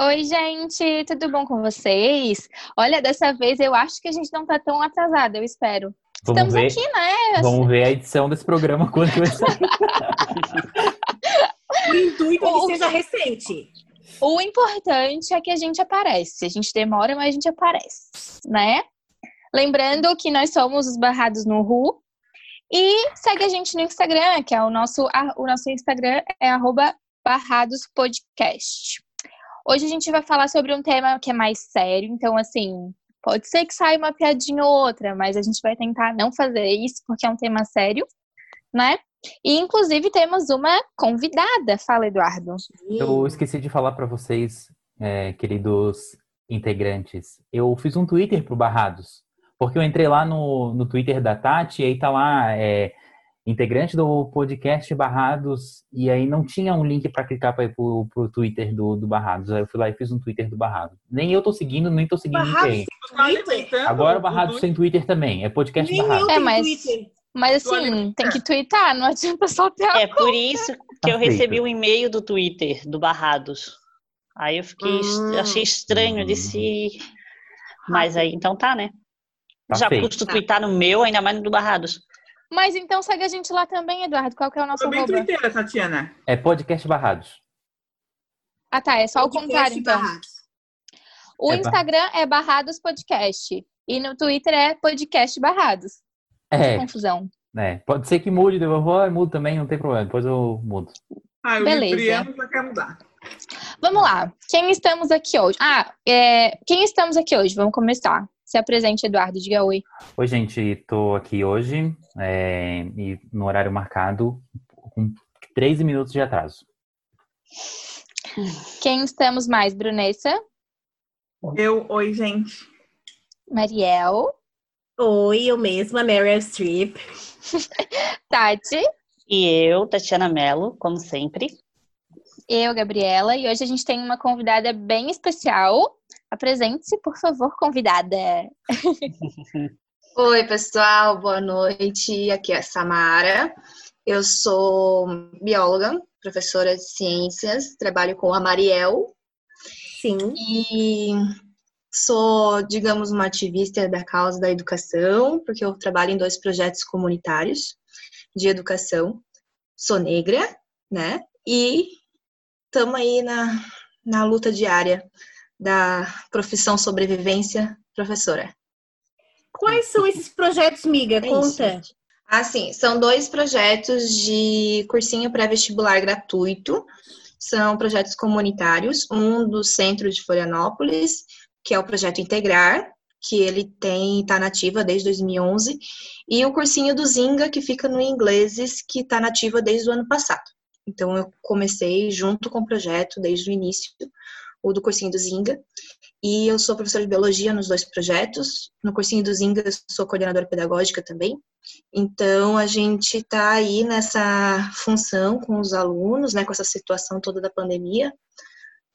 Oi, gente, tudo bom com vocês? Olha, dessa vez eu acho que a gente não tá tão atrasada, eu espero. Vamos Estamos ver, aqui, né? Vamos ver a edição desse programa quando vai sair. O intuito é que seja recente. O importante é que a gente aparece. A gente demora, mas a gente aparece, né? Lembrando que nós somos os Barrados no Ru. E segue a gente no Instagram, que é o nosso, a- o nosso Instagram é arroba Barrados Podcast. Hoje a gente vai falar sobre um tema que é mais sério, então assim, pode ser que saia uma piadinha ou outra, mas a gente vai tentar não fazer isso porque é um tema sério, né? E inclusive temos uma convidada, fala Eduardo. Eu esqueci de falar para vocês, é, queridos integrantes. Eu fiz um Twitter pro Barrados. Porque eu entrei lá no, no Twitter da Tati e aí tá lá, é, integrante do podcast Barrados, e aí não tinha um link para clicar para ir pro, pro Twitter do, do Barrados. Aí eu fui lá e fiz um Twitter do Barrados. Nem eu tô seguindo, nem tô seguindo Barrados ninguém. Agora o Barrados Twitter- tem Twitter também, é podcast Nem Barrados. eu É, mas- Twitter. Mas assim, tem que twittar, não adianta só ter a É por isso que eu Tá feito. recebi um e-mail do Twitter, do Barrados. Aí eu fiquei, Hum. achei estranho, eu disse. Mas aí, então tá, né? Tá Já feito. custo twittar no meu, ainda mais no do Barrados. Mas então segue a gente lá também, Eduardo. Qual que é o nosso arroba? twitteira, Tatiana. É podcast Barrados. Ah, tá. É só o Podcast contrário, então. Barrados. O É Instagram é Barrados Podcast. E no Twitter é Podcast Barrados. É, Confusão. é, pode ser que mude, eu vou, eu mudo também, não tem problema, depois eu mudo. Ah, o Beleza. Quer mudar. Vamos lá. Quem estamos aqui hoje? Ah, é... quem estamos aqui hoje? Vamos começar. Se apresente, Eduardo. Diga oi. Oi, gente, tô aqui hoje é, e no horário marcado com 13 minutos de atraso. Quem estamos mais? Brunessa, Eu, oi, gente. Mariel, Oi, eu mesma, Meryl Streep. Tati, E eu, Tatiana Mello, como sempre. eu, Gabriela. E hoje a gente tem uma convidada bem especial. Apresente-se, por favor, convidada. Oi, pessoal, boa noite. Aqui é a Samara. Eu sou bióloga, professora de ciências, trabalho com a Mariel Sim. e sou, digamos, uma ativista da causa da educação, porque eu trabalho em dois projetos comunitários de educação. Sou negra, né? E estamos aí na, na luta diária da profissão sobrevivência professora. Quais são esses projetos, miga? É isso, Conta. gente. Ah, sim. São dois projetos de cursinho pré-vestibular gratuito. São projetos comunitários. Um do centro de Florianópolis, que é o projeto Integrar, que ele tem está nativa desde 2011, e o cursinho do Zinga, que fica no Ingleses, que está nativa desde o ano passado. Então eu comecei junto com o projeto desde o início, o do cursinho do Zinga. E eu sou professora de biologia nos dois projetos. No cursinho do Zinga, eu sou coordenadora pedagógica também. Então, a gente está aí nessa função com os alunos, né, com essa situação toda da pandemia.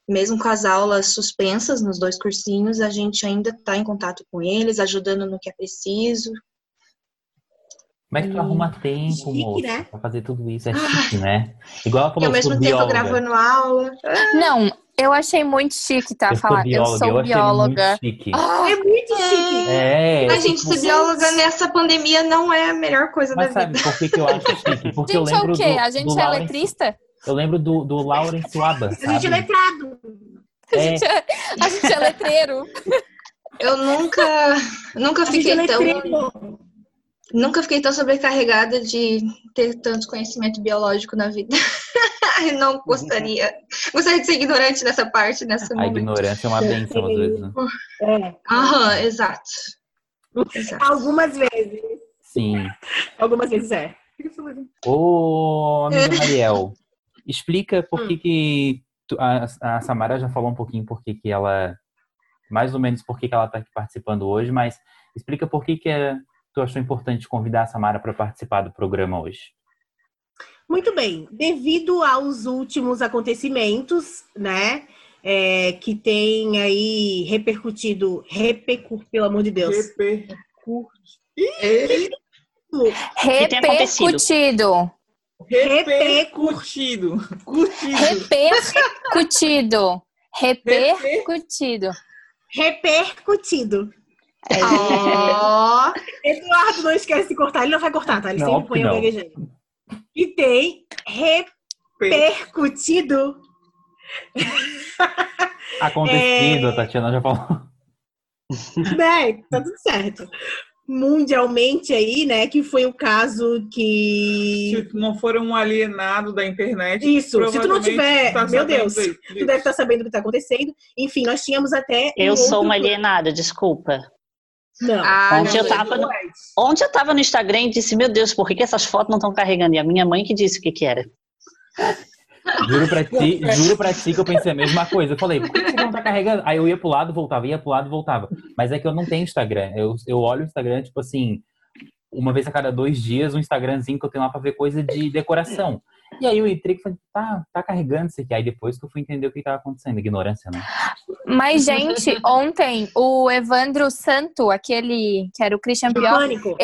Mesmo com as aulas suspensas nos dois cursinhos, a gente ainda está em contato com eles, ajudando no que é preciso. Como é que tu Hum, arruma tempo, chique, moço, né? pra fazer tudo isso? É chique, né? Igual E falou, ao mesmo tempo bióloga. gravando aula. Não, eu achei muito chique, tá? Eu sou Falar, bióloga, eu sou eu achei bióloga. muito chique. Ah, É muito chique. É, A gente tipo, ser bióloga nessa pandemia não é a melhor coisa mas da vida. sabe por que, que eu acho chique? Porque eu gente, é lembro o quê? do, A gente do é Lawrence- letrista? Eu lembro do, do Lawrence Waba, A gente é letrado. A É, gente é, a gente é letreiro. Eu nunca, nunca A gente é fiquei tão. Nunca fiquei tão sobrecarregada de ter tanto conhecimento biológico na vida. Eu não gostaria. Gostaria de ser ignorante nessa parte, nessa a momento. ignorância é uma benção às vezes. né? É. Aham, exato. exato. Algumas vezes. Sim. Algumas vezes é. Ô, amiga Mariel, explica por Hum. que que tu- a, a Samara já falou um pouquinho por que que ela, mais ou menos por que que ela está aqui participando hoje, mas explica por que que é- tu achou importante convidar a Samara para participar do programa hoje. Muito bem. Devido aos últimos acontecimentos, né? é, que tem aí repercutido, repercu, pelo amor de Deus. Acontecido? Repercutido. Repercutido. Curtido. Repercutido. Repercutido. Repercutido. É, Ó, Eduardo não esquece de cortar, ele não vai cortar, tá? Ele Não, sempre põe o gaguejando. E tem repercutido. Acontecido, É. a Tatiana já falou. né? Tá tudo certo. Mundialmente aí, né? Que foi o caso que. Se não for um alienado da internet. Isso, se tu não tiver. tá meu Deus, disso. tu deve estar sabendo o que tá acontecendo. Enfim, nós tínhamos até. um Eu sou outro uma alienada, desculpa. Não. ah, Ontem eu não, tava no- Ontem eu tava no Instagram e disse, meu Deus, por que, que essas fotos não estão carregando? E a minha mãe que disse o que que era. Juro pra ti, juro pra ti que eu pensei a mesma coisa. Eu falei, por que você não tá carregando? Aí eu ia pro lado, voltava, ia pro lado, voltava. Mas é que eu não tenho Instagram. Eu, eu olho o Instagram, tipo assim, uma vez a cada dois dias, um Instagramzinho que eu tenho lá pra ver coisa de decoração. E aí entrei e falei, tá, tá carregando isso aqui. Aí depois que eu fui entender o que tava acontecendo. Ignorância, né? Mas, gente, ontem o Evandro Santo, aquele que era o Christian Do Pior, pânico.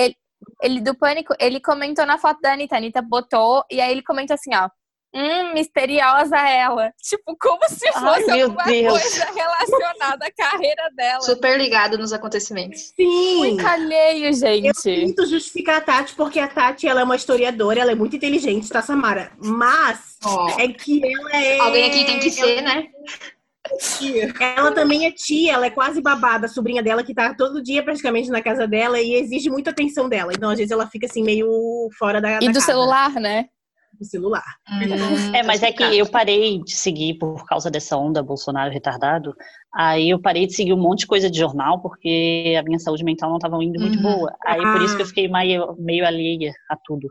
ele do Pânico, ele comentou na foto da Anitta. A Anitta botou, e aí ele comentou assim, ó. Hum, misteriosa ela. Tipo, como se Ai, fosse meu alguma Deus. coisa relacionada à carreira dela. super ligado nos acontecimentos. Sim. Muito alheio, Eu gente. tento justificar a Tati, porque a Tati ela é uma historiadora, ela é muito inteligente, tá, Samara? Mas Ó, é que ela é. alguém aqui tem que ser, né? Ela também é tia, ela é quase babada, a sobrinha dela, que tá todo dia praticamente na casa dela e exige muita atenção dela. Então, às vezes, ela fica assim, meio fora da. E da do casa, celular, né? Do celular. Hum, É, mas é que eu parei de seguir por causa dessa onda Bolsonaro retardado. Aí eu parei de seguir um monte de coisa de jornal porque a minha saúde mental não estava indo muito Uhum. boa. Aí por isso que Ah. eu fiquei meio, meio alheia a tudo.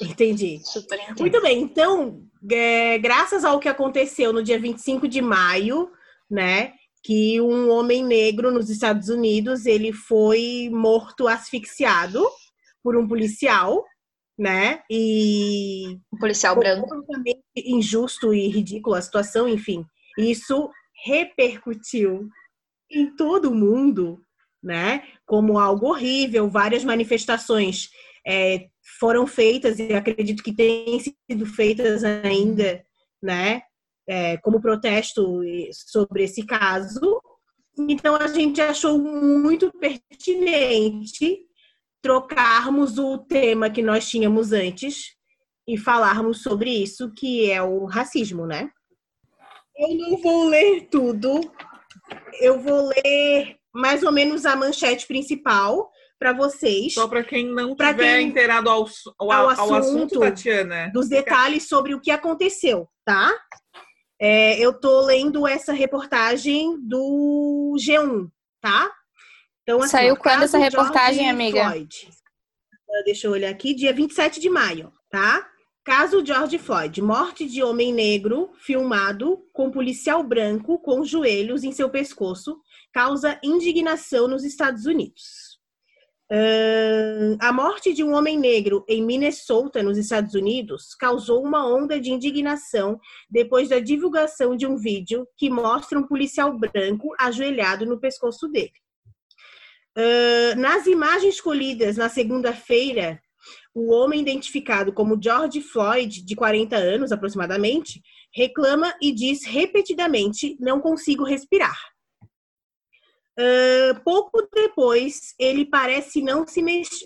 Entendi. Super. Muito bem, então, é, graças ao que aconteceu no dia 25 de maio, né, que um homem negro nos Estados Unidos, ele foi morto asfixiado por um policial, né, e Um policial branco. completamente injusto e ridículo a situação, enfim, isso repercutiu em todo o mundo, né, como algo horrível, várias manifestações é, foram feitas e acredito que têm sido feitas ainda, né, é, como protesto sobre esse caso. Então a gente achou muito pertinente trocarmos o tema que nós tínhamos antes e falarmos sobre isso, que é o racismo, né? Eu não vou ler tudo, eu vou ler mais ou menos a manchete principal para vocês. Só para quem não Pra tiver quem- inteirado ao, ao, ao ao assunto, assunto, Tatiana. dos detalhes sobre o que aconteceu, tá? É, eu tô lendo essa reportagem do G1, tá? Então, assim, Saiu quando essa reportagem, George amiga? Floyd. Deixa eu olhar aqui, dia 27 de maio, tá? Caso George Floyd, morte de homem negro filmado com policial branco com joelhos em seu pescoço, causa indignação nos Estados Unidos. Ahn, a morte de um homem negro em Minnesota, nos Estados Unidos, causou uma onda de indignação depois da divulgação de um vídeo que mostra um policial branco ajoelhado no pescoço dele. Ahn, nas imagens colhidas na segunda-feira, o homem identificado como George Floyd, de 40 anos aproximadamente, reclama e diz repetidamente: Não consigo respirar. Uh, pouco depois, ele parece não se,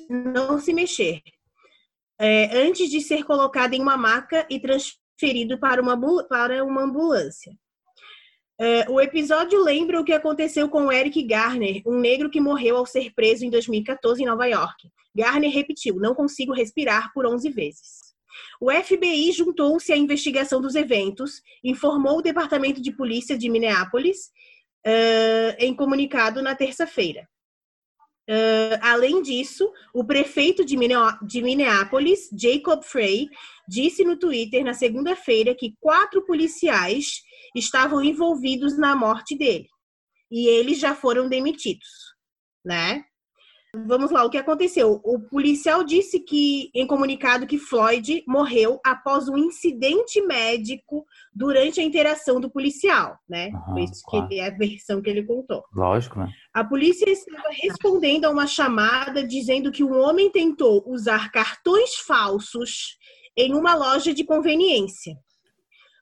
não se mexer, é, antes de ser colocado em uma maca e transferido para uma, para uma ambulância. É, o episódio lembra o que aconteceu com Eric Garner, um negro que morreu ao ser preso em 2014 em Nova York. Garner repetiu: Não consigo respirar por 11 vezes. O FBI juntou-se à investigação dos eventos, informou o Departamento de Polícia de Minneapolis Uh, em comunicado na terça-feira. Uh, além disso, o prefeito de, de Minneapolis, Jacob Frey, disse no Twitter na segunda-feira que quatro policiais estavam envolvidos na morte dele e eles já foram demitidos, né? Vamos lá, o que aconteceu? O policial disse que, em comunicado, que Floyd morreu após um incidente médico durante a interação do policial, né? Foi isso claro. que é a versão que ele contou. Lógico, né? A polícia estava respondendo a uma chamada dizendo que um homem tentou usar cartões falsos em uma loja de conveniência.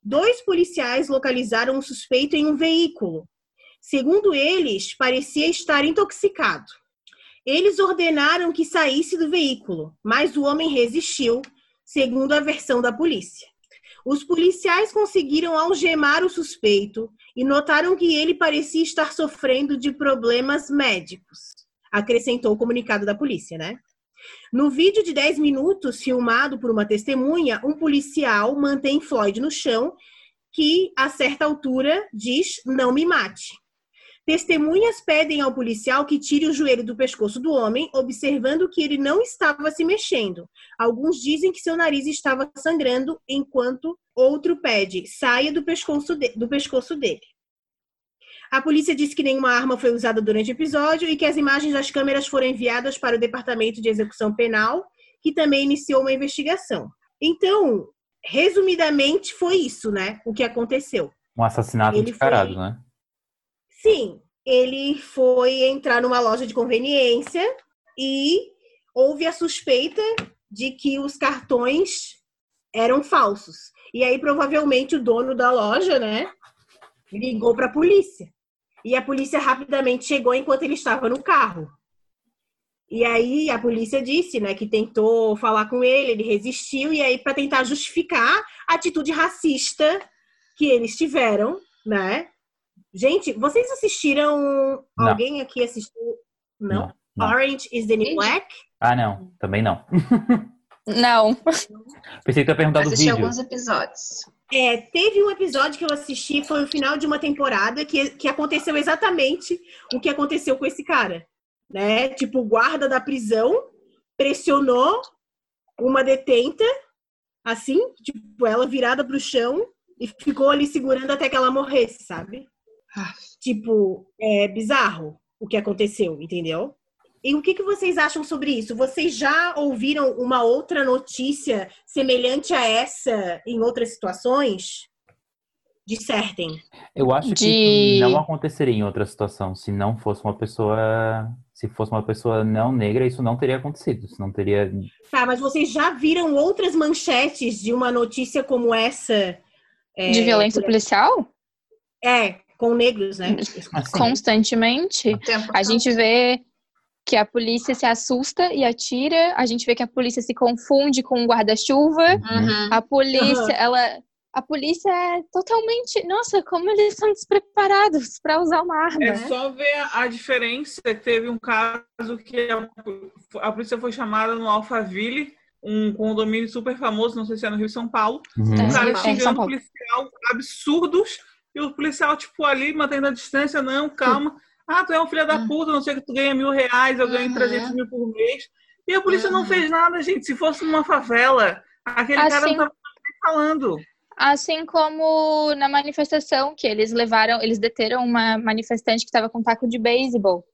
Dois policiais localizaram um suspeito em um veículo. Segundo eles, parecia estar intoxicado. Eles ordenaram que saísse do veículo, mas o homem resistiu, segundo a versão da polícia. Os policiais conseguiram algemar o suspeito e notaram que ele parecia estar sofrendo de problemas médicos, acrescentou o comunicado da polícia, né? No vídeo de 10 minutos, filmado por uma testemunha, um policial mantém Floyd no chão, que a certa altura diz: Não me mate. Testemunhas pedem ao policial que tire o joelho do pescoço do homem, observando que ele não estava se mexendo. Alguns dizem que seu nariz estava sangrando, enquanto outro pede: saia do pescoço, de, do pescoço dele. A polícia disse que nenhuma arma foi usada durante o episódio e que as imagens das câmeras foram enviadas para o Departamento de Execução Penal, que também iniciou uma investigação. Então, resumidamente, foi isso, né? O que aconteceu. Um assassinato Ele descarado, foi- né? Sim, ele foi entrar numa loja de conveniência e houve a suspeita de que os cartões eram falsos. E aí, provavelmente, o dono da loja, né, ligou para a polícia. E a polícia rapidamente chegou enquanto ele estava no carro. E aí a polícia disse, né, que tentou falar com ele, ele resistiu e aí para tentar justificar a atitude racista que eles tiveram, né? Gente, vocês assistiram? Não. Alguém aqui assistiu? Não. Não, não. Orange is the New Black? Ah, não. Também não. Não. Pensei que tu ia perguntar do Assisti vídeo. alguns episódios. É, teve um episódio que eu assisti, foi o final de uma temporada, que, que aconteceu exatamente o que aconteceu com esse cara. Né? Tipo, o guarda da prisão pressionou uma detenta, assim, tipo, ela virada pro chão e ficou ali segurando até que ela morresse, sabe? Ah. Tipo, é bizarro o que aconteceu, entendeu? E o que, que vocês acham sobre isso? Vocês já ouviram uma outra notícia semelhante a essa em outras situações? Dissertem. Eu acho que De- isso não aconteceria em outra situação. Se não fosse uma pessoa. Se fosse uma pessoa não negra, isso não teria acontecido. Isso não teria. Tá, mas vocês já viram outras manchetes de uma notícia como essa? é, De violência por- policial? É, com negros, né? Assim, Constantemente. A gente vê que a polícia se assusta e atira. A gente vê que a polícia se confunde com o guarda-chuva. Uhum. A polícia, ela. A polícia é totalmente. Nossa, como eles são despreparados para usar uma arma. É né? só ver a diferença. Teve um caso que a, a polícia foi chamada no Alphaville, um condomínio super famoso, não sei se é no Rio São Paulo. Uhum. É. O cara São Paulo. xingando Paulo. policial absurdos e o policial, tipo, ali mantendo a distância, não, calma. Ah, tu é um filho da Uhum. puta, não sei o que tu ganha mil reais, eu ganho Uhum. 300 mil por mês. E a polícia não Uhum. fez nada, gente. Se fosse numa favela, aquele cara Assim- não tava nem falando. Assim como na manifestação que eles levaram, eles deteram uma manifestante que estava com taco de beisebol.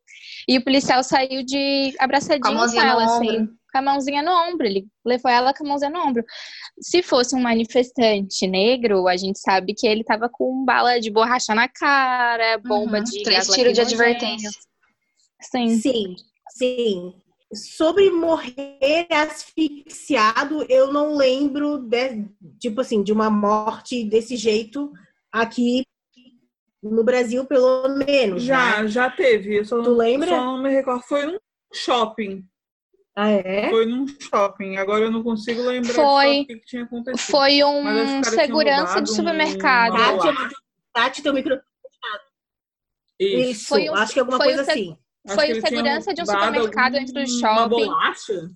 E o policial saiu de abraçadinho Com ela, ombro. assim, com a mãozinha no ombro. Ele levou ela com a mãozinha no ombro. Se fosse um manifestante negro, a gente sabe que ele tava com bala de borracha na cara, bomba Uhum. de Três tiros de advertência. Sim. Sim, sim. Sobre morrer asfixiado, eu não lembro, de, tipo assim, de uma morte desse jeito aqui no Brasil, pelo menos. Já, né? já teve. Eu só, Tu lembra? só não me recordo. Foi num shopping. Ah, é? Foi num shopping. Agora eu não consigo lembrar Foi. o que tinha acontecido. Foi um segurança de um- supermercado. uma Tati, Tati, teu micro... Isso. Isso, Foi um- acho que alguma foi coisa o assim. Acho foi o segurança de um supermercado dentro do shopping. bolacha?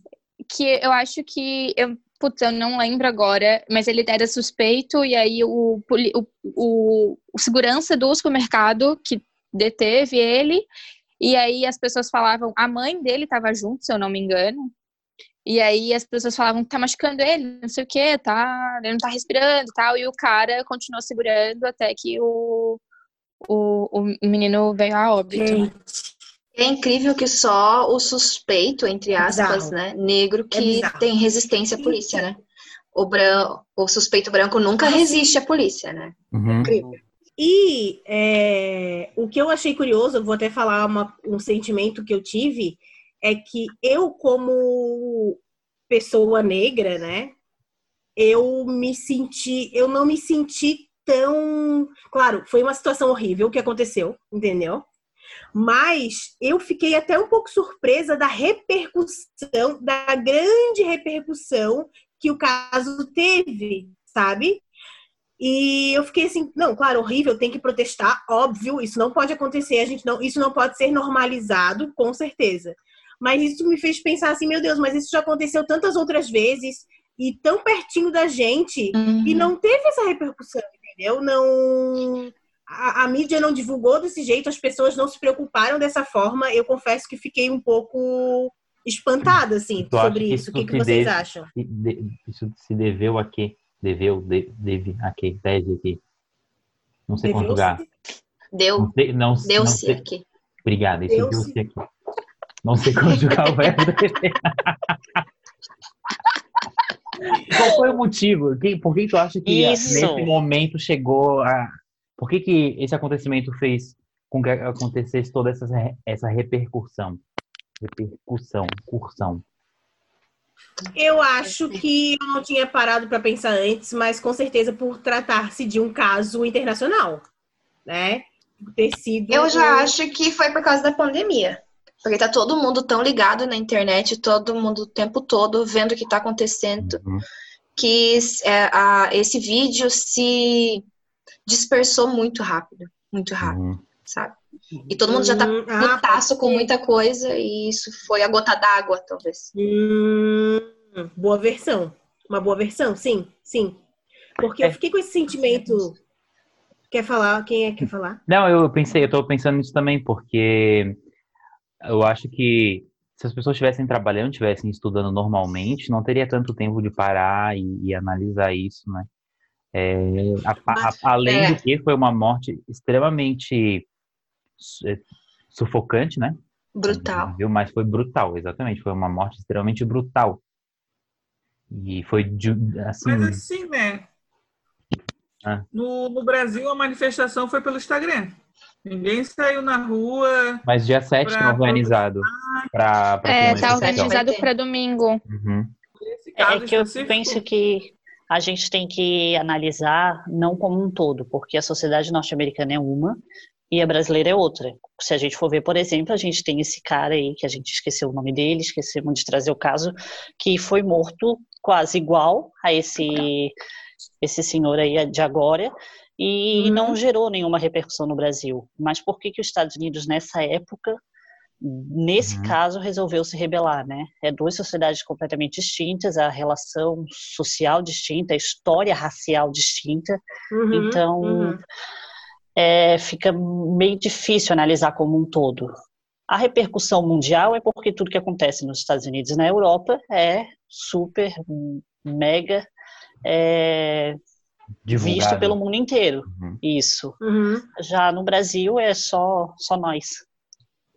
que eu acho que eu, putz, eu não lembro agora, mas ele era suspeito e aí o, o, o, o segurança do supermercado que deteve ele e aí as pessoas falavam, a mãe dele estava junto, se eu não me engano. E aí as pessoas falavam tá machucando ele, não sei o que, tá, ele não tá respirando e tal, e o cara continuou segurando até que o, o, o menino veio a óbito. né? É incrível que só o suspeito, entre aspas, Bizarro. né, negro, que bizarro. tem resistência à polícia, né? O, bran... o suspeito branco nunca resiste à polícia, né? Uhum. E é, o que eu achei curioso, eu vou até falar uma- um sentimento que eu tive, é que eu, como pessoa negra, né, eu me senti, eu não me senti tão. Claro, foi uma situação horrível que aconteceu, entendeu? Mas eu fiquei até um pouco surpresa da repercussão, da grande repercussão que o caso teve, sabe? E eu fiquei assim, não, claro, horrível, tem que protestar, óbvio, isso não pode acontecer, a gente não, isso não pode ser normalizado, com certeza. Mas isso me fez pensar assim, meu Deus, mas isso já aconteceu tantas outras vezes e tão pertinho da gente Uhum. e não teve essa repercussão, entendeu? Não a, a mídia não divulgou desse jeito, as pessoas não se preocuparam dessa forma. Eu confesso que fiquei um pouco espantada assim Tu sobre isso. O que, que vocês deve- acham? De- Isso se deveu a quê? Deveu, de- deve a quê? Deve aqui. Não sei conjugar. Não Deu, sei, não, não deu-se sei. aqui. Obrigada, isso Deu-se. aqui. Não sei conjugar o verbo. Qual foi o motivo? Por que tu acha que Isso. nesse momento chegou a. Por que, que esse acontecimento fez com que acontecesse toda essa, essa repercussão? Repercussão, cursão. Eu acho que eu não tinha parado para pensar antes, mas com certeza por tratar-se de um caso internacional, né? Por Ter sido Eu já acho que foi por causa da pandemia. Porque tá todo mundo tão ligado na internet, todo mundo o tempo todo vendo o que tá acontecendo, Uhum. que é, a- esse vídeo se dispersou muito rápido. Muito rápido, Uhum. sabe? E todo mundo já tá Hum, ah, putaço com muita coisa, e isso foi a gota d'água, talvez. Hum, boa versão. Uma boa versão, sim, sim. Porque É. eu fiquei com esse sentimento. Quer falar? Quem é que quer falar? Não, eu pensei, eu tô pensando nisso também, porque eu acho que se as pessoas estivessem trabalhando, estivessem estudando normalmente, não teria tanto tempo de parar e, e analisar isso, né? É, a- a- a- além é. do que foi uma morte extremamente sufocante, né? Brutal. Viu? Mas foi brutal, exatamente. Foi uma morte extremamente brutal. E foi de, assim, Mas assim, né? Ah. No, no Brasil, a manifestação foi pelo Instagram. Ninguém saiu na rua. mas dia 7 pra- tá organizado para É, Sim, tá organizado para domingo. Uhum. É, é que eu específico, penso que a gente tem que analisar não como um todo, porque a sociedade norte-americana é uma e a brasileira é outra. Se a gente for ver, por exemplo, a gente tem esse cara aí, que a gente esqueceu o nome dele, esquecemos de trazer o caso, que foi morto quase igual a esse, esse senhor aí de agora, e Uhum. não gerou nenhuma repercussão no Brasil. Mas por que, que os Estados Unidos, nessa época, nesse Uhum. caso, resolveu se rebelar, né? É duas sociedades completamente distintas, a relação social distinta, a história racial distinta, Uhum, então uhum. É, fica meio difícil analisar como um todo. A repercussão mundial é porque tudo que acontece nos Estados Unidos e na Europa é super, mega é, visto pelo mundo inteiro. Uhum. Isso. Uhum. Já no Brasil é só, só nós.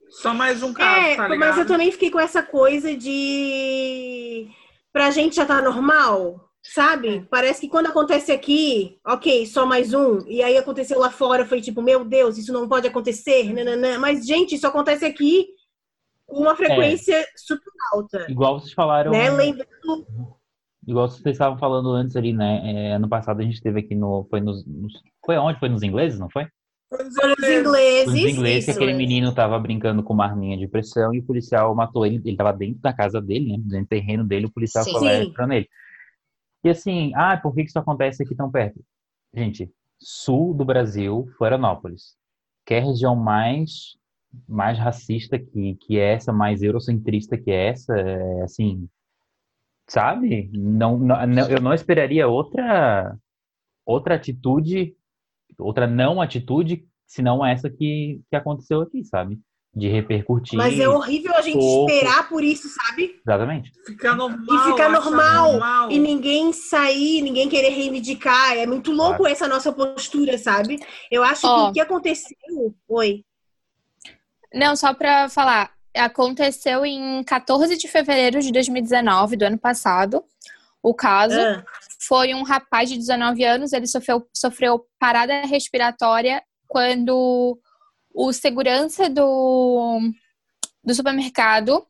Só mais um caso, É, tá mas eu também fiquei com essa coisa de. Pra gente já tá normal, sabe? Parece que quando acontece aqui, ok, só mais um, e aí aconteceu lá fora, foi tipo, meu Deus, isso não pode acontecer, nananã. Mas, gente, isso acontece aqui com uma frequência super alta. Igual vocês falaram, Né? Lembrando. igual vocês estavam falando antes ali, né? É, ano passado a gente teve aqui no. Foi nos. nos- foi onde? Foi nos ingleses, não foi? Foi nos ingleses. ingleses. Os ingleses, isso. aquele menino tava brincando com uma arminha de pressão e o policial matou ele. Ele tava dentro da casa dele, né? Dentro do terreno dele, o policial Sim. foi lá e nele. E assim, ah, por que que isso acontece aqui tão perto? Gente, sul do Brasil, Florianópolis. Quer região mais mais racista que, que essa, mais eurocentrista que essa, é, assim, sabe? Não, não- eu não esperaria outra outra atitude, outra não atitude, senão essa que, que aconteceu aqui, sabe? De repercutir. Mas é horrível a gente pouco. esperar por isso, sabe? Exatamente. Ficar normal. E ficar normal, normal. E ninguém sair, ninguém querer reivindicar. É muito louco Claro. essa nossa postura, sabe? Eu acho Ó. que o que aconteceu. Oi. Não, só pra falar, aconteceu em 14 de fevereiro de 2019, do ano passado. O caso Ah, foi um rapaz de 19 anos, ele sofreu, sofreu parada respiratória quando o segurança do, do supermercado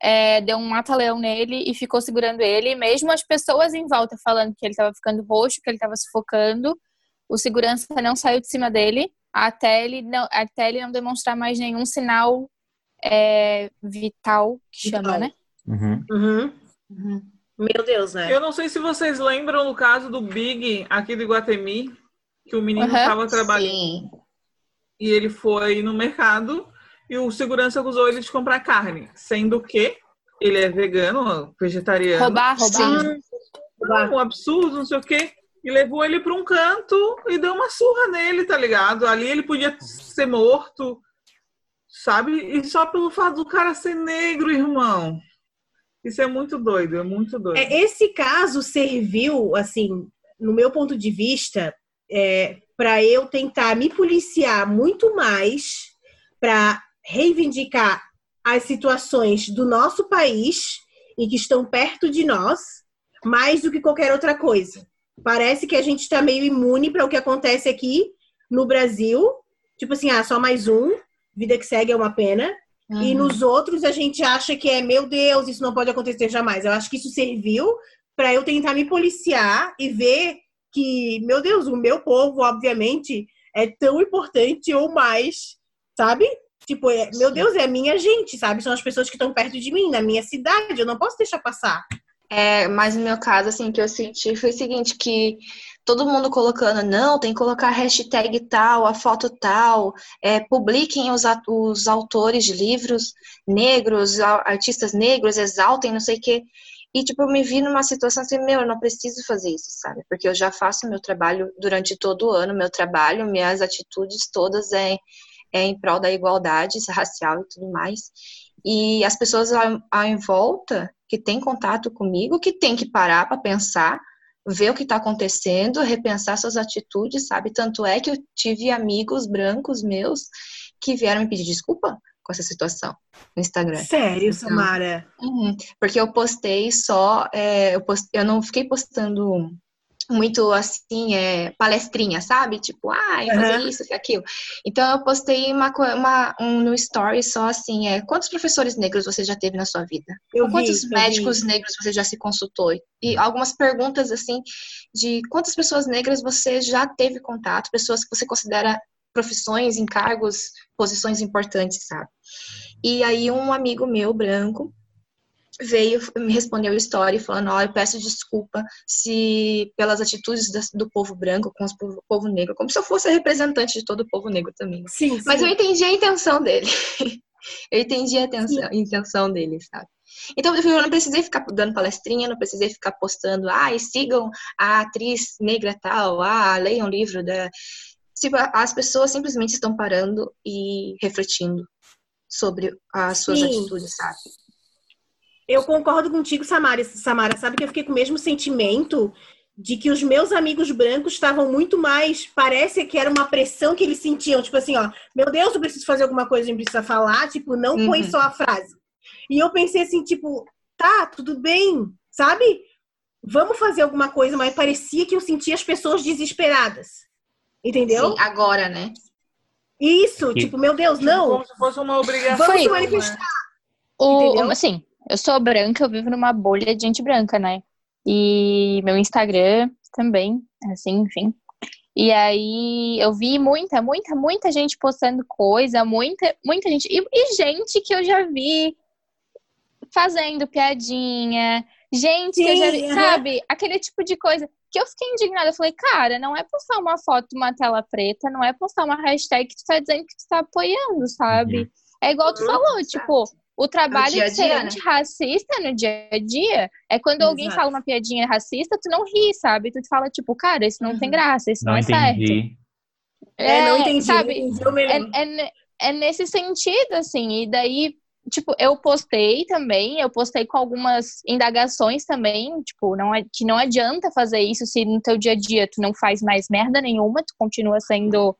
é, deu um mata-leão nele e ficou segurando ele, mesmo as pessoas em volta falando que ele estava ficando roxo, que ele estava sufocando. o segurança não saiu de cima dele até ele não, até ele não demonstrar mais nenhum sinal é, vital, que Vital. chama, né? Uhum. Uhum. Uhum. Meu Deus, né? Eu não sei se vocês lembram do caso do Big aqui do Iguatemi, que o menino estava trabalhando Sim. E ele foi no mercado e o segurança acusou ele de comprar carne, sendo que ele é vegano, vegetariano. Roubar, roubar. Sim. um absurdo, não sei o quê. E levou ele para um canto e deu uma surra nele, tá ligado? Ali ele podia ser morto, sabe? E só pelo fato do cara ser negro, irmão. Isso é muito doido, é muito doido. É, esse caso serviu, assim, no meu ponto de vista, é, para eu tentar me policiar muito mais para reivindicar as situações do nosso país e que estão perto de nós, mais do que qualquer outra coisa. Parece que a gente está meio imune para o que acontece aqui no Brasil. Tipo assim, ah, só mais um, vida que segue é uma pena. E Uhum. nos outros a gente acha que é, meu Deus, isso não pode acontecer jamais. Eu acho que isso serviu para eu tentar me policiar e ver que, meu Deus, o meu povo, obviamente, é tão importante ou mais, sabe? Tipo, é- meu Deus, é a minha gente, sabe? São as pessoas que estão perto de mim, na minha cidade. Eu não posso deixar passar. É, mas no meu caso, assim, que eu senti foi o seguinte, que todo mundo colocando, não, tem que colocar hashtag tal, a foto tal, é, publiquem os, os autores de livros negros, artistas negros, exaltem, não sei o quê. E, tipo, eu me vi numa situação assim, meu, eu não preciso fazer isso, sabe? Porque eu já faço meu trabalho durante todo o ano, meu trabalho, minhas atitudes todas é, é em prol da igualdade racial e tudo mais. E as pessoas ao, em volta que tem contato comigo, que tem que parar para pensar, ver o que está acontecendo, repensar suas atitudes, sabe? Tanto é que eu tive amigos brancos meus que vieram me pedir desculpa com essa situação no Instagram. Sério, Então, Samara. Uhum, Porque eu postei só, é, eu, post- eu não fiquei postando muito assim, é, palestrinha, sabe? Tipo, ah, fazer Aham. isso, aquilo. Então eu postei uma, uma- um no story só assim, é, quantos professores negros você já teve na sua vida? Eu quantos vi, médicos vi. negros você já se consultou? E algumas perguntas assim de quantas pessoas negras você já teve contato, pessoas que você considera profissões, encargos, posições importantes, sabe? E aí um amigo meu branco veio me respondeu o story falando, ó, eu peço desculpa se pelas atitudes do povo branco com o povo, povo negro, como se eu fosse a representante de todo o povo negro também. Sim, Mas sim. eu entendi a intenção dele. eu entendi a intenção, a intenção dele, sabe? Então eu não precisei ficar dando palestrinha, não precisei ficar postando, ah, sigam a atriz negra tal, ah, leiam o livro da. Tipo, as pessoas simplesmente estão parando e refletindo sobre as suas Sim. atitudes, sabe? Eu concordo contigo, Samara. Samara, sabe que eu fiquei com o mesmo sentimento de que os meus amigos brancos estavam muito mais. Parece que era uma pressão que eles sentiam, tipo assim, ó, meu Deus, eu preciso fazer alguma coisa, a gente precisa falar, tipo, não põe Uhum. só a frase. E eu pensei assim, tipo, tá, tudo bem, sabe? Vamos fazer alguma coisa, mas parecia que eu sentia as pessoas desesperadas. Entendeu? Sim, agora, né? Isso, E- tipo, meu Deus, Tipo, não. Como se fosse uma obrigação. Vamos se né? manifestar. O, Entendeu? assim, eu sou branca, eu vivo numa bolha de gente branca, né? E meu Instagram também, assim, enfim. E aí eu vi muita, muita, muita gente postando coisa, muita, muita gente. E, e gente que eu já vi fazendo piadinha, gente que eu já vi, Sim, aham. sabe? Aquele tipo de coisa que eu fiquei indignada. Eu falei, cara, não é postar uma foto, uma tela preta, não é postar uma hashtag que tu tá dizendo que tu tá apoiando, sabe? Uhum. É igual tu Uhum, falou, exato. tipo, o trabalho dia a de ser dia, né? antirracista no dia a dia é quando alguém Exato. fala uma piadinha racista, tu não ri, sabe? Tu fala, tipo, cara, isso não tem Uhum. graça, isso não, Não é certo. entendi. É, não entendi. Sabe? não entendi. É, é, é nesse sentido, assim, e daí, tipo, eu postei também, eu postei com algumas indagações também, tipo, não é, que não adianta fazer isso se no teu dia a dia tu não faz mais merda nenhuma, tu continua sendo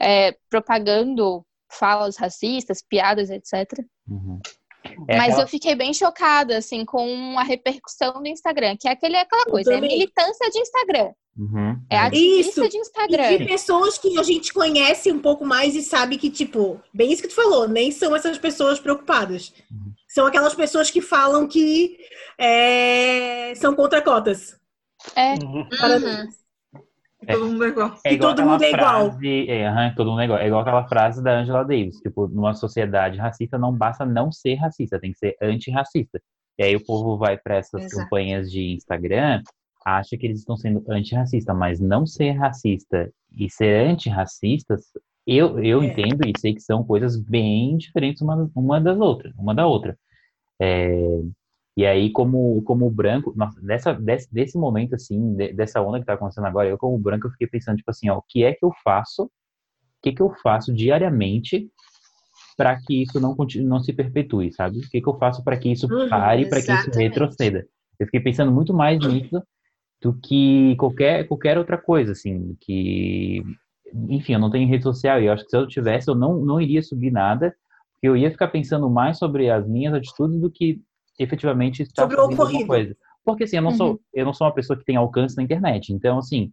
é, propagando falas racistas, piadas, etc. Uhum. É Mas aquela- eu fiquei bem chocada, assim, com a repercussão do Instagram, que é aquele, aquela coisa, é militância de Instagram, Uhum. é ativista Isso. de E Instagram. de pessoas que a gente conhece um pouco mais e sabe que, tipo, bem isso que tu falou, nem são essas pessoas preocupadas. Uhum. São aquelas pessoas que falam que é, são contra cotas. É, Uhum. que todo mundo é igual. É igual todo aquela mundo é igual. frase, é, aham, todo mundo é igual. É igual aquela frase da Angela Davis, tipo, numa sociedade racista não basta não ser racista, tem que ser antirracista. E aí o povo vai para essas Exato. campanhas de Instagram, acha que eles estão sendo antirracista, mas não ser racista e ser antirracistas, eu, eu É. entendo e sei que são coisas bem diferentes uma, uma das outras, uma da outra. É, e aí, como, como branco, nossa, dessa, desse, desse momento, assim, de- dessa onda que tá acontecendo agora, eu como branco, eu fiquei pensando, tipo assim, ó, o que é que eu faço, o que que eu faço diariamente para que isso não, continue, não se perpetue, sabe? O que que eu faço para que isso Uhum, pare, para que isso retroceda? Eu fiquei pensando muito mais nisso do que qualquer, qualquer outra coisa, assim, que... Enfim, eu não tenho rede social e eu acho que se eu tivesse, eu não, não iria subir nada, porque eu ia ficar pensando mais sobre as minhas atitudes do que efetivamente estar Sobre o subindo alguma coisa. Porque assim, eu não sou, eu não sou uma pessoa que tem alcance na internet. Então, assim,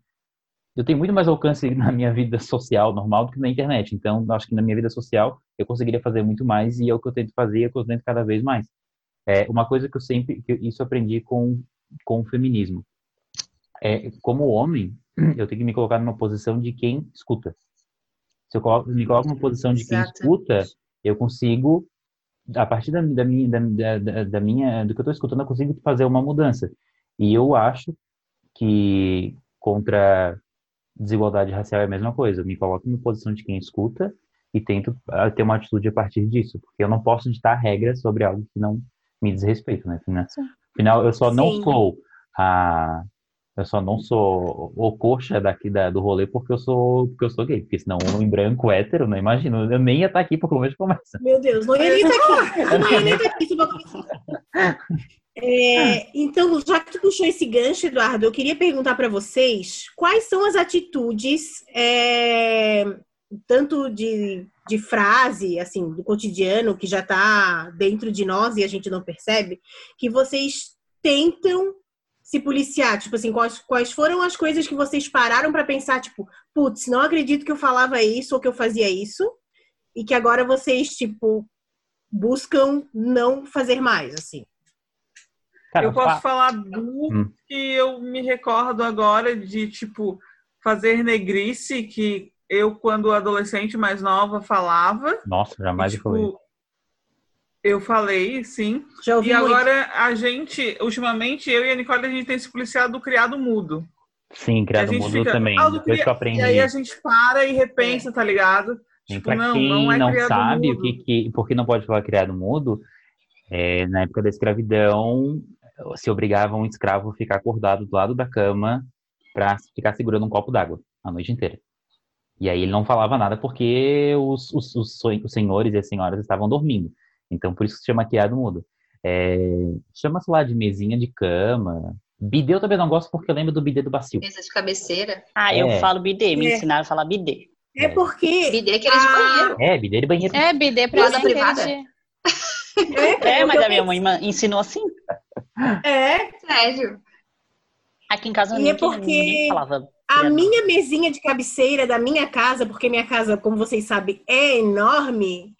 eu tenho muito mais alcance na minha vida social normal do que na internet. Então, acho que na minha vida social eu conseguiria fazer muito mais e é o que eu tento fazer, é o que eu tento cada vez mais. É uma coisa que eu sempre, que isso eu aprendi com com o feminismo. É, como homem, eu tenho que me colocar numa posição de quem escuta. Se eu coloco, me coloco numa posição de quem Exatamente. escuta, eu consigo a partir da, da minha, da, da, da minha, do que eu estou escutando, eu consigo fazer uma mudança. E eu acho que contra desigualdade racial é a mesma coisa. Eu me coloco na posição de quem escuta e tento ah, ter uma atitude a partir disso, porque eu não posso ditar regras sobre algo que não me diz respeito, né? Afinal, eu só não Sim. sou a eu só não sou o coxa daqui da, do rolê porque eu sou porque eu sou gay, porque senão um homem branco hétero, não imagino, eu nem ia estar aqui para começo de conversa. Meu Deus, não ia nem estar aqui. Eu não ia nem estar aqui. conversa. É, então, já que tu puxou esse gancho, Eduardo, eu queria perguntar para vocês quais são as atitudes, é, tanto de, de frase, assim, do cotidiano, que já está dentro de nós e a gente não percebe, que vocês tentam se policiar? Tipo assim, quais, quais foram as coisas que vocês pararam para pensar, tipo, putz, não acredito que eu falava isso ou que eu fazia isso, e que agora vocês, tipo, buscam não fazer mais, assim. Cara, eu posso fa- falar duas Hum. que eu me recordo agora de, tipo, fazer negrice, que eu, quando adolescente mais nova, falava. Nossa, jamais eu tipo, falei. Eu falei, sim. Já ouvi E muito. agora a gente, ultimamente, eu e a Nicole, a gente tem se policiado do criado mudo. Sim, a criado mudo fica, também. "Ah, Depois que eu cria-" aprendi. E aí a gente para e repensa, tá ligado? E Tipo, pra não, quem não não, é criado sabe mudo. o que, que por que não pode falar criado mudo, é, na época da escravidão se obrigava um escravo a ficar acordado do lado da cama para ficar segurando um copo d'água a noite inteira. E aí ele não falava nada porque os, os, os, os senhores e as senhoras estavam dormindo. Então por isso que se chama criado mudo. É, Chama-se lá de mesinha de cama. Bidê eu também não gosto porque eu lembro do bidê do bacio. Mesa de cabeceira. Ah, eu É. falo bidê, me É. ensinaram a falar bidê. É porque. Bidê que era de Ah, banheiro. É, bidê de banheiro. É, bidê pra Casa privada? de- É, mas eu a minha mãe ensinou assim. É, Sério. Aqui em casa E é ninguém, porque ninguém falava. A minha mesinha de cabeceira da minha casa, porque minha casa, como vocês sabem, é enorme,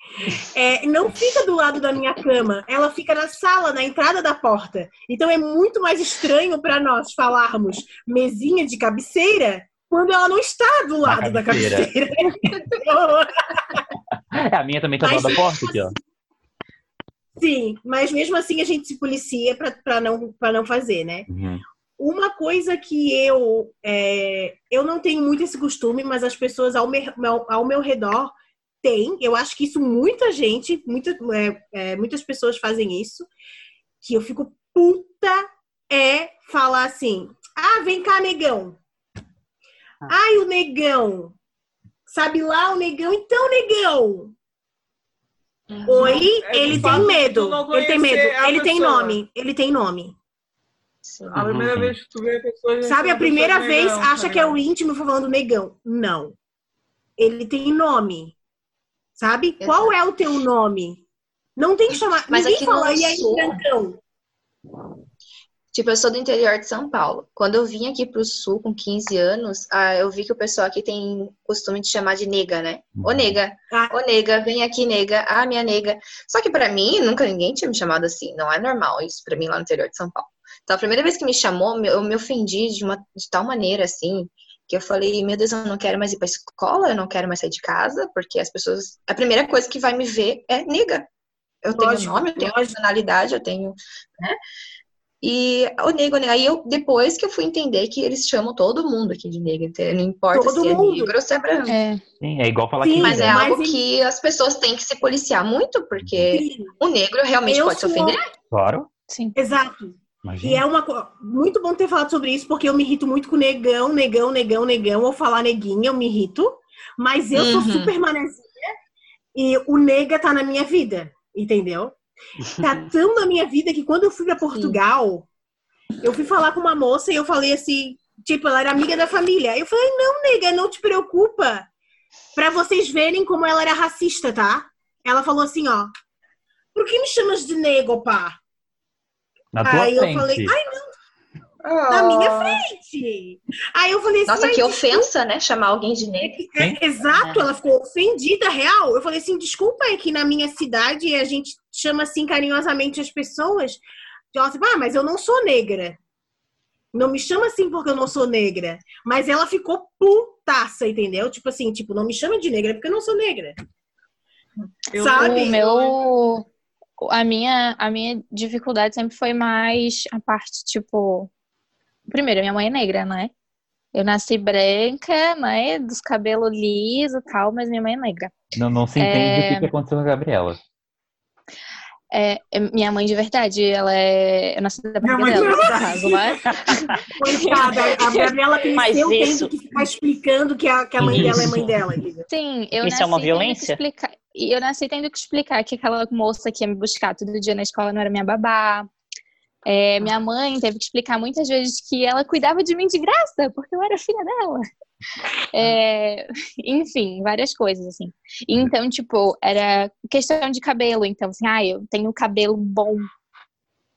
é, não fica do lado da minha cama. Ela fica na sala, na entrada da porta. Então é muito mais estranho para nós falarmos mesinha de cabeceira quando ela não está do lado da cabeceira. É, a minha também tá do lado da porta aqui, ó. Sim, mas mesmo assim a gente se policia para não, pra não fazer, né? Uhum. Uma coisa que eu é, eu não tenho muito esse costume, mas as pessoas ao, me- ao, meu redor têm. Eu acho que isso muita gente, muita, é, é, muitas pessoas fazem isso. Que eu fico puta é falar assim: ah, vem cá, negão. Ai, o negão. Sabe lá o negão? Então, negão. Oi, É, ele tem medo. Ele tem medo. Ele tem nome. Ele tem nome. Sim. A primeira Uhum. vez que tu vê a pessoa. Sabe, a primeira vez negão, tá acha que é o íntimo falando negão. Não. Ele tem nome. Sabe? Exato. Qual é o teu nome? Não tem que chamar. Mas Ninguém aqui fala, e aí, brancão? Tipo, eu sou do interior de São Paulo. Quando eu vim aqui pro sul com 15 anos, ah, eu vi que o pessoal aqui tem costume de chamar de nega, né? Ô Uhum. nega, Ah. ô nega, vem aqui nega, ah, minha nega. Só que pra mim, nunca ninguém tinha me chamado assim. Não é normal isso pra mim lá no interior de São Paulo. Então, a primeira vez que me chamou, eu me ofendi de, uma, de tal maneira, assim. que eu falei, meu Deus, eu não quero mais ir pra escola, eu não quero mais sair de casa, porque as pessoas. A primeira coisa que vai me ver é nega. Eu tenho Lógico, nome, eu tenho personalidade, eu tenho. Né? E o nego, né? Aí eu, depois que eu fui entender que eles chamam todo mundo aqui de negro, então, não importa Todo se é mundo. negro ou se é branco. É, Sim, é igual falar Sim, que. Mas é Mas algo em- que as pessoas têm que se policiar muito, porque Sim, o negro realmente Eu pode se ofender. Claro. sim. exato. E Imagina. é uma muito bom ter falado sobre isso, porque eu me irrito muito com negão, negão, negão, negão, ou falar neguinha, eu me irrito. Mas eu sou Uhum. super manezinha e o nega tá na minha vida, entendeu? Tá tão na minha vida que quando eu fui pra Portugal, eu fui falar com uma moça e eu falei assim, tipo, ela era amiga da família. Eu falei, não, nega, não te preocupa. Pra vocês verem como ela era racista, tá? Ela falou assim, ó. Por que me chamas de nego, pá? Na tua Aí eu frente. falei, ai, na minha frente. Aí eu falei assim, Nossa, "Ai, que desculpa." ofensa, né? Chamar alguém de negro. É, exato, ela ficou ofendida, real. Eu falei assim, desculpa, é que na minha cidade a gente chama assim carinhosamente as pessoas. Ela assim, ah, mas eu não sou negra. Não me chama assim porque eu não sou negra. Mas ela ficou putaça, entendeu? Tipo assim, tipo, não me chama de negra porque eu não sou negra. Eu- Sabe? O meu. A minha, a minha dificuldade sempre foi mais a parte, tipo. Primeiro, minha mãe é negra, né? Eu nasci branca, né? Dos cabelos lisos e tal, mas minha mãe é negra. Não, não se entende É. o que, aconteceu com a Gabriela. É, é minha mãe de verdade, ela é. Eu nasci da Minha barriga mãe de dela, no caso, né? Coitada, a Gabriela Mas cresceu isso- tendo que ficar explicando que a, que a mãe dela é mãe dela. entendeu? Sim, eu Isso nasci é uma tendo que violência? explicar- E eu nasci tendo que explicar que aquela moça que ia me buscar todo dia na escola não era minha babá. É, minha mãe teve que explicar muitas vezes que ela cuidava de mim de graça, porque eu era filha dela. É, enfim, várias coisas, assim. Então, tipo, era questão de cabelo. Então, assim, ah, eu tenho cabelo bom.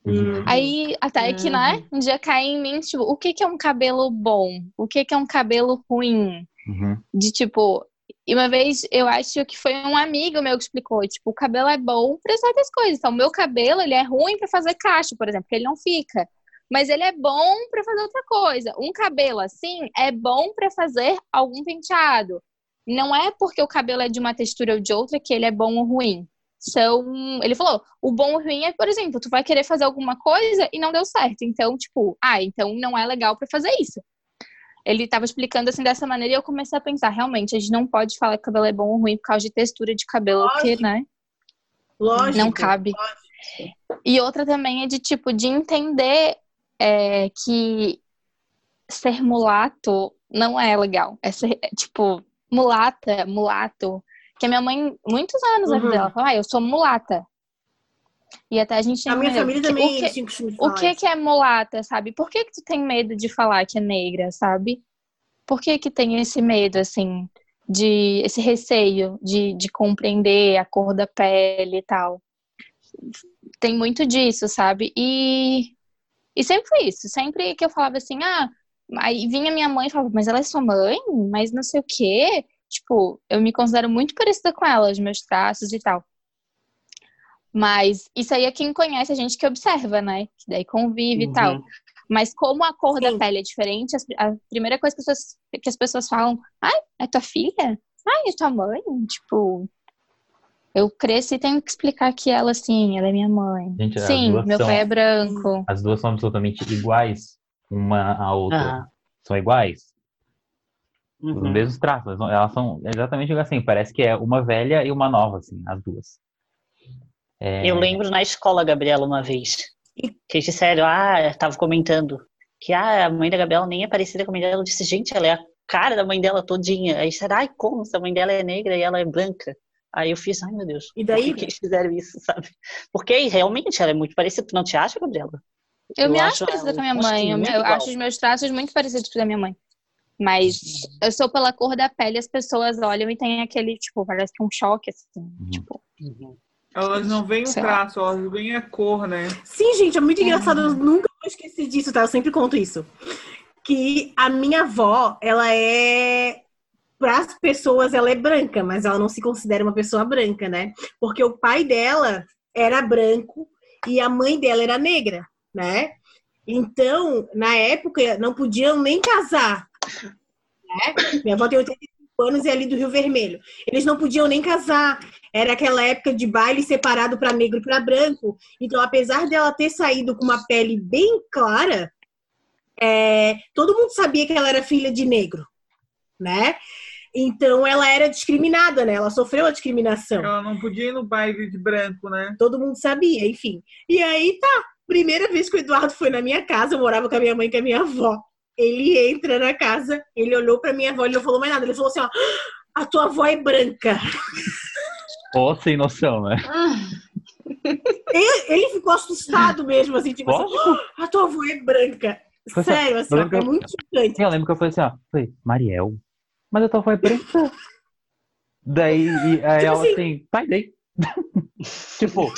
Hum. Aí, até que, né, um dia cai em mim, tipo, o que que é um cabelo bom? O que que é um cabelo ruim? Uhum. de tipo. E uma vez eu acho que foi um amigo meu que explicou, tipo, o cabelo é bom para certas coisas. Então, o meu cabelo, ele é ruim para fazer cacho, por exemplo, porque ele não fica. Mas ele é bom para fazer outra coisa. Um cabelo assim é bom para fazer algum penteado. Não é porque o cabelo é de uma textura ou de outra que ele é bom ou ruim. São, ele falou, o bom ou ruim é, por exemplo, tu vai querer fazer alguma coisa e não deu certo. Então, tipo, ah, então não é legal para fazer isso ele estava explicando assim dessa maneira e eu comecei a pensar, realmente, a gente não pode falar que o cabelo é bom ou ruim por causa de textura de cabelo, porque, né, Lógico. não cabe. E outra também é de, tipo, de entender é, que ser mulato não é legal. É ser, é, tipo, mulata, mulato. Que a minha mãe, muitos anos na vida Uhum. dela, falou, ah, eu sou mulata. E até a gente A minha medo, família também o que- o que que é mulata, sabe? Por que que tu tem medo de falar que é negra, sabe? Por que que tem esse medo, assim, de esse receio de, de compreender a cor da pele e tal? Tem muito disso, sabe? E, e sempre foi isso. Sempre que eu falava assim, ah, aí vinha minha mãe e falava, mas ela é sua mãe? Mas não sei o quê. Tipo, eu me considero muito parecida com ela, os meus traços e tal. Mas isso aí é quem conhece a gente que observa, né? Que daí convive e tal. Uhum. Mas como a cor da Sim. pele é diferente, a primeira coisa que as pessoas, que as pessoas falam, ai, é tua filha? Ai, é tua mãe? Tipo, eu cresci e tenho que explicar que ela, sim, ela é minha mãe. Gente, sim, meu são- pai é branco. As duas são absolutamente iguais uma à outra. Ah, São iguais. Os uhum. mesmos traços. Elas são exatamente assim. Parece que é uma velha e uma nova, assim, as duas. É, Eu lembro na escola, Gabriela, uma vez, que eles disseram, ah, tava comentando que ah, a mãe da Gabriela nem é parecida com a mãe dela. Eu disse, gente, ela é a cara da mãe dela todinha. Aí disseram, ai, como? Se a mãe dela é negra e ela é branca. Aí eu fiz, ai meu Deus, E por daí? que, que eles fizeram isso, sabe? Porque realmente ela é muito parecida. Tu não te acha, Gabriela? Eu, Eu me acho parecida com a minha mãe. Eu, eu acho os meus traços muito parecidos com os da minha mãe. Mas eu sou pela cor da pele, as pessoas olham e tem aquele, tipo, parece que um choque, assim. Tipo, Elas não veem o Sei lá. traço, elas veem a cor, né? Sim, gente, é muito engraçado. Eu nunca vou esquecer disso, tá? Eu sempre conto isso. Que a minha avó, ela é. Para as pessoas, ela é branca, mas ela não se considera uma pessoa branca, né? Porque o pai dela era branco e a mãe dela era negra, né? Então, na época, não podiam nem casar Né? Minha avó tem 85 anos e é ali do Rio Vermelho. Eles não podiam nem casar. Era aquela época de baile separado para negro e para branco. Então, apesar dela ter saído com uma pele bem clara, é, todo mundo sabia que ela era filha de negro, né? Então ela era discriminada, né? Ela sofreu a discriminação. Ela não podia ir no baile de branco, né? Todo mundo sabia, enfim. E aí tá, primeira vez que o Eduardo foi na minha casa, eu morava com a minha mãe e com a minha avó. Ele entra na casa, ele olhou pra minha avó, ele não falou mais nada. Ele falou assim: ó, a tua avó é branca. Ó, sem noção, né? Ele, ele ficou assustado mesmo, assim, tipo assim. "Ah, a tua avó é branca. Assim, Sério, assim, ó, é muito chocante. Eu lembro que eu falei assim, ó, falei, Mariel, mas a tua avó é branca. Daí, aí Tipo ela assim- assim, tá, e daí? tipo,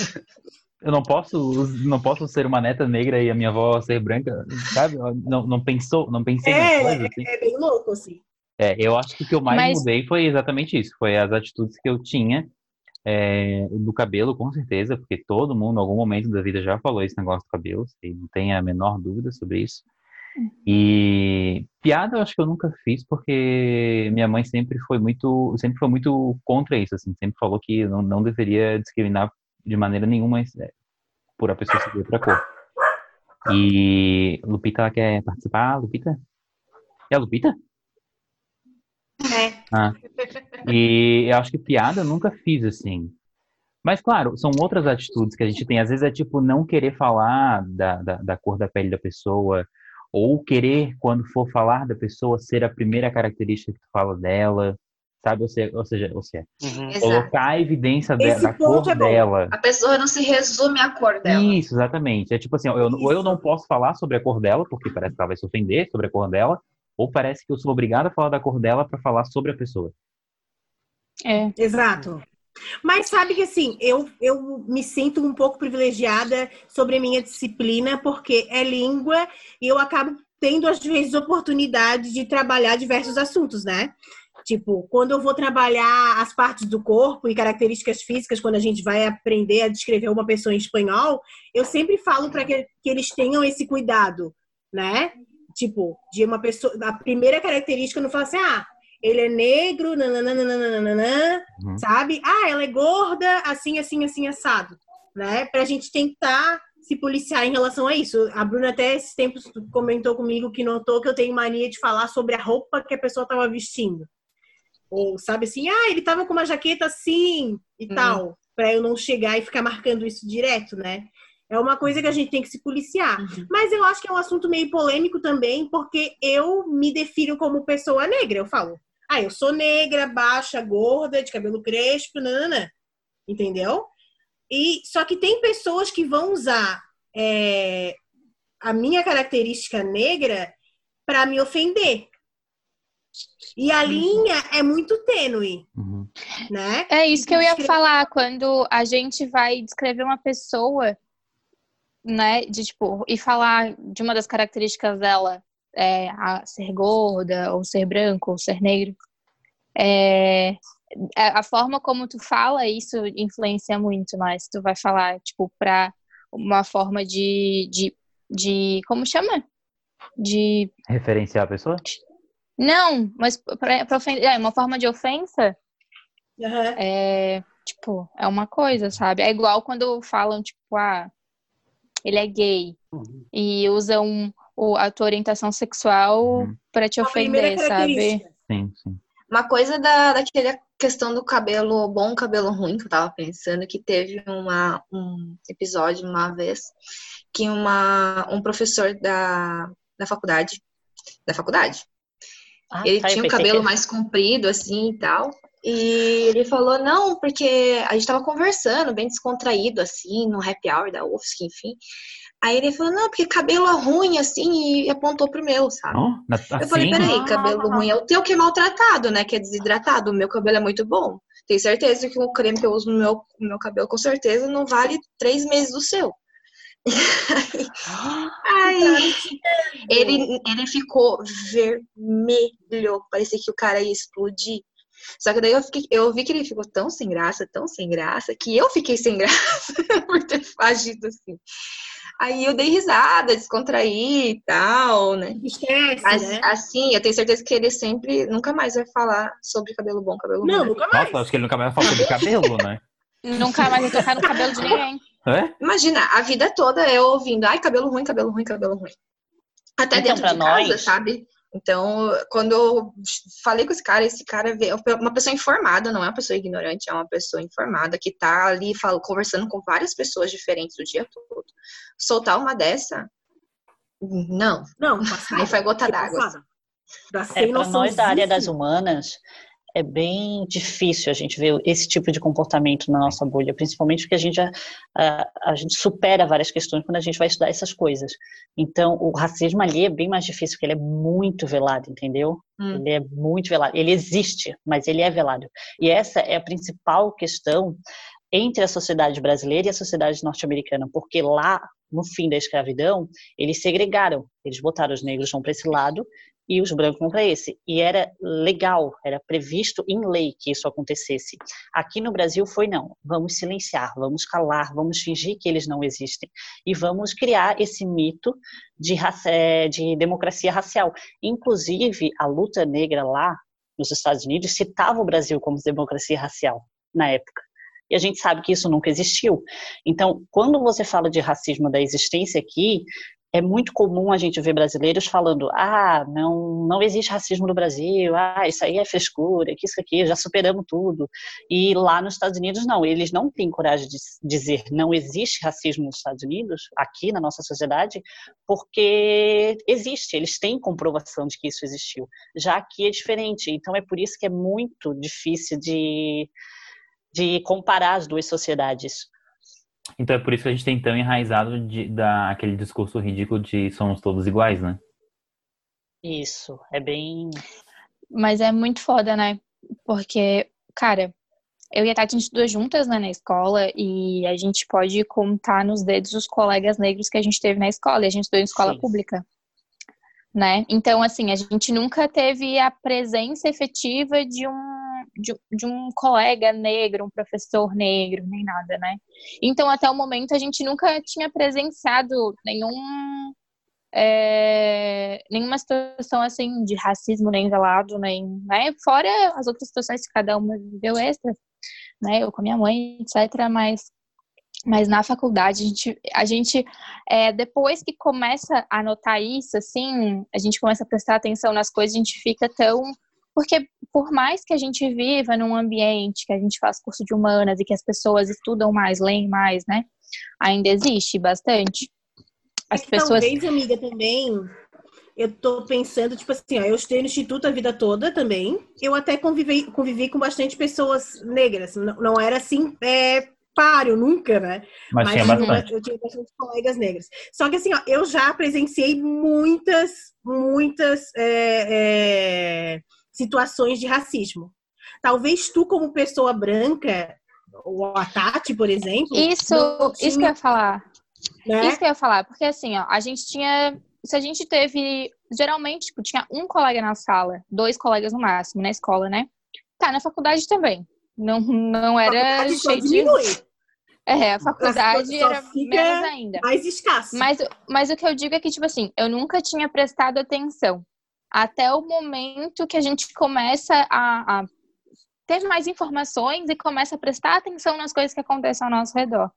eu não posso, não posso ser uma neta negra e a minha avó ser branca, sabe? Não, não pensou, não pensei É, coisas, assim. É bem louco, assim. É, eu acho que o que eu mais Mas- mudei foi exatamente isso. Foi as atitudes que eu tinha é, do cabelo, com certeza, porque todo mundo, em algum momento da vida, já falou esse negócio do cabelo, e não tem a menor dúvida sobre isso. E piada eu acho que eu nunca fiz, porque minha mãe sempre foi muito, sempre foi muito contra isso, assim, sempre falou que não, não deveria discriminar de maneira nenhuma é, por a pessoa ser de outra cor. E Lupita ela quer participar, Lupita? É a Lupita? É. Ah. E eu acho que piada eu nunca fiz assim. Mas, claro, são outras atitudes que a gente tem. Às vezes é tipo não querer falar da, da, da cor da pele da pessoa, ou querer, quando for falar da pessoa, ser a primeira característica que tu fala dela, sabe? Ou seja, ou seja, ou seja Uhum. Colocar a evidência Esse da ponto cor é dela. A pessoa não se resume à cor dela. Isso, exatamente. É tipo assim, eu, ou eu não posso falar sobre a cor dela, porque parece que ela vai se ofender sobre a cor dela, ou parece que eu sou obrigado a falar da cor dela para falar sobre a pessoa. É. Exato. Mas sabe que assim, eu, eu me sinto um pouco privilegiada sobre a minha disciplina, porque é língua e eu acabo tendo, às vezes, oportunidade de trabalhar diversos assuntos, né? Tipo, quando eu vou trabalhar as partes do corpo e características físicas, quando a gente vai aprender a descrever uma pessoa em espanhol, eu sempre falo para que, que eles tenham esse cuidado, né? Tipo, de uma pessoa. A primeira característica eu não falo assim, ah, ele é negro, nananana, Uhum. sabe? Ah, ela é gorda, assim, assim, assim, assado, né? Pra gente tentar se policiar em relação a isso. A Bruna até esses tempos comentou comigo que notou que eu tenho mania de falar sobre a roupa que a pessoa tava vestindo. Ou, sabe assim, ah, ele tava com uma jaqueta assim e Uhum. tal, Pra eu não chegar e ficar marcando isso direto, né? É uma coisa que a gente tem que se policiar. Uhum. Mas eu acho que é um assunto meio polêmico também, porque eu me defino como pessoa negra. Eu falo, ah, eu sou negra, baixa, gorda, de cabelo crespo, nanana. Entendeu? E só que tem pessoas que vão usar é, a minha característica negra para me ofender. E a linha é muito tênue, Uhum. né? É isso que eu ia falar quando a gente vai descrever uma pessoa, né, de tipo, e falar de uma das características dela, é, a ser gorda, ou ser branco, ou ser negro. É, a a forma como tu fala isso influencia muito, mas tu vai falar, tipo, pra uma forma de, de, de como chama? De Referenciar a pessoa? não, mas pra, pra ofender, é uma forma de ofensa. Aham. É, tipo, é uma coisa, sabe? É igual quando falam, tipo, ah, ele é gay Uhum. e usam o, a tua orientação sexual Uhum. pra te A ofender, sabe? Sim, sim. Uma coisa da, daquela questão do cabelo bom, cabelo ruim, que eu tava pensando, que teve uma, um episódio uma vez que uma, um professor da, da faculdade, da faculdade, Ah, ele tá, tinha o pensei cabelo que- mais comprido, assim, e tal. E ele falou, não, porque a gente tava conversando, bem descontraído, assim, no happy hour da UFSC, enfim. Aí ele falou, não, porque cabelo é ruim, assim, e apontou pro meu, sabe? Oh, na- Eu falei, assim? peraí, cabelo ruim é o teu que é maltratado, né? Que é desidratado. O meu cabelo é muito bom. Tenho certeza que o creme que eu uso no meu, no meu cabelo, com certeza, não vale três meses do seu. Aí, ele, ele ficou vermelho. Parecia que o cara ia explodir. Só que daí eu, fiquei, eu vi que ele ficou tão sem graça, tão sem graça, que eu fiquei sem graça por ter agido assim. Aí eu dei risada, descontraí e tal, né? Esquece, Mas, né? assim, eu tenho certeza que ele sempre, nunca mais vai falar sobre cabelo bom, cabelo Não, ruim. nunca mais. Nossa, acho que ele nunca mais falou sobre cabelo, né? Nunca mais vai tocar no cabelo de ninguém. É? Imagina, a vida toda eu ouvindo, ai, cabelo ruim, cabelo ruim, cabelo ruim. Até Então, dentro pra de casa, nós- sabe? Então, quando eu falei com esse cara, esse cara veio, uma pessoa informada, não é uma pessoa ignorante, é uma pessoa informada que tá ali fala, conversando com várias pessoas diferentes o dia todo. Soltar uma dessa, não. Não, passada. Aí foi gota d'água. Da É, para nós da área das humanas, é bem difícil a gente ver esse tipo de comportamento na nossa bolha, principalmente porque a gente, a, a gente supera várias questões quando a gente vai estudar essas coisas. Então, o racismo ali é bem mais difícil, porque ele é muito velado, entendeu? Hum. Ele é muito velado. Ele existe, mas ele é velado. E essa é a principal questão entre a sociedade brasileira e a sociedade norte-americana, porque lá, no fim da escravidão, eles segregaram, eles botaram os negros vão para esse lado e os brancos para esse. E era legal, era previsto em lei que isso acontecesse. Aqui no Brasil foi não, vamos silenciar, vamos calar, vamos fingir que eles não existem e vamos criar esse mito de, eh, de democracia racial. Inclusive, a luta negra lá nos Estados Unidos citava o Brasil como democracia racial na época. E a gente sabe que isso nunca existiu. Então, quando você fala de racismo da existência aqui, é muito comum a gente ver brasileiros falando: ah, não, não existe racismo no Brasil, ah, isso aí é frescura, que isso aqui, já superamos tudo. E lá nos Estados Unidos, não, eles não têm coragem de dizer não existe racismo nos Estados Unidos, aqui na nossa sociedade, porque existe, eles têm comprovação de que isso existiu. Já aqui é diferente, então é por isso que é muito difícil de, de comparar as duas sociedades. Então é por isso que a gente tem tão enraizado de, da, aquele discurso ridículo de somos todos iguais, né? Isso, é bem. Mas é muito foda, né? Porque, cara, eu e a Tati, a gente estudou juntas né, na escola e a gente pode contar nos dedos os colegas negros que a gente teve na escola. E a gente estudou em escola Sim. pública. Né? Então, assim, a gente nunca teve a presença efetiva de um, de, de um colega negro, um professor negro, nem nada, né? Então, até o momento, a gente nunca tinha presenciado nenhum é, nenhuma situação assim de racismo nem velado, nem, né? Fora as outras situações que cada uma viveu extra, né? Eu com a minha mãe, etc. Mas, mas na faculdade a gente, a gente é, depois que começa a notar isso, assim, a gente começa a prestar atenção nas coisas, a gente fica tão porque por mais que a gente viva num ambiente que a gente faz curso de humanas e que as pessoas estudam mais, leem mais, né? Ainda existe bastante. As É pessoas Talvez, amiga, também. Eu tô pensando, tipo assim, ó, eu estudei no instituto a vida toda também. Eu até convivi, convivi com bastante pessoas negras. Não, não era assim, é, páreo, nunca, né? Mas, tinha tinha- bastante. eu tinha bastante colegas negras. Só que assim, ó, eu já presenciei muitas, muitas é, é, situações de racismo. Talvez tu, como pessoa branca, ou a Tati, por exemplo, Isso, isso que eu ia falar. né? Isso que eu ia falar, porque assim, ó, a gente tinha. Se a gente teve. Geralmente, tipo, tinha um colega na sala, dois colegas no máximo, na escola, né? Tá, na faculdade também. Não, não A era só cheio de. É, a faculdade era menos ainda. mais escasso. Mas, mas o que eu digo é que, tipo assim, eu nunca tinha prestado atenção. Até o momento que a gente começa a, a ter mais informações e começa a prestar atenção nas coisas que acontecem ao nosso redor.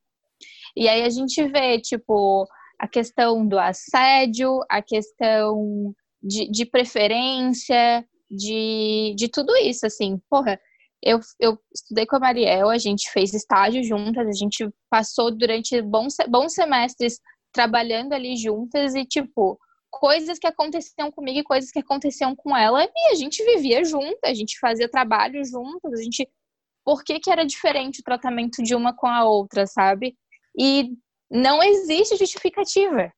E aí a gente vê, tipo, a questão do assédio, a questão de, de preferência, de, de tudo isso, assim. Porra, eu, eu estudei com a Mariel, a gente fez estágio juntas, a gente passou durante bons, bons semestres trabalhando ali juntas e, tipo, coisas que aconteciam comigo e coisas que aconteciam com ela, e a gente vivia junto, a gente fazia trabalho juntas, a gente. Por que, que era diferente o tratamento de uma com a outra, sabe? E não existe justificativa.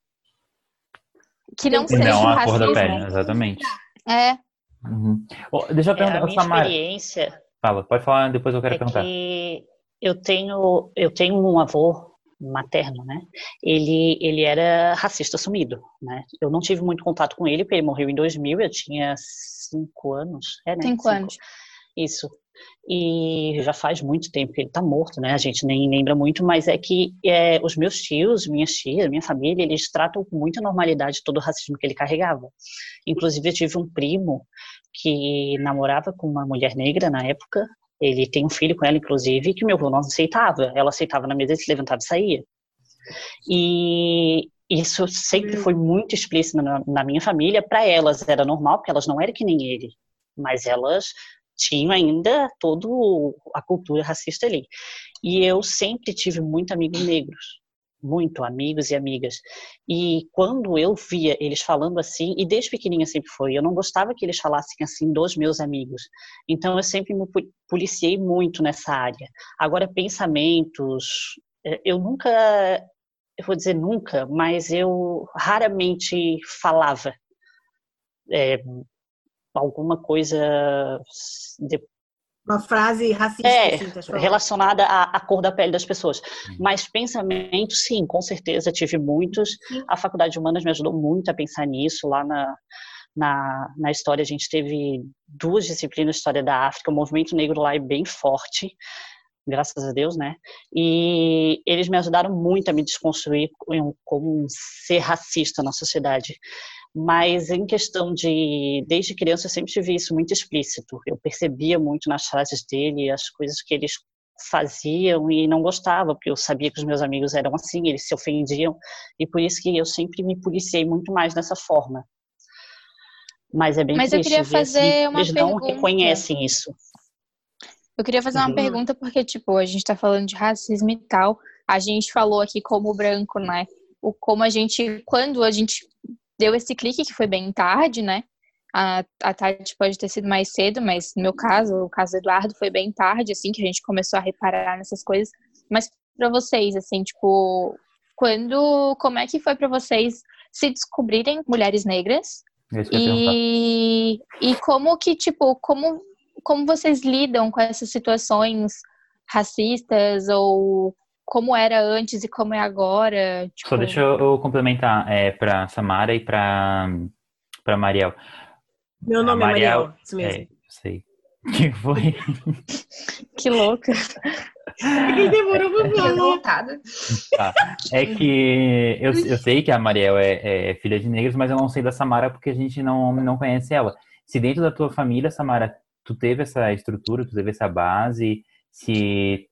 Que não seja Não, a da racismo. pele, exatamente. É, Uhum. Ó, deixa eu É, perguntar, a ô, minha Samara, experiência fala, pode falar, depois eu quero é perguntar. que eu tenho, eu tenho um avô materno, né? Ele, ele era racista assumido, né? Eu não tive muito contato com ele, porque ele morreu em 2000, eu tinha cinco anos. É, né? cinco anos. Isso. e já faz muito tempo que ele está morto, né? A gente nem lembra muito, mas é que é, os meus tios, minhas tias, minha família, eles tratam com muita normalidade todo o racismo que ele carregava. Inclusive, eu tive um primo que namorava com uma mulher negra na época, ele tem um filho com ela, inclusive, que meu avô não aceitava. Ela aceitava na mesa, ele se levantava e saía. E isso sempre foi muito explícito na, minha família. Para elas era normal, porque elas não eram que nem ele, mas elas tinham ainda toda a cultura racista ali. E eu sempre tive muito amigos negros, muito amigos e amigas. E quando eu via eles falando assim, e desde pequenininha sempre foi, eu não gostava que eles falassem assim dos meus amigos. Então eu sempre me policiei muito nessa área. Agora pensamentos, é, eu nunca eu vou dizer nunca, mas eu raramente falava é, alguma coisa de, uma frase racista é, assim, relacionada à, à, cor da pele das pessoas. Mas pensamento, sim, com certeza tive muitos. Sim. A Faculdade de Humanas me ajudou muito a pensar nisso. Lá na, na, na história a gente teve duas disciplinas de História da África. O movimento negro lá é bem forte graças a Deus, né? E eles me ajudaram muito a me desconstruir como um ser racista na sociedade. Mas em questão de, desde criança eu sempre tive isso muito explícito. Eu percebia muito nas frases dele as coisas que eles faziam e não gostava, porque eu sabia que os meus amigos eram assim, eles se ofendiam, e por isso que eu sempre me policiei muito mais dessa forma. Mas é bem Mas triste, eu queria fazer assim, uma eles pergunta. não reconhecem isso. Eu queria fazer uma Uhum. pergunta, porque, tipo, a gente tá falando de racismo e tal. A gente falou aqui como branco, né? O, como a gente, quando a gente deu esse clique, que foi bem tarde, né? A, a Tati pode ter sido mais cedo, mas no meu caso, o caso do Eduardo foi bem tarde, assim, que a gente começou a reparar nessas coisas. Mas pra vocês, assim, tipo, quando, como é que foi pra vocês se descobrirem mulheres negras? E, e como que, tipo, como, como vocês lidam com essas situações racistas ou como era antes e como é agora? Tipo, Só deixa eu, complementar é, para Samara e para para Mariel. Meu nome é Mariel- Mariel, isso mesmo. É, sei. Que foi? Que louca. Ele demorou pra falar. Revoltada. É que eu, eu sei que a Mariel é, é filha de negros, mas eu não sei da Samara porque a gente não, não conhece ela. Se dentro da tua família, Samara, tu teve essa estrutura, tu teve essa base, se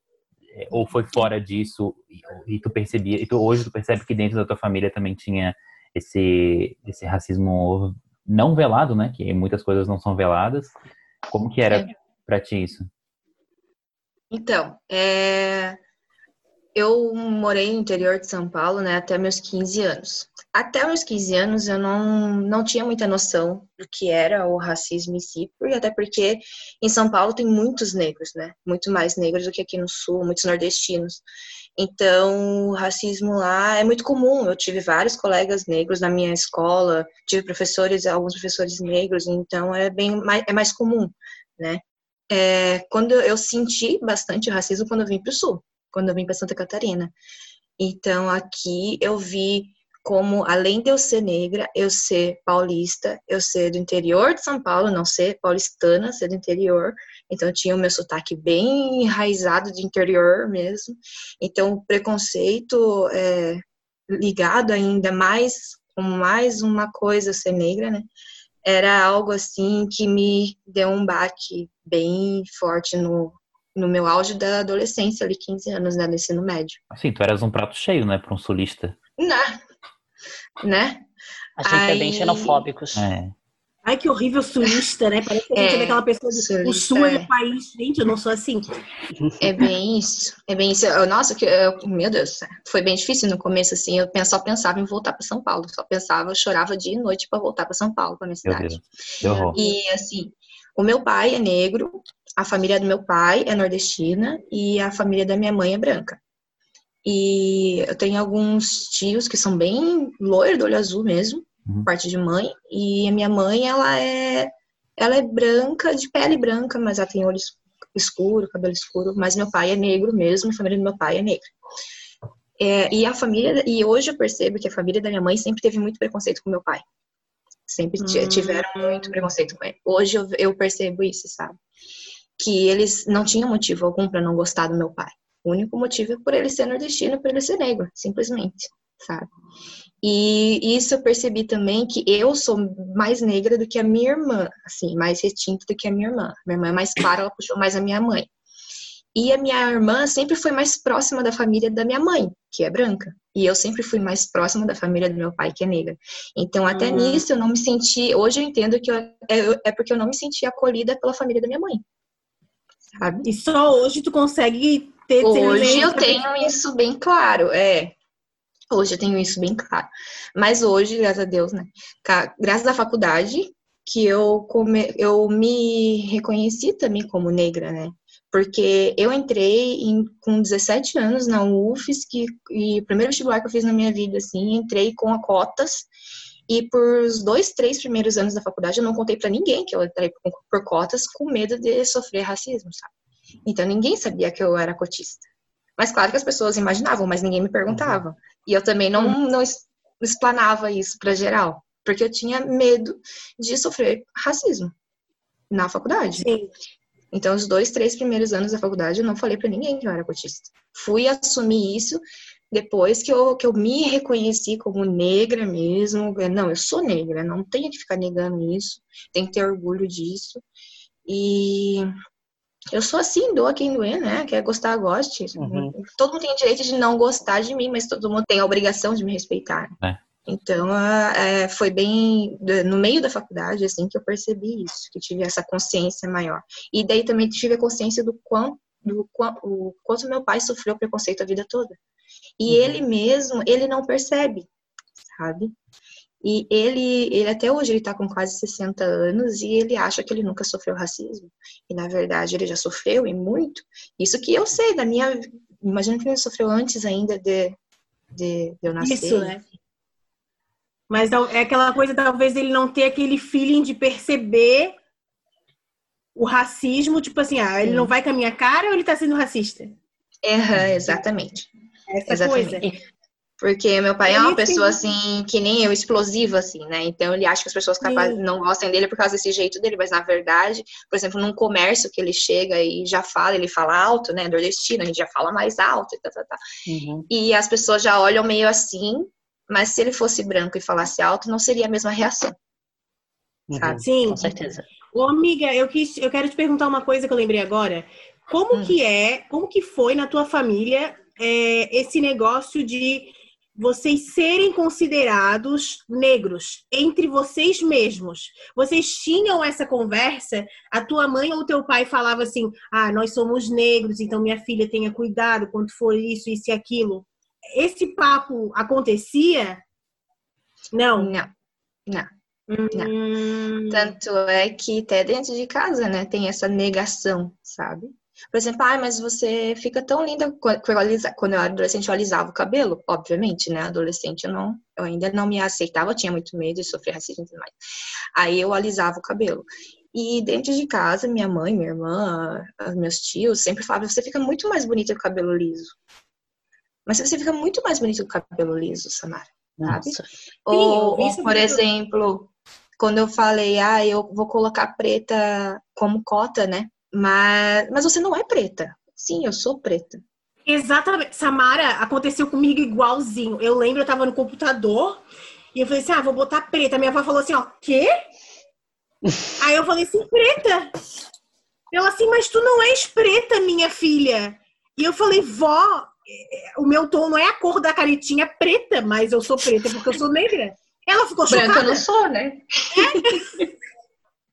ou foi fora disso e, e tu percebia, e tu, hoje tu percebe que dentro da tua família também tinha esse esse racismo não velado, né? Que muitas coisas não são veladas. Como que era É. pra ti isso? Então, é, eu morei no interior de São Paulo, né, até meus 15 anos. Até meus 15 anos eu não, não tinha muita noção do que era o racismo em si, até porque em São Paulo tem muitos negros, né, muito mais negros do que aqui no Sul, muitos nordestinos. Então, o racismo lá é muito comum. Eu tive vários colegas negros na minha escola, tive professores, alguns professores negros, então é bem mais, é mais comum, né? É, quando eu senti bastante racismo quando eu vim para o sul, quando eu vim para Santa Catarina. Então aqui eu vi como além de eu ser negra, eu ser paulista, eu ser do interior de São Paulo, não ser paulistana, ser do interior. Então tinha o meu sotaque bem enraizado de interior mesmo. Então o preconceito é, ligado ainda mais com mais uma coisa ser negra, né? Era algo assim que me deu um baque bem forte no, no meu auge da adolescência, ali 15 anos, né, do ensino médio. Assim, tu eras um prato cheio, né, para um sulista. Né? Né? A gente é bem Aí- xenofóbicos. É. Ai, que horrível sulista, né? Parece que a gente É, é daquela pessoa de o sulista, sul é é. o país. Gente, eu não sou assim. É bem isso. É bem isso. Eu- Nossa, que, eu- meu Deus, foi bem difícil no começo, assim. Eu só pensava em voltar para São Paulo. Só pensava, eu chorava dia e noite para voltar para São Paulo, para minha Meu cidade. Deus. Que horror. E assim, o meu pai é negro, a família do meu pai é nordestina e a família da minha mãe é branca. E eu tenho alguns tios que são bem loiros, do olho azul mesmo, Uhum. parte de mãe, e a minha mãe, ela é ela é branca, de pele branca, mas ela tem olho es- escuro, cabelo escuro, mas meu pai é negro mesmo, a família do meu pai é negra. É, e a família, e hoje eu percebo que a família da minha mãe sempre teve muito preconceito com meu pai. Sempre ti- Hum. tiveram muito preconceito com ele. Hoje eu, eu percebo isso, sabe? Que eles não tinham motivo algum para não gostar do meu pai. O único motivo é por ele ser nordestino, por ele ser negro, simplesmente, sabe? E isso eu percebi também que eu sou mais negra do que a minha irmã, assim, mais retinta do que a minha irmã. Minha irmã é mais clara, ela puxou mais a minha mãe. E a minha irmã sempre foi mais próxima da família da minha mãe, que é branca. E eu sempre fui mais próxima da família do meu pai, que é negra. Então, até uhum. nisso, eu não me senti. Hoje eu entendo que eu, é, é porque eu não me senti acolhida pela família da minha mãe. Sabe? E só hoje tu consegue ter. Hoje eu tenho isso bem claro, é. Hoje eu tenho isso bem claro. Mas hoje, graças a Deus, né? Graças à faculdade, que eu, come, eu me reconheci também como negra, né? Porque eu entrei em, com 17 anos na UFES, que, e o primeiro vestibular que eu fiz na minha vida, assim, entrei com a cotas, e por os dois, três primeiros anos da faculdade eu não contei para ninguém que eu entrei por, por cotas com medo de sofrer racismo, sabe? Então ninguém sabia que eu era cotista. Mas claro que as pessoas imaginavam, mas ninguém me perguntava. Uhum. E eu também não, uhum. não explanava isso para geral, porque eu tinha medo de sofrer racismo na faculdade. Sim. Então, os dois, três primeiros anos da faculdade, eu não falei para ninguém que eu era cotista. Fui assumir isso depois que eu, que eu me reconheci como negra mesmo. Não, eu sou negra, não tenho que ficar negando isso, tenho que ter orgulho disso. E eu sou assim, doa quem doer, né? Quer gostar, goste. Uhum. Todo mundo tem o direito de não gostar de mim, mas todo mundo tem a obrigação de me respeitar. É. Então, é, foi bem no meio da faculdade, assim, que eu percebi isso, que tive essa consciência maior. E daí também tive a consciência do quanto, do quanto, quanto meu pai sofreu preconceito a vida toda. E uhum. ele mesmo, ele não percebe, sabe? E ele, ele até hoje ele tá com quase 60 anos e ele acha que ele nunca sofreu racismo. E na verdade ele já sofreu e muito. Isso que eu sei da minha, imagino que ele sofreu antes ainda de, de, de eu nascer. Isso, né? Mas é aquela coisa, talvez ele não ter aquele feeling de perceber o racismo, tipo assim, ah, ele não vai com a minha cara ou ele tá sendo racista? É, exatamente. Essa exatamente. coisa. Porque meu pai é uma pessoa assim, que nem eu, explosiva, assim, né? Então ele acha que as pessoas capazes não gostam dele por causa desse jeito dele, mas na verdade, por exemplo, num comércio que ele chega e já fala, ele fala alto, né? Nordestino, a gente já fala mais alto e tá, tá, tá. Uhum. E as pessoas já olham meio assim, mas se ele fosse branco e falasse alto, não seria a mesma reação. Uhum. Sabe? Sim. Com certeza. Ô, amiga, eu, quis, eu quero te perguntar uma coisa que eu lembrei agora. Como uhum. que é, como que foi na tua família é, esse negócio de vocês serem considerados negros entre vocês mesmos. Vocês tinham essa conversa? A tua mãe ou teu pai falava assim: "Ah, nós somos negros, então minha filha tenha cuidado quando for isso, isso e aquilo" esse papo acontecia? Não. Não. Não. Hum... Tanto é que até dentro de casa, né, tem essa negação, sabe? Por exemplo, ah, mas você fica tão linda quando eu era adolescente eu alisava o cabelo, obviamente, né? Adolescente eu não, eu ainda não me aceitava, eu tinha muito medo de sofrer racismo e tudo mais. Aí eu alisava o cabelo. E dentro de casa, minha mãe, minha irmã, meus tios sempre falavam: você fica muito mais bonita com o cabelo liso. Mas você fica muito mais bonito com o cabelo liso, Samara. Sabe? Ou, Sim, ou por exemplo, quando eu falei, ah, eu vou colocar preta como cota, né? Mas, mas você não é preta. Sim, eu sou preta. Exatamente. Samara, aconteceu comigo igualzinho. Eu lembro, eu tava no computador e eu falei assim: ah, vou botar preta. Minha avó falou assim: ó, quê? Aí eu falei assim: preta. Ela assim, mas tu não és preta, minha filha. E eu falei, vó, o meu tom não é a cor da caretinha preta, mas eu sou preta porque eu sou negra. Ela ficou Branca chocada. eu não sou, né? É.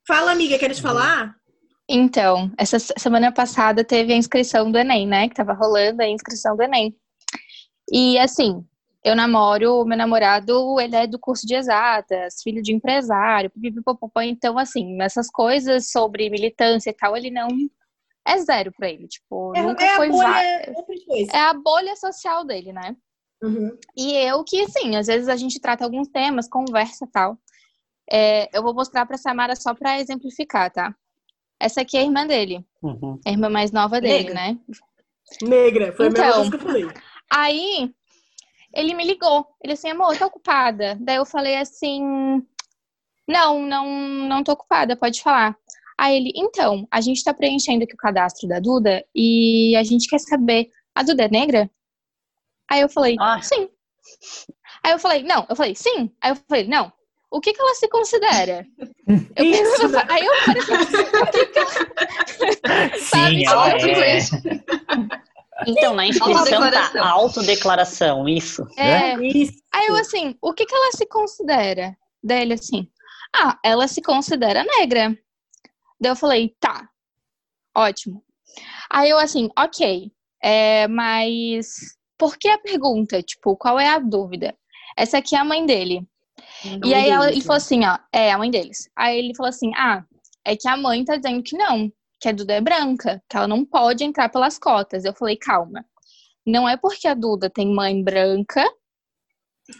Fala, amiga, queres falar? Então, essa semana passada teve a inscrição do Enem, né? Que tava rolando a inscrição do Enem. E assim, eu namoro, meu namorado, ele é do curso de exatas, filho de empresário, pipipopopó, então assim, essas coisas sobre militância e tal, ele não é zero pra ele. Tipo, é, nunca é foi bolha, É a bolha social dele, né? Uhum. E eu que, assim, às vezes a gente trata alguns temas, conversa e tal. É, eu vou mostrar pra Samara só pra exemplificar, tá? Essa aqui é a irmã dele. Uhum. A irmã mais nova dele, Negra. né? Negra, foi então, a mesma então, coisa que eu falei. Aí, ele me ligou. Ele assim, amor, tô ocupada. Daí eu falei assim, não, não, não tô ocupada, pode falar. Aí ele, então, a gente tá preenchendo aqui o cadastro da Duda e a gente quer saber, a Duda é negra? Aí eu falei, Ah. sim. Aí eu falei, não, eu falei, sim. Aí eu falei, não. O que que ela se considera? Eu Isso, penso- né? aí eu pensar, o que que ela... Sabe, Sim, ela fico é. Então, na inscrição tá Autodeclaração. autodeclaração, isso. É, Isso. Aí eu assim, o que que ela se considera? Daí ele assim, ah, ela se considera negra. Daí eu falei, tá, ótimo. Aí eu assim, ok, é, mas por que a pergunta? Tipo, qual é a dúvida? Essa aqui é a mãe dele. E aí ela, ele falou assim, ó, é a mãe deles. Aí ele falou assim, ah, é que a mãe tá dizendo que não, que a Duda é branca, que ela não pode entrar pelas cotas. Eu falei, calma. Não é porque a Duda tem mãe branca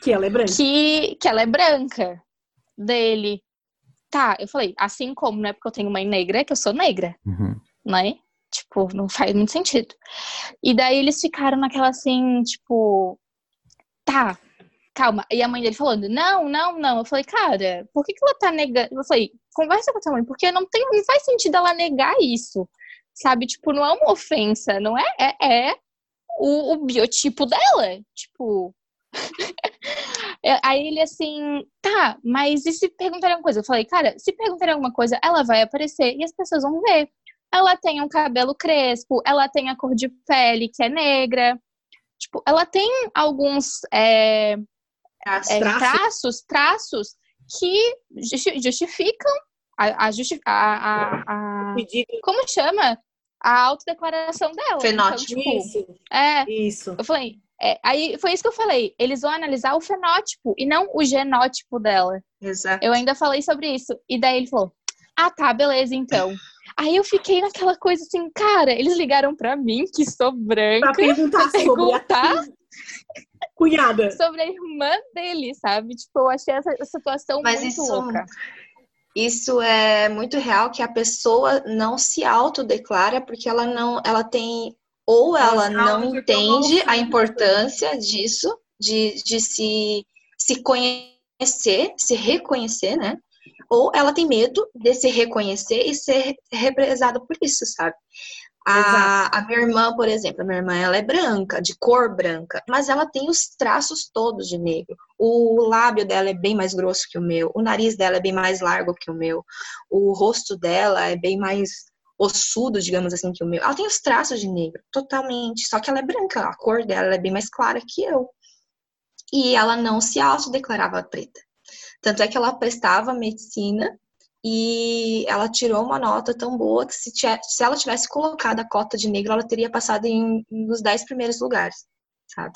Que ela é branca. que, que ela é branca dele. Tá, eu falei, assim como não é porque eu tenho mãe negra, que eu sou negra, Uhum. né? Tipo, não faz muito sentido. E daí eles ficaram naquela assim, tipo, tá, calma. E a mãe dele falando, não, não, não. Eu falei, cara, por que, que ela tá negando? Eu falei, conversa com a tua mãe, porque não, tem, não faz sentido ela negar isso. Sabe? Tipo, não é uma ofensa, não é? É, é o, o biotipo dela. Tipo. Aí ele assim, tá, mas e se perguntarem alguma coisa? Eu falei, cara, se perguntarem alguma coisa, ela vai aparecer e as pessoas vão ver. Ela tem um cabelo crespo, ela tem a cor de pele que é negra. Tipo, ela tem alguns é. É, Traços. traços, que justi- justificam a, a, justi- a, a- a- como chama? A autodeclaração dela. Fenótipo. Então, tipo, Isso. é, Isso. eu falei, é, aí foi isso que eu falei. Eles vão analisar o fenótipo e não o genótipo dela. Exato. Eu ainda falei sobre isso. E daí ele falou: Ah, tá, beleza, então. Aí eu fiquei naquela coisa assim, cara, eles ligaram pra mim, que sou Pra branca, perguntar sobre perguntar cunhada. sobre a irmã dele, sabe? Tipo, eu achei essa situação Mas muito isso- louca. Isso é muito real que a pessoa não se autodeclara porque ela não, ela tem ou ela Ela não entende a importância disso, de, de se, se conhecer, se reconhecer, né? Ou ela tem medo de se reconhecer e ser represada por isso, sabe? A, a minha irmã, por exemplo, a minha irmã ela é branca, de cor branca, mas ela tem os traços todos de negro. O lábio dela é bem mais grosso que o meu, o nariz dela é bem mais largo que o meu, o rosto dela é bem mais ossudo, digamos assim, que o meu. Ela tem os traços de negro, totalmente. Só que ela é branca, a cor dela é bem mais clara que eu. E ela não se autodeclarava preta. Tanto é que ela prestava medicina e ela tirou uma nota tão boa que se, tia- se ela tivesse colocado a cota de negro, ela teria passado em nos dez primeiros lugares, sabe?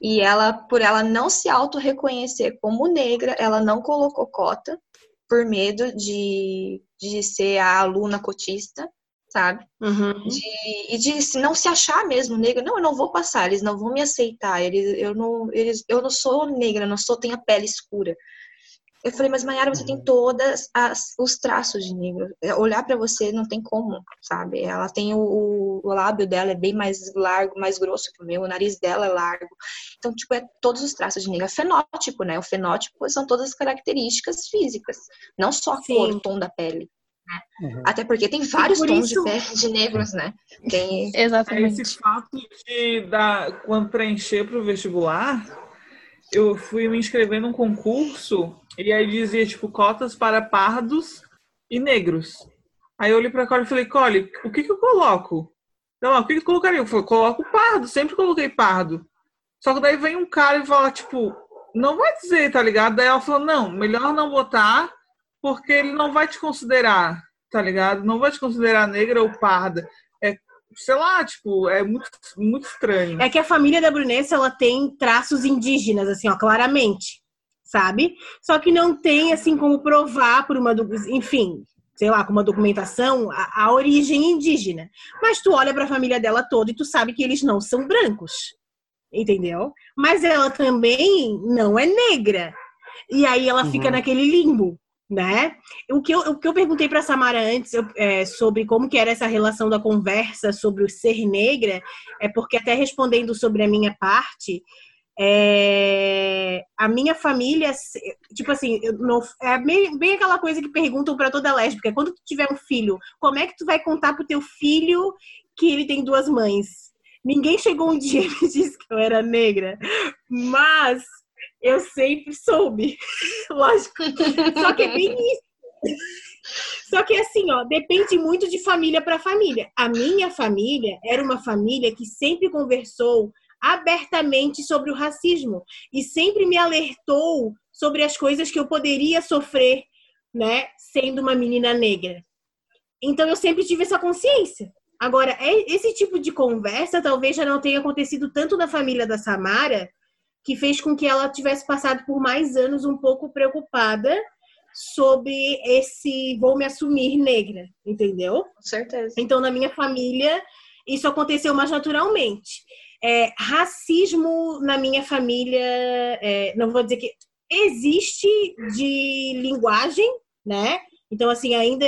E ela, por ela não se auto-reconhecer como negra, ela não colocou cota por medo de, de ser a aluna cotista, sabe? Uhum. de, e de se não se achar mesmo negra. Não, eu não vou passar, eles não vão me aceitar. Eles, eu, não, eles, eu não sou negra, eu não sou, tenho a pele escura. Eu falei, mas Mayara, você tem todas as, os traços de negro. É, Olhar pra você não tem como, sabe? Ela tem o, o, lábio dela é bem mais largo, mais grosso que o meu, o nariz dela é largo. Então, tipo, é todos os traços de negro. É fenótipo, né? O fenótipo são todas as características físicas, não só a Sim. cor, o tom da pele. Uhum. Até porque tem vários por tons isso- de pele de negros, né? Tem Exatamente. Esse fato de dar, quando preencher para o vestibular, eu fui me inscrever num concurso e aí dizia, tipo, cotas para pardos e negros. Aí eu olhei pra Cole e falei, Cole, o que que eu coloco? Não, o que que colocaria? Eu falei, coloco pardo, sempre coloquei pardo. Só que daí vem um cara e fala, tipo, não vai dizer, tá ligado? Daí ela falou, não, melhor não botar, porque ele não vai te considerar, tá ligado? Não vai te considerar negra ou parda. É, sei lá, tipo, é muito, muito estranho. É que a família da Brunessa, ela tem traços indígenas, assim, ó, claramente, sabe? Só que não tem, assim, como provar por uma, enfim, sei lá, com uma documentação, a, a origem indígena. Mas tu olha pra família dela toda e tu sabe que eles não são brancos, entendeu? Mas ela também não é negra. E aí ela fica Uhum. naquele limbo, né? O que eu, o que eu perguntei pra Samara antes eu, é, sobre como que era essa relação da conversa sobre o ser negra, é porque até respondendo sobre a minha parte, É, a minha família, tipo assim, não, é bem, bem, aquela coisa que perguntam para toda lésbica: quando tu tiver um filho, como é que tu vai contar pro teu filho que ele tem duas mães? Ninguém chegou um dia e me disse que eu era negra, mas eu sempre soube, lógico. Só que é bem isso. Só que assim, ó, depende muito de família para família. A minha família era uma família que sempre conversou abertamente sobre o racismo e sempre me alertou sobre as coisas que eu poderia sofrer, né, sendo uma menina negra. Então eu sempre tive essa consciência. Agora, é, esse tipo de conversa talvez já não tenha acontecido tanto na família da Samara, que fez com que ela tivesse passado por mais anos um pouco preocupada sobre esse vou me assumir negra, entendeu? Com certeza. Então, na minha família, isso aconteceu mais naturalmente. É, racismo na minha família, é, não vou dizer que existe de linguagem, né? Então, assim, ainda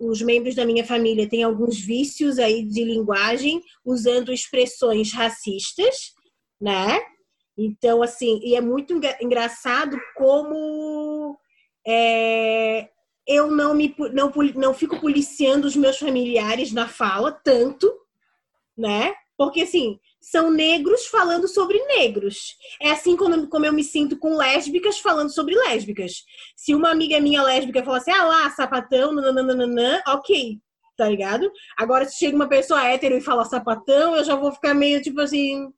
os membros da minha família têm alguns vícios aí de linguagem, usando expressões racistas, né? Então, assim, e é muito engraçado como é, eu não me não, não fico policiando os meus familiares na fala tanto, né? Porque assim, são negros falando sobre negros. É assim como, como eu me sinto com lésbicas falando sobre lésbicas. Se uma amiga minha lésbica falar assim, ah lá, sapatão, nananana, ok, tá ligado? Agora, se chega uma pessoa hétero e fala sapatão, eu já vou ficar meio tipo assim.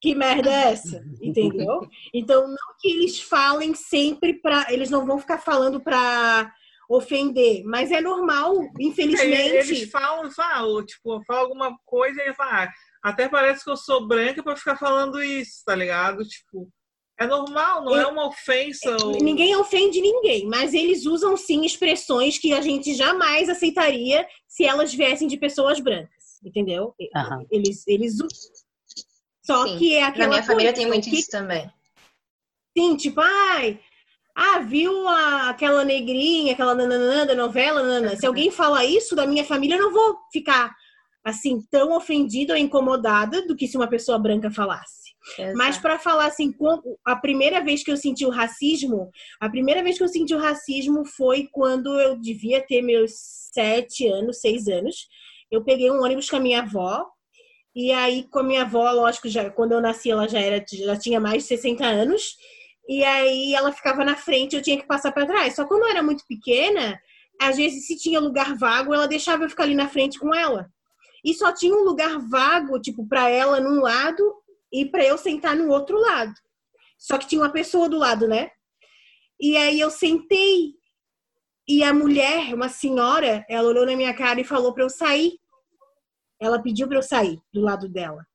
Que merda é essa? Entendeu? Então, não que eles falem sempre pra. Eles não vão ficar falando pra ofender, mas é normal, infelizmente. Eles falam, falam, tipo, falam alguma coisa e falam, ah, até parece que eu sou branca para ficar falando isso, tá ligado? Tipo, é normal, não é uma ofensa. Ou... Ninguém ofende ninguém, mas eles usam sim expressões que a gente jamais aceitaria se elas viessem de pessoas brancas, entendeu? Uhum. Eles, eles usam. Só sim. que é aquela. Na minha família tem muito que... isso também. Sim, tipo, ai, ah, viu a, aquela negrinha, aquela nananã da novela, nanana. Se alguém fala isso da minha família, eu não vou ficar assim tão ofendida ou incomodada do que se uma pessoa branca falasse. Exato. Mas para falar assim, a primeira vez que eu senti o racismo, a primeira vez que eu senti o racismo foi quando eu devia ter meus sete anos, seis anos. Eu peguei um ônibus com a minha avó e aí com a minha avó, lógico, já quando eu nasci ela já era já tinha mais de 60 anos. E aí ela ficava na frente, eu tinha que passar para trás. Só quando eu era muito pequena, às vezes se tinha lugar vago, ela deixava eu ficar ali na frente com ela e só tinha um lugar vago, tipo, para ela num lado e para eu sentar no outro lado. Só que tinha uma pessoa do lado, né? E aí eu sentei e a mulher, uma senhora, ela olhou na minha cara e falou para eu sair. Ela pediu para eu sair do lado dela.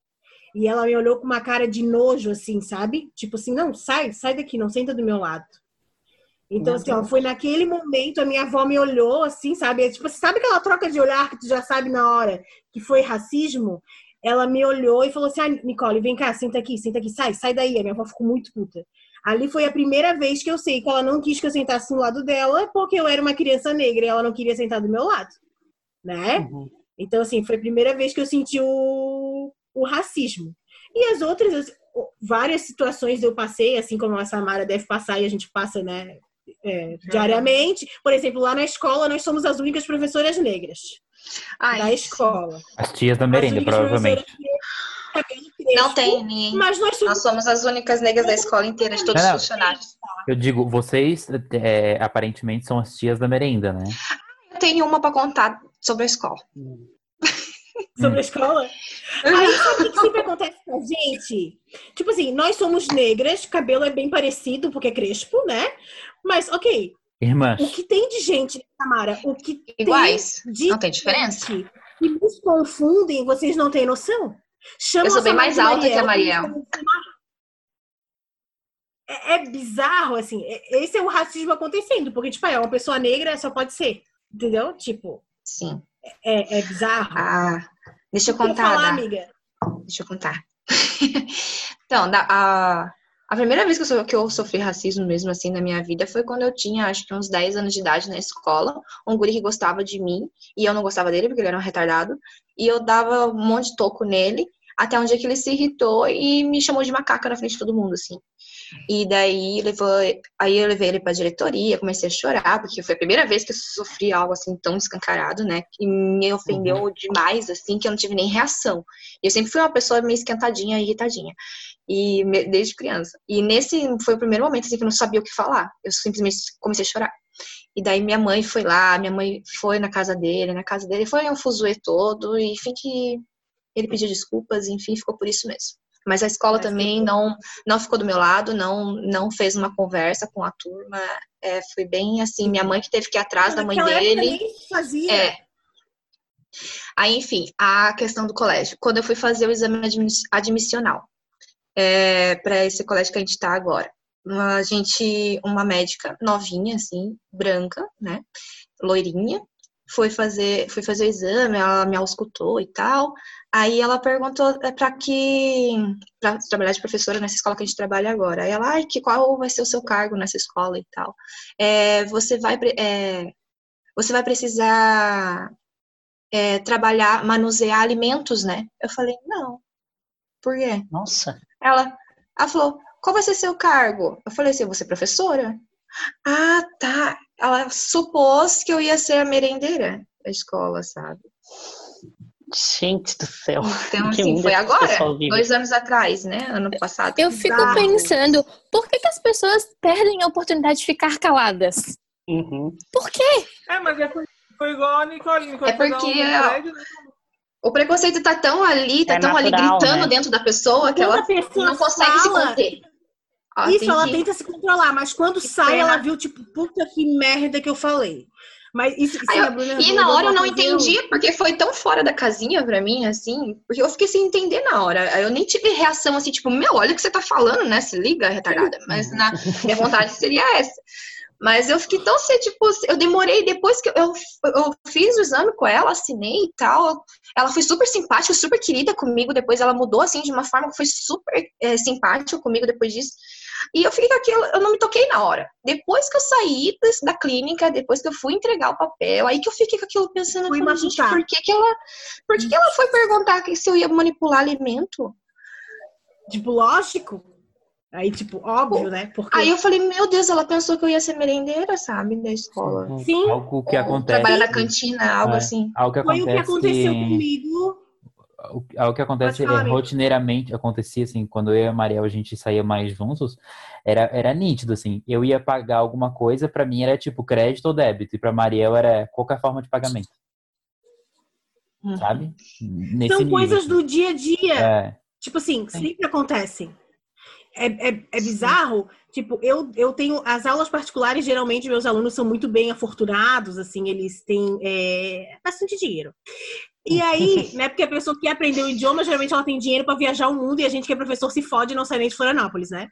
E ela me olhou com uma cara de nojo, assim, sabe? Tipo assim, não, sai, sai daqui, não senta do meu lado. Então, assim, ó, foi naquele momento, a minha avó me olhou, assim, sabe? Tipo, sabe aquela troca de olhar que tu já sabe na hora que foi racismo? Ela me olhou e falou assim: ah, Nicole, vem cá, senta aqui, senta aqui, sai, sai daí. A minha avó ficou muito puta. Ali foi a primeira vez que eu sei que ela não quis que eu sentasse no lado dela, porque eu era uma criança negra e ela não queria sentar do meu lado, né? Uhum. Então, assim, foi a primeira vez que eu senti o, o racismo. E as outras, várias situações eu passei, assim como a Samara deve passar e a gente passa, né? é, diariamente. Por exemplo, lá na escola nós somos as únicas professoras negras Ai, da escola. As tias da merenda, provavelmente. Não tem ninguém. Mas nós somos... nós somos... as únicas negras da escola inteira, de todos os funcionários. Eu digo, vocês é, aparentemente são as tias da merenda, né? Eu tenho uma para contar sobre a escola. sobre a escola? Aí sabe o que sempre acontece com a gente? Tipo assim, nós somos negras, cabelo é bem parecido, porque é crespo, né? Mas, ok. Irmãs. O que tem de gente, Tamara? O que Iguais. tem de não tem diferença. Que nos confundem, vocês não têm noção? Chama eu sou bem mais alta Mariel, que a Mariel. É, é, bizarro, assim. É, esse é o racismo acontecendo, porque, tipo, é uma pessoa negra só pode ser. Entendeu? Tipo. Sim. É, é bizarro. Ah, deixa eu contar. Falar, amiga. Deixa eu contar. então, da, a, a primeira vez que eu, que eu sofri racismo mesmo assim na minha vida foi quando eu tinha, acho que uns 10 anos de idade na escola. Um guri que gostava de mim e eu não gostava dele porque ele era um retardado. E eu dava um monte de toco nele. Até um dia que ele se irritou e me chamou de macaca na frente de todo mundo, assim. E daí levou, aí eu levei ele pra diretoria, comecei a chorar, porque foi a primeira vez que eu sofri algo assim tão escancarado, né? Que me ofendeu uhum. demais, assim, que eu não tive nem reação. Eu sempre fui uma pessoa meio esquentadinha, irritadinha. E desde criança. E nesse foi o primeiro momento assim, que eu não sabia o que falar. Eu simplesmente comecei a chorar. E daí minha mãe foi lá, minha mãe foi na casa dele, na casa dele foi um fuzuê todo, e enfim que ele pediu desculpas, enfim, ficou por isso mesmo. Mas a escola Mas também não não ficou do meu lado, não não fez uma conversa com a turma. É, foi bem assim, minha mãe que teve que ir atrás da mãe dele. Fazia. É. Aí, enfim, a questão do colégio. Quando eu fui fazer o exame admissional é, para esse colégio que a gente está agora, a gente, uma médica novinha, assim, branca, né, loirinha, foi fazer, foi fazer o exame, ela me auscultou e tal. Aí ela perguntou é, para que para trabalhar de professora nessa escola que a gente trabalha agora. Aí ela, ai, que qual vai ser o seu cargo nessa escola e tal? É, você vai é, você vai precisar é, trabalhar, manusear alimentos, né? Eu falei, não. Por quê? Nossa. Ela, ela falou, qual vai ser seu cargo? Eu falei assim, você professora? Ah, tá. Ela supôs que eu ia ser a merendeira da escola, sabe? Gente do céu. Então, assim, foi agora, dois anos atrás, né? Ano passado. Eu fico pensando, por que, que as pessoas perdem a oportunidade de ficar caladas? Uhum. Por quê? É, mas é foi igual a Nicole. Nicole é porque o preconceito tá tão ali, tá é tão natural, ali gritando né? dentro da pessoa que ela não consegue fala, se conter. Isso, ela tenta se controlar, mas quando que sai, pena. ela viu, tipo, puta que merda que eu falei. Mas isso, isso eu, Bruna, e na hora eu não entendi, eu... porque foi tão fora da casinha pra mim, assim, porque eu fiquei sem entender na hora. Eu nem tive reação assim, tipo, meu, olha o que você tá falando, né? Se liga, retardada. Mas na minha vontade seria essa. Mas eu fiquei tão assim, tipo, eu demorei depois que eu, eu fiz o exame com ela, assinei e tal. Ela foi super simpática, super querida comigo. Depois ela mudou assim de uma forma que foi super é, simpática comigo depois disso. E eu fiquei com aquilo, eu não me toquei na hora. Depois que eu saí da clínica, depois que eu fui entregar o papel, aí que eu fiquei com aquilo pensando, fui falei, gente, por que, que ela. Por que, que ela foi perguntar se eu ia manipular alimento? Tipo, lógico. Aí, tipo, óbvio, né? Porque... Aí eu falei, meu Deus, ela pensou que eu ia ser merendeira, sabe? Da escola. Sim. Algo que acontece. Trabalhar na cantina, algo é, assim. Algo que Foi acontece o que aconteceu comigo. Algo que acontece falar, rotineiramente, acontecia assim, quando eu e a Mariel a gente saía mais juntos, era, era nítido, assim. Eu ia pagar alguma coisa, para mim era tipo crédito ou débito, e pra Mariel era qualquer forma de pagamento. Hum. Sabe? Nesse São nível, coisas assim. do dia a dia. É. Tipo assim, sempre acontecem é, é, é, bizarro. Tipo, eu, eu tenho. As aulas particulares, geralmente, meus alunos são muito bem afortunados, assim, eles têm é, bastante dinheiro. E aí, né, porque a pessoa que aprendeu o idioma, geralmente ela tem dinheiro para viajar o mundo e a gente que é professor se fode e não sai nem de Florianópolis, né?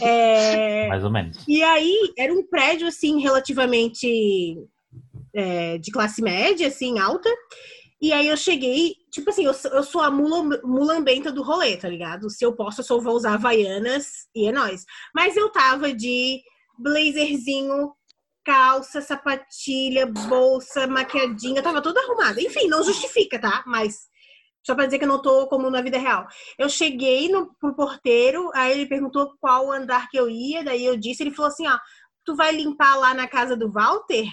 É... Mais ou menos. E aí, era um prédio, assim, relativamente é, de classe média, assim, alta. E aí eu cheguei, tipo assim, eu, eu sou a mula, mulambenta do rolê, tá ligado? Se eu posso, eu só vou usar Havaianas e é nóis. Mas eu tava de blazerzinho, calça, sapatilha, bolsa, maquiadinha, tava toda arrumada. Enfim, não justifica, tá? Mas só pra dizer que eu não tô como na vida real. Eu cheguei no, pro porteiro, aí ele perguntou qual andar que eu ia, daí eu disse, ele falou assim, ó, tu vai limpar lá na casa do Walter?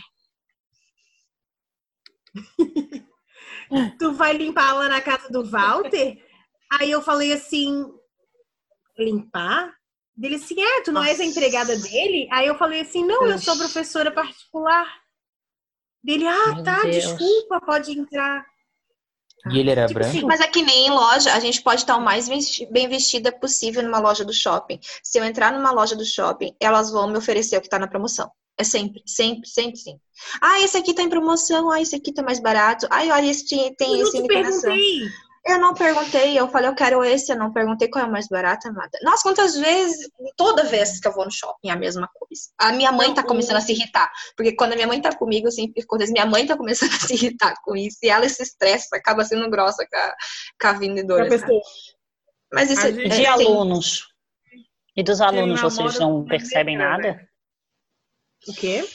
tu vai limpar lá na casa do Walter? Aí eu falei assim, limpar? Dele assim, é, tu não Nossa. és a empregada dele? Aí eu falei assim, não, eu sou professora particular. Dele, ah, Meu tá, Deus. desculpa, pode entrar. E ele era tipo branco? Assim, mas é que nem em loja, a gente pode estar o mais bem vestida possível numa loja do shopping. Se eu entrar numa loja do shopping, elas vão me oferecer o que está na promoção. É sempre, sempre, sempre, sim. Ah, esse aqui tá em promoção, ah, esse aqui tá mais barato. Ah, olha, esse tem eu esse não perguntei. Eu não perguntei, eu falei, eu quero esse, eu não perguntei qual é o mais barato, amada. Nossa, quantas vezes, toda vez que eu vou no shopping, é a mesma coisa. A minha mãe tá começando a se irritar, porque quando a minha mãe tá comigo, eu sempre acontece, minha mãe tá começando a se irritar com isso, e ela se estressa, acaba sendo grossa com a, com a vendedora. Mas isso é, de alunos. E dos alunos, vocês não percebem nada? O quê?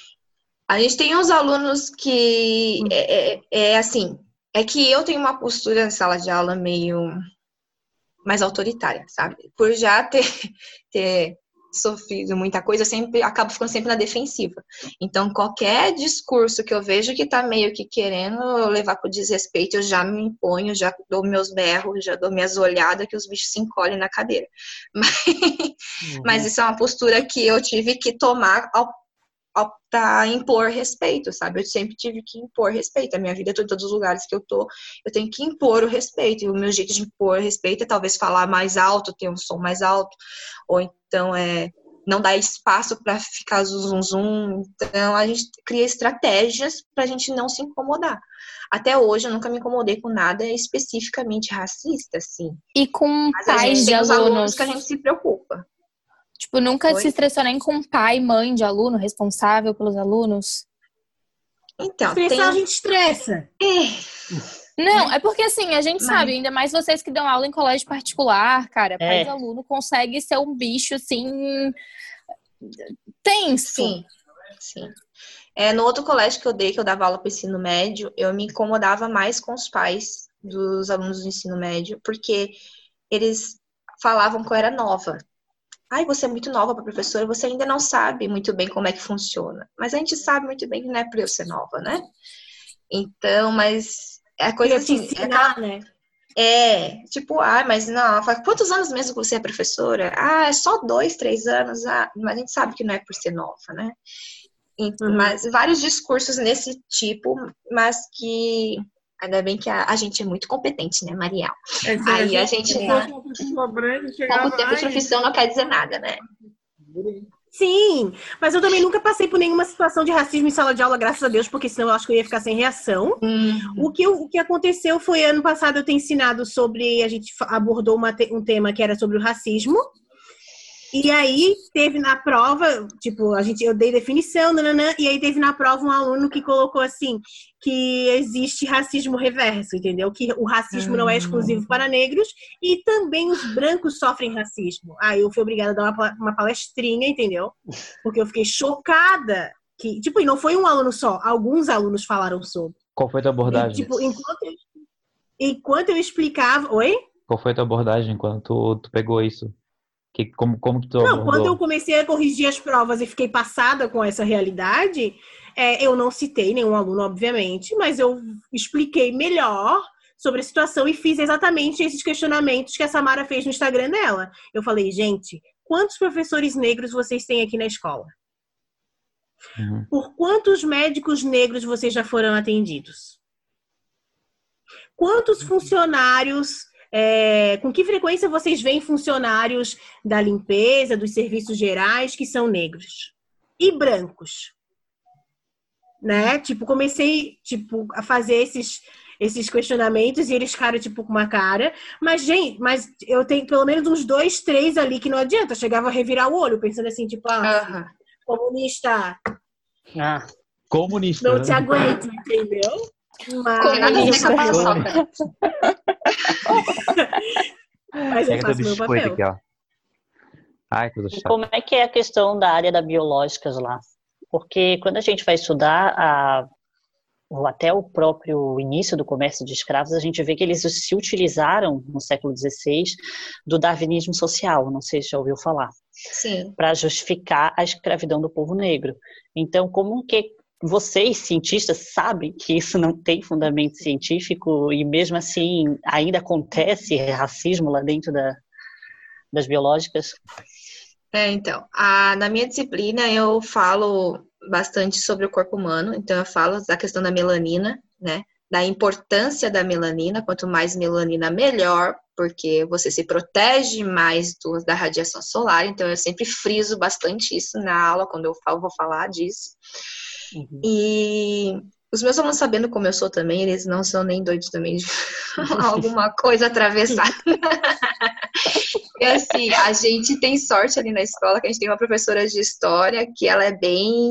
A gente tem uns alunos que hum. é, é, é, assim, é que eu tenho uma postura na sala de aula meio mais autoritária, sabe? Por já ter, ter sofrido muita coisa, eu sempre acabo ficando sempre na defensiva. Então, qualquer discurso que eu vejo que tá meio que querendo levar com desrespeito, eu já me imponho, já dou meus berros, já dou minhas olhadas que os bichos se encolhem na cadeira. Mas, uhum. mas isso é uma postura que eu tive que tomar ao optar impor respeito, sabe? Eu sempre tive que impor respeito. A minha vida, em todos os lugares que eu tô, eu tenho que impor o respeito. E o meu jeito de impor respeito é talvez falar mais alto, ter um som mais alto, ou então é não dar espaço para ficar zum zum. Então a gente cria estratégias para a gente não se incomodar. Até hoje eu nunca me incomodei com nada especificamente racista, assim. E com Mas pais de alunos. alunos que a gente se preocupa. Tipo, nunca Oi? se estressou nem com pai, mãe de aluno, responsável pelos alunos? Então, Estressar tem... a gente estressa. É. Não, é porque assim, a gente Mas... sabe, ainda mais vocês que dão aula em colégio particular, cara, é. pai de aluno consegue ser um bicho assim tenso. Sim. Sim. É, no outro colégio que eu dei, que eu dava aula para ensino médio, eu me incomodava mais com os pais dos alunos do ensino médio, porque eles falavam que eu era nova. Ai, você é muito nova para professora, você ainda não sabe muito bem como é que funciona. Mas a gente sabe muito bem que não é para eu ser nova, né? Então, mas é a coisa assim. Ensinar, é, né? é, tipo, ah, mas não, faz quantos anos mesmo que você é professora? Ah, é só dois, três anos. Ah, mas a gente sabe que não é por ser nova, né? Então, uhum. Mas vários discursos nesse tipo, mas que Ainda bem que a, a, gente é muito competente, né, Mariel? É, Aí a gente, a gente tá... Como tempo de profissão não quer dizer nada, né? Sim, mas eu também nunca passei por nenhuma situação de racismo em sala de aula, graças a Deus, porque senão eu acho que eu ia ficar sem reação. Uhum. O, que, o que aconteceu foi ano passado eu ter ensinado sobre. A gente abordou uma, um tema que era sobre o racismo. E aí teve na prova, tipo, a gente, eu dei definição, nananã, e aí teve na prova um aluno que colocou assim que existe racismo reverso, entendeu? Que o racismo não é hum. exclusivo para negros e também os brancos sofrem racismo. Aí eu fui obrigada a dar uma, uma palestrinha, entendeu? Porque eu fiquei chocada que, tipo, e não foi um aluno só, alguns alunos falaram sobre. Qual foi a tua abordagem? E, tipo, enquanto eu, enquanto eu explicava, oi? Qual foi a tua abordagem quando tu, tu pegou isso? Que, como, como tu Não, quando eu comecei a corrigir as provas e fiquei passada com essa realidade, é, eu não citei nenhum aluno, obviamente, mas eu expliquei melhor sobre a situação e fiz exatamente esses questionamentos que a Samara fez no Instagram dela. Eu falei, gente, quantos professores negros vocês têm aqui na escola? Uhum. Por quantos médicos negros vocês já foram atendidos? Quantos funcionários é, com que frequência vocês veem funcionários da limpeza, dos serviços gerais que são negros e brancos? Né? Tipo, comecei tipo a fazer esses esses questionamentos e eles ficaram tipo com uma cara, mas gente, mas eu tenho pelo menos uns dois, três ali que não adianta, eu chegava a revirar o olho pensando assim, tipo, ah, comunista. Ah, comunista. Não te aguento, entendeu? Mas... Comunista. Mas eu faço meu papel. Aqui, ó. Ai, coisa chata. Como é que é a questão da área da biológicas lá? Porque quando a gente vai estudar a, ou até o próprio início do comércio de escravos, a gente vê que eles se utilizaram no século XVI do darwinismo social, não sei se já ouviu falar, para justificar a escravidão do povo negro. Então, como que vocês, cientistas, sabem que isso não tem fundamento científico e mesmo assim ainda acontece racismo lá dentro da, das biológicas? É, então, a, na minha disciplina eu falo bastante sobre o corpo humano, então eu falo da questão da melanina, né? Da importância da melanina, quanto mais melanina, melhor, porque você se protege mais do, da radiação solar, então eu sempre friso bastante isso na aula, quando eu falo, vou falar disso. Uhum. E os meus alunos, sabendo como eu sou também, eles não são nem doidos também de alguma coisa atravessada. e assim, a gente tem sorte ali na escola que a gente tem uma professora de história que ela é bem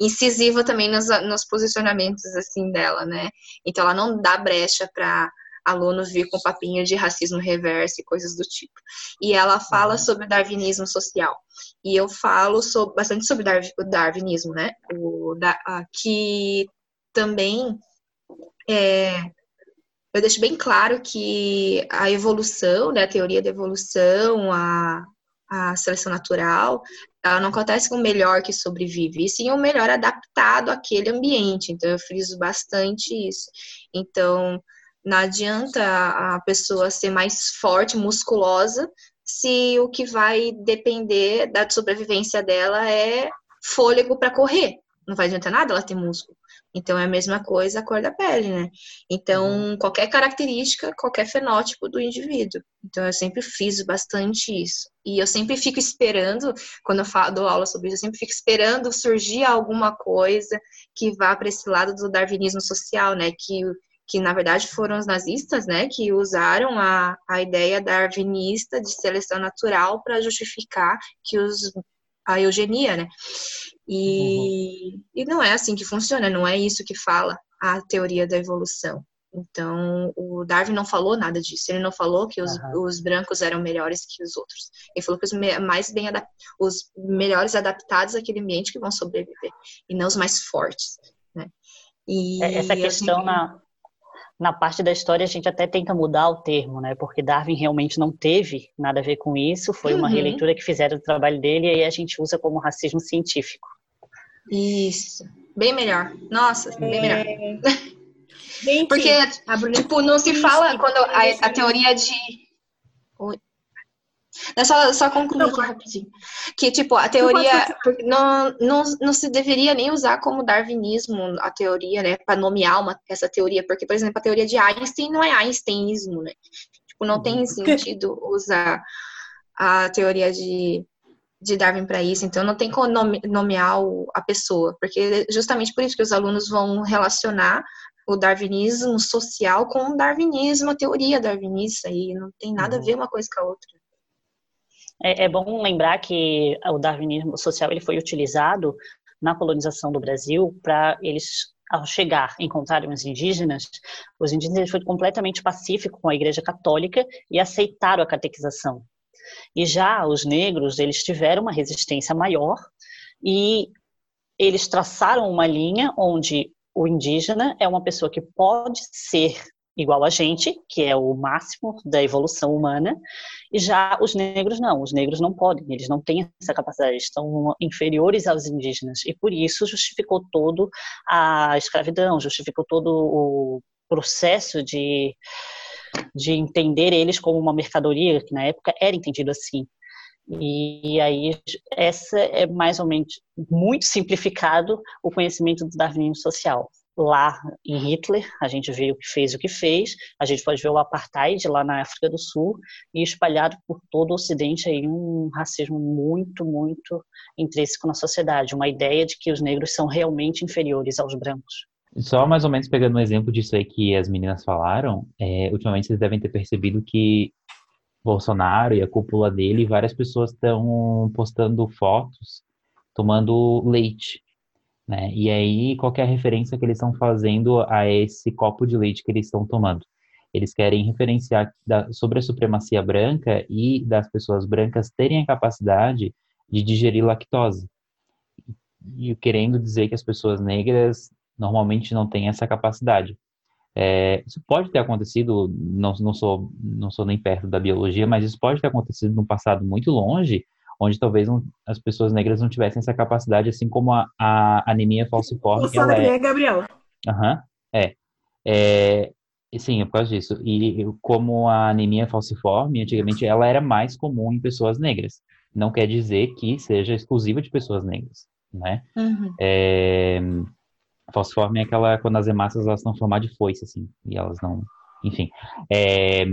incisiva também nos, nos posicionamentos assim dela, né? Então ela não dá brecha para aluno vir com papinho de racismo reverso e coisas do tipo. E ela fala uhum. sobre darwinismo social. E eu falo sobre, bastante sobre o darwinismo, né? O, da, que também é, eu deixo bem claro que a evolução, né, a teoria da evolução, a, a seleção natural, ela não acontece com o melhor que sobrevive, e sim o melhor adaptado àquele ambiente. Então, eu friso bastante isso. Então, não adianta a pessoa ser mais forte, musculosa, se o que vai depender da sobrevivência dela é fôlego para correr. Não vai adiantar nada ela ter músculo. Então é a mesma coisa a cor da pele, né? Então, uhum. qualquer característica, qualquer fenótipo do indivíduo. Então eu sempre fiz bastante isso. E eu sempre fico esperando, quando eu falo, dou aula sobre isso, eu sempre fico esperando surgir alguma coisa que vá para esse lado do darwinismo social, né? Que que na verdade foram os nazistas, né, que usaram a, a ideia darwinista de seleção natural para justificar que os a eugenia, né? E, uhum. e não é assim que funciona, não é isso que fala a teoria da evolução. Então, o Darwin não falou nada disso. Ele não falou que os, uhum. os brancos eram melhores que os outros. Ele falou que os mais bem os melhores adaptados àquele ambiente que vão sobreviver e não os mais fortes, né? E, Essa questão assim, na na parte da história a gente até tenta mudar o termo, né? Porque Darwin realmente não teve nada a ver com isso, foi uma uhum. releitura que fizeram do trabalho dele e aí a gente usa como racismo científico. Isso. Bem melhor. Nossa, bem melhor. Bem Porque, tipo, não se fala quando a, a teoria de. Oi. É só, só concluir aqui rapidinho. Que, tipo, a teoria não, não, não se deveria nem usar como darwinismo a teoria, né? Para nomear uma, essa teoria. Porque, por exemplo, a teoria de Einstein não é Einsteinismo, né? Tipo, não tem sentido usar a teoria de, de Darwin para isso. Então, não tem como nomear a pessoa. Porque justamente por isso que os alunos vão relacionar o darwinismo social com o darwinismo, a teoria darwinista. E não tem nada a uhum. ver uma coisa com a outra. É, é bom lembrar que o darwinismo social ele foi utilizado na colonização do Brasil para eles ao chegar, encontrarem os indígenas, os indígenas foram completamente pacíficos com a Igreja Católica e aceitaram a catequização. E já os negros, eles tiveram uma resistência maior e eles traçaram uma linha onde o indígena é uma pessoa que pode ser igual a gente, que é o máximo da evolução humana, e já os negros não, os negros não podem, eles não têm essa capacidade, eles estão inferiores aos indígenas, e por isso justificou todo a escravidão, justificou todo o processo de, de entender eles como uma mercadoria, que na época era entendido assim. E aí, essa é mais ou menos, muito simplificado, o conhecimento do darwinismo social lá em Hitler, a gente vê o que fez o que fez, a gente pode ver o apartheid lá na África do Sul e espalhado por todo o Ocidente aí um racismo muito, muito intrínseco na sociedade, uma ideia de que os negros são realmente inferiores aos brancos. Só mais ou menos pegando um exemplo disso aí que as meninas falaram, é, ultimamente vocês devem ter percebido que Bolsonaro e a cúpula dele, várias pessoas estão postando fotos tomando leite né? E aí, qual é a referência que eles estão fazendo a esse copo de leite que eles estão tomando? Eles querem referenciar da, sobre a supremacia branca e das pessoas brancas terem a capacidade de digerir lactose. E querendo dizer que as pessoas negras normalmente não têm essa capacidade. É, isso pode ter acontecido, não, não, sou, não sou nem perto da biologia, mas isso pode ter acontecido num passado muito longe, onde talvez não, as pessoas negras não tivessem essa capacidade, assim como a, a anemia falciforme. O ela é, Gabriel. Aham, uhum, é. é. Sim, é por causa disso. E como a anemia falciforme, antigamente, ela era mais comum em pessoas negras. Não quer dizer que seja exclusiva de pessoas negras, né? Uhum. É, falciforme é aquela quando as hemácias elas estão formadas de foice, assim, e elas não... Enfim. É,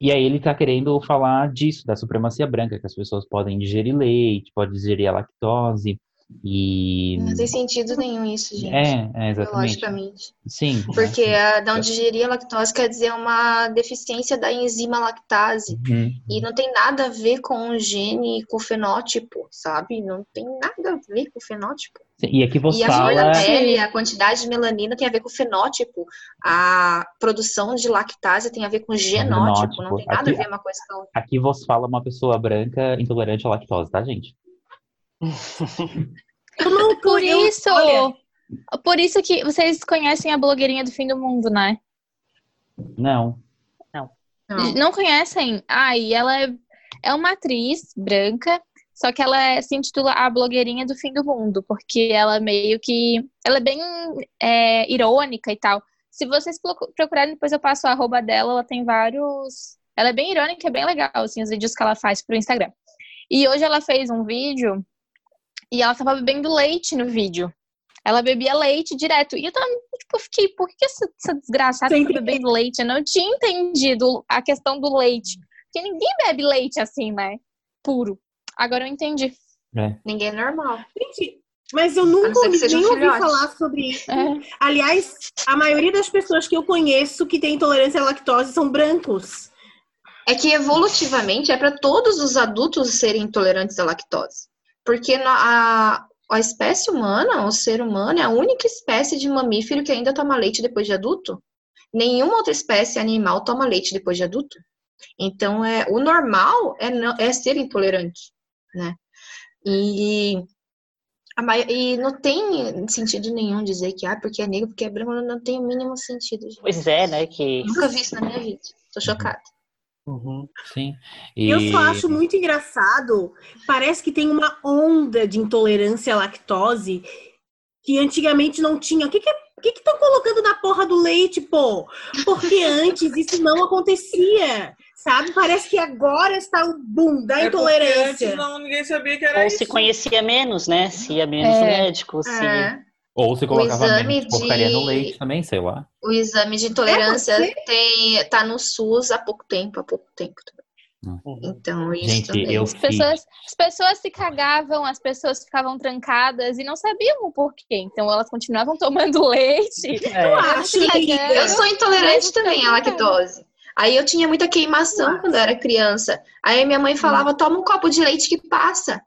e aí ele está querendo falar disso, da supremacia branca, que as pessoas podem digerir leite, podem digerir a lactose. E... Não tem sentido nenhum isso, gente. É, é exatamente. Logicamente. Sim. Porque a não digerir a lactose quer dizer uma deficiência da enzima lactase. Uhum. E não tem nada a ver com o gene, com o fenótipo, sabe? Não tem nada a ver com o fenótipo. E aqui você e fala... a cor da pele, a quantidade de melanina tem a ver com o fenótipo. A produção de lactase tem a ver com o genótipo. genótipo. Não tem nada aqui, a ver uma coisa com a outra. Aqui você fala uma pessoa branca intolerante à lactose, tá, gente? por isso... Por isso que vocês conhecem a blogueirinha do fim do mundo, né? Não. Não. Não conhecem? Ah, e ela é, é uma atriz branca, só que ela é- se intitula a blogueirinha do fim do mundo, porque ela meio que. Ela é bem é, irônica e tal. Se vocês procu- procurarem, depois eu passo a arroba dela, ela tem vários. Ela é bem irônica, é bem legal, assim, os vídeos que ela faz pro Instagram. E hoje ela fez um vídeo e ela tava bebendo leite no vídeo. Ela bebia leite direto. E eu tava, tipo, fiquei, por que essa, essa desgraçada tá bebendo leite? Eu não tinha entendido a questão do leite. Porque ninguém bebe leite assim, né? Puro. Agora eu entendi. Ninguém é normal. Gente, mas eu nunca um nem ouvi falar sobre isso. É. Aliás, a maioria das pessoas que eu conheço que têm intolerância à lactose são brancos. É que evolutivamente é para todos os adultos serem intolerantes à lactose. Porque a, a espécie humana, o ser humano, é a única espécie de mamífero que ainda toma leite depois de adulto. Nenhuma outra espécie animal toma leite depois de adulto. Então, é, o normal é, não, é ser intolerante, né? E, e não tem sentido nenhum dizer que, ah, porque é negro, porque é branco, não tem o mínimo sentido. gente. Pois é, né? Que. Nunca vi isso na minha vida. Tô chocada. Uhum. Sim. E... Eu só acho muito engraçado. Parece que tem uma onda de intolerância à lactose que antigamente não tinha. O que que o que estão colocando na porra do leite, pô? Porque antes isso não acontecia, sabe? Parece que agora está o boom da É intolerância. antes não, ninguém sabia que era Ou isso. se conhecia menos, né? Se ia menos É. médico, se. É. Ou você colocava exame menos porcaria no de- leite também, sei lá. O exame de intolerância É, tem, tá no SUS há pouco tempo, há pouco tempo. Uhum. Então, isso Gente, também. eu As pessoas, as pessoas se cagavam, as pessoas ficavam trancadas e não sabiam o porquê. Então elas continuavam tomando leite. É. Eu acho Se que. Eu sou intolerante também à lactose. Aí eu tinha muita queimação Nossa. quando eu era criança. Aí minha mãe falava, toma um copo de leite que passa.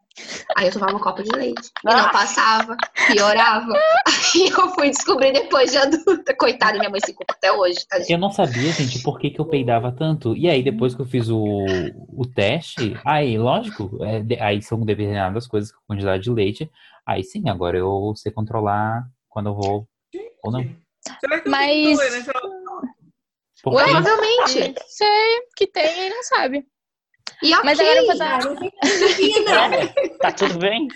Aí eu tomava um copo de leite. E não passava, piorava. Aí eu fui descobrir depois de adulta. Coitada, minha mãe se culpa até hoje, tá. Eu não sabia, gente, por que, que eu peidava tanto. E aí, depois que eu fiz o, o teste, aí, lógico, é, aí são determinadas coisas com quantidade de leite. Aí sim, agora eu sei controlar quando eu vou ou não. Será que eu Mas- Ué, Provavelmente. Sei que tem e não sabe. E ok, Mas agora eu vou dar. É, tá tudo bem?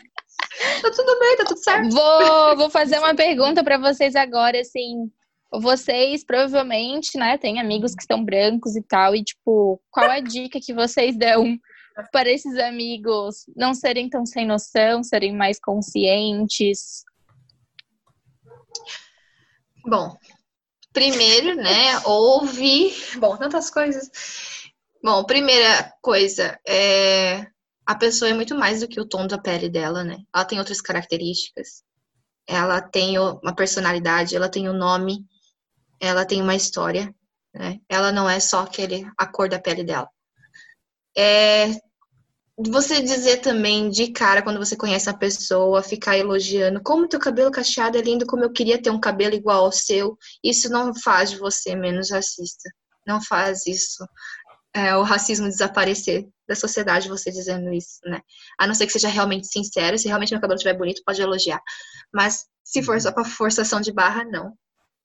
tá tudo bem, tá tudo certo. Vou, vou fazer uma pergunta pra vocês agora, assim. Vocês provavelmente, né, têm amigos que estão brancos e tal, e tipo, qual a dica que vocês dão para esses amigos não serem tão sem noção, serem mais conscientes? Bom, primeiro, né, ouve. Bom, tantas coisas. Bom, primeira coisa, é. A pessoa é muito mais do que o tom da pele dela, né? Ela tem outras características. Ela tem uma personalidade, ela tem um nome, ela tem uma história, né? Ela não é só aquele, a cor da pele dela. É, você dizer também de cara, quando você conhece a pessoa, ficar elogiando, como teu cabelo cacheado é lindo, como eu queria ter um cabelo igual ao seu, isso não faz de você menos racista. Não faz isso. É, o racismo desaparecer da sociedade, você dizendo isso, né? A não ser que seja realmente sincero, se realmente meu cabelo estiver bonito, pode elogiar. Mas se for só pra forçação de barra, não.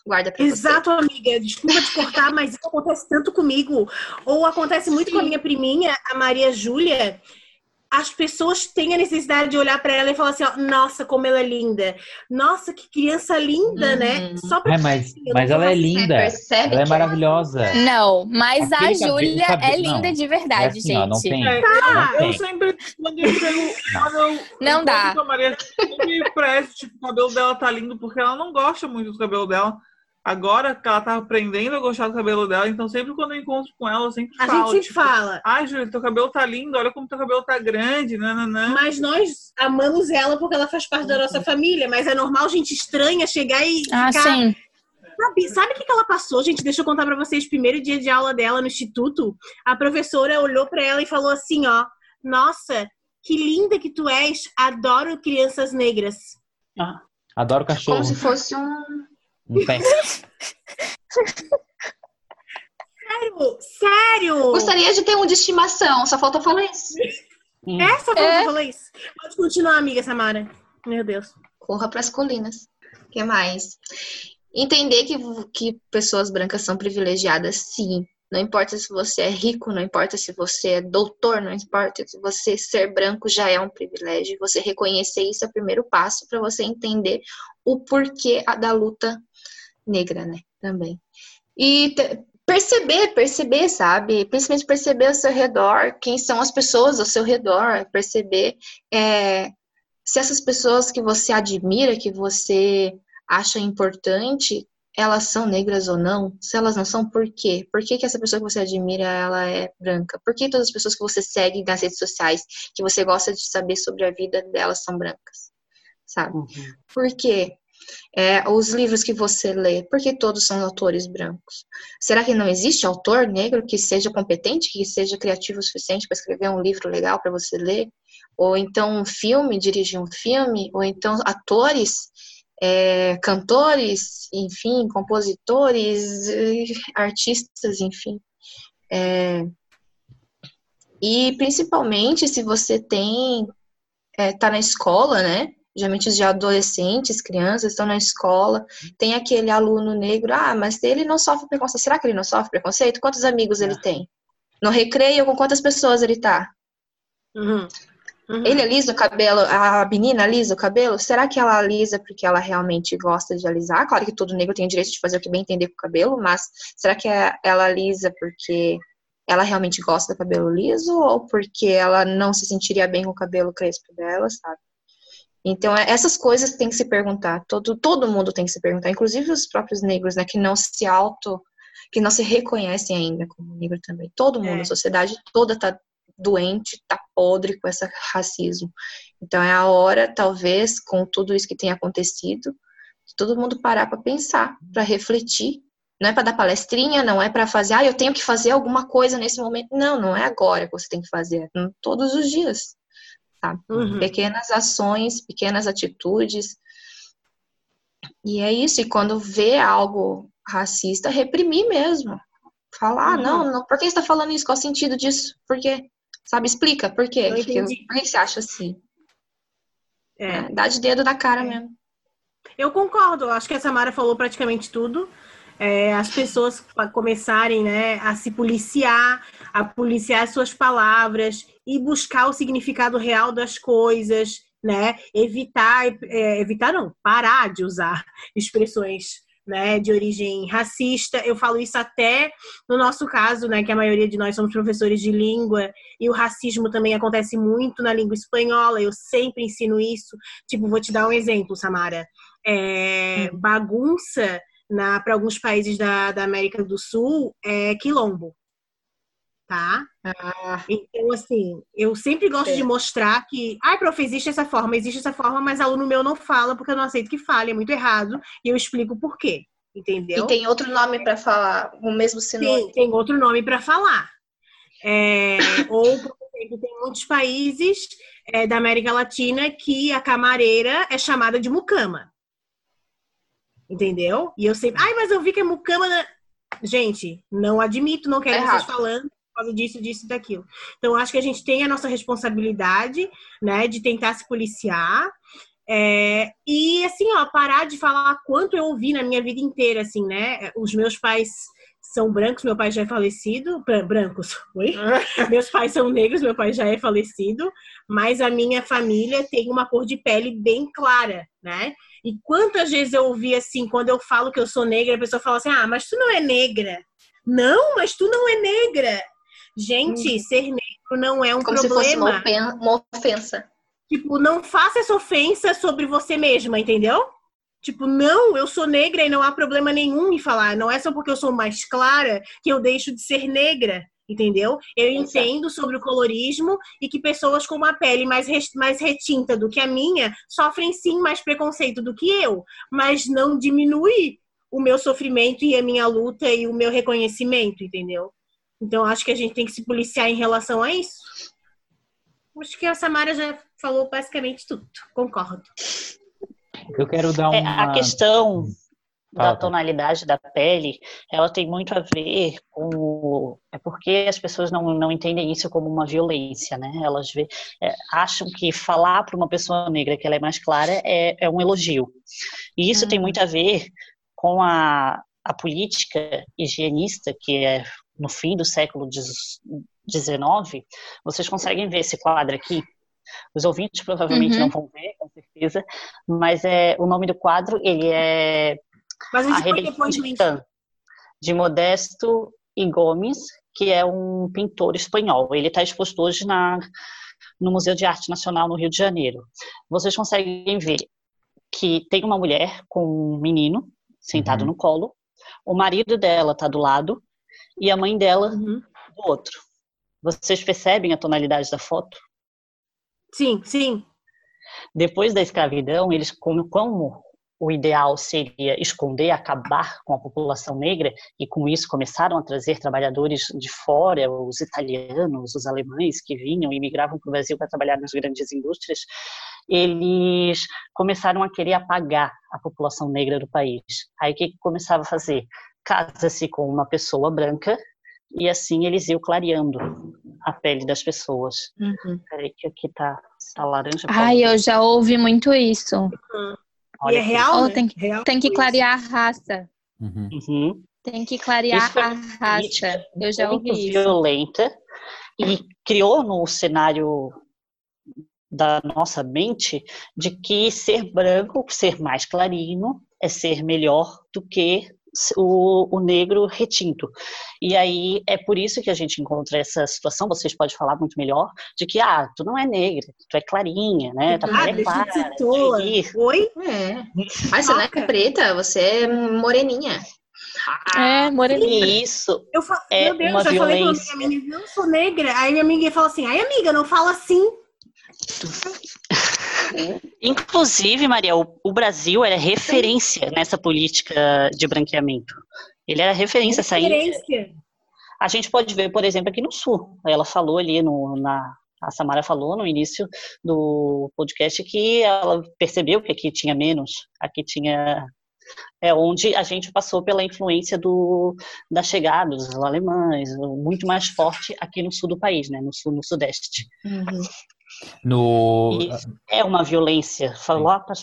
Guarda pra você. Exato, amiga. Desculpa te cortar, mas isso acontece tanto comigo. Ou acontece muito com a minha priminha, a Maria Júlia. As pessoas têm a necessidade de olhar pra ela e falar assim: ó, nossa, como ela é linda. Nossa, que criança linda, né? Uhum. Só pra É, mas, eu não mas ela é linda. percebe Ela é maravilhosa. Não, mas Aquele a Júlia é linda não. de É verdade, assim, ó, não gente. tem. É, Não eu tem. sempre, quando eu chego, quando eu Não encontro dá. Maria, eu sempre presto, tipo, o cabelo dela tá lindo, porque ela não gosta muito do cabelo dela. Agora que ela tá aprendendo a gostar do cabelo dela, então sempre quando eu encontro com ela, eu sempre A falo. gente tipo, fala. Ai, Júlia, teu cabelo tá lindo, olha como teu cabelo tá grande, nananã. Mas nós amamos ela porque ela faz parte da nossa família. Mas é normal gente estranha chegar e Ah, ficar sim. Sabe, sabe o que, que ela passou, gente? Deixa eu contar pra vocês. Primeiro dia de aula dela no instituto, a professora olhou pra ela e falou assim, ó: "Nossa, que linda que tu és. Adoro crianças negras." Ah, Adoro cachorro. Como se fosse um. Um pé. Sério? Sério? Gostaria de ter um de estimação, só falta falar isso. hum. Essa foi É. falou isso. Pode continuar, amiga Samara. Meu Deus. Corra pras colinas. O que mais? entender que, que pessoas brancas são privilegiadas, sim. Não importa se você é rico, não importa se você é doutor, não importa se você ser branco já é um privilégio. Você reconhecer isso é o primeiro passo para você entender o porquê da luta negra, né? Também. E perceber, perceber, sabe? Principalmente perceber ao seu redor, quem são as pessoas ao seu redor, perceber é, se essas pessoas que você admira, que você acha importante, elas são negras ou não? Se elas não são, por quê? Por que, que essa pessoa que você admira, ela é branca? Por que todas as pessoas que você segue nas redes sociais, que você gosta de saber sobre a vida delas, são brancas? Sabe? Uhum. Por quê? É, os livros que você lê, por que todos são autores brancos? Será que não existe autor negro que seja competente, que seja criativo o suficiente para escrever um livro legal para você ler? Ou então um filme, dirigir um filme? Ou então atores é, cantores, enfim, compositores, artistas, enfim. É, e principalmente se você tem é, tá na escola, né? Geralmente os adolescentes, crianças estão na escola, tem aquele aluno negro, ah, mas ele não sofre preconceito. Será que ele não sofre preconceito? Quantos amigos ele é. tem? No recreio, com quantas pessoas ele tá? Uhum. Uhum. Ele alisa o cabelo, a menina alisa o cabelo? Será que ela alisa porque ela realmente gosta de alisar? Claro que todo negro tem o direito de fazer o que bem entender com o cabelo, mas será que ela alisa porque ela realmente gosta do cabelo liso ou porque ela não se sentiria bem com o cabelo crespo dela, sabe? Então, é, essas coisas tem que se perguntar. Todo, todo mundo tem que se perguntar, inclusive os próprios negros, né, que não se auto, que não se reconhecem ainda como negro também. Todo mundo, é. a sociedade toda tá doente, tá podre com esse racismo. Então é a hora, talvez, com tudo isso que tem acontecido, de todo mundo parar para pensar, para refletir. Não é para dar palestrinha, não é para fazer, ah, eu tenho que fazer alguma coisa nesse momento. Não, não é agora que você tem que fazer, é todos os dias. Tá? Uhum. Pequenas ações, pequenas atitudes. E é isso, e quando vê algo racista, reprimir mesmo. Falar, ah, uhum. não, não, por que você está falando isso? Qual o sentido disso? Por quê? Sabe? Explica por quê? Por que você acha assim? É. é. Dá de dedo na cara é. mesmo. Eu concordo, acho que a Samara falou praticamente tudo. É, as pessoas começarem né, a se policiar, a policiar suas palavras e buscar o significado real das coisas, né? Evitar, é, evitar não, parar de usar expressões né, de origem racista. Eu falo isso até no nosso caso, né, que a maioria de nós somos professores de língua e o racismo também acontece muito na língua espanhola. Eu sempre ensino isso. Tipo, vou te dar um exemplo, Samara. É, hum. bagunça para alguns países da, da América do Sul é quilombo tá? Ah. Então, assim, eu sempre gosto é. de mostrar que, ai, prof, existe essa forma, existe essa forma, mas aluno meu não fala porque eu não aceito que fale, é muito errado, e eu explico por quê, entendeu? E tem outro nome para falar, o mesmo sinônimo. Tem, tem outro nome para falar. É, ou, por exemplo, tem muitos países é, da América Latina que a camareira é chamada de mucama. Entendeu? E eu sempre, ai, mas eu vi que é mucama. Gente, não admito, não quero é vocês falando causa disso, disso e daquilo. Então, acho que a gente tem a nossa responsabilidade, né, de tentar se policiar. É, e assim, ó, parar de falar quanto eu ouvi na minha vida inteira, assim, né? Os meus pais são brancos, meu pai já é falecido. Brancos, oi? meus pais são negros, meu pai já é falecido, mas a minha família tem uma cor de pele bem clara, né? E quantas vezes eu ouvi assim, quando eu falo que eu sou negra, a pessoa fala assim: ah, mas tu não é negra. Não, mas tu não é negra. Gente, hum. ser negro não é um Como problema. Se fosse uma ofensa. Tipo, não faça essa ofensa sobre você mesma, entendeu? Tipo, não, eu sou negra e não há problema nenhum em falar. Não é só porque eu sou mais clara que eu deixo de ser negra, entendeu? Eu entendo sobre o colorismo e que pessoas com uma pele mais, mais retinta do que a minha sofrem sim mais preconceito do que eu, mas não diminui o meu sofrimento e a minha luta e o meu reconhecimento, entendeu? Então, acho que a gente tem que se policiar em relação a isso. Acho que a Samara já falou basicamente tudo. Concordo. Eu quero dar uma... É, a questão da tonalidade da pele, ela tem muito a ver com é porque as pessoas não, não entendem isso como uma violência, né? Elas vê, é, acham que falar para uma pessoa negra que ela é mais clara é, é um elogio. E isso tem hum. muito a ver com a, a política higienista, que é no fim do século XIX, vocês conseguem ver esse quadro aqui. Os ouvintes provavelmente uhum. não vão ver, com certeza, mas é o nome do quadro ele é mas a, a redenção de, de Modesto e Gomes, que é um pintor espanhol. Ele está exposto hoje na, no Museu de Arte Nacional no Rio de Janeiro. Vocês conseguem ver que tem uma mulher com um menino sentado uhum. no colo, o marido dela está do lado e a mãe dela uhum. do outro. Vocês percebem a tonalidade da foto? Sim, sim. Depois da escravidão, eles como, como o ideal seria esconder, acabar com a população negra, e com isso começaram a trazer trabalhadores de fora, os italianos, os alemães que vinham e migravam para o Brasil para trabalhar nas grandes indústrias, eles começaram a querer apagar a população negra do país. Aí o que, que começava a fazer? Casa-se com uma pessoa branca e assim eles iam clareando a pele das pessoas. Uhum. Peraí que aqui tá, tá laranja. Ai, eu já ouvi muito isso. Uhum. Olha e é real, né? tem, que, real tem que clarear a raça. Uhum. uhum. Tem que clarear isso a raça. Eu já ouvi isso. violenta e criou no cenário da nossa mente de que ser branco, ser mais clarino, é ser melhor do que o, o, negro retinto. E aí é por isso que a gente encontra essa situação, vocês podem falar muito melhor, de que, ah, tu não é negra, tu é clarinha, né? Tá ah, é clara. É Oi? É. Mas você não é preta, você é moreninha. é, moreninha. Isso eu falo, é meu Deus, uma já violência. falei pra minha amiga, eu sou negra. Aí minha amiga falou assim, ai amiga, não fala assim. Inclusive, Maria, o, o, Brasil era referência nessa política de branqueamento. Ele era referência. Referência. A gente pode ver, por exemplo, aqui no Sul. Ela falou ali no, na, a Samara falou no início do podcast que ela percebeu que aqui tinha menos, aqui tinha é onde a gente passou pela influência do, da chegada dos alemães, muito mais forte aqui no sul do país, né, no sul, no sudeste. Uhum. No... é uma violência. Falar para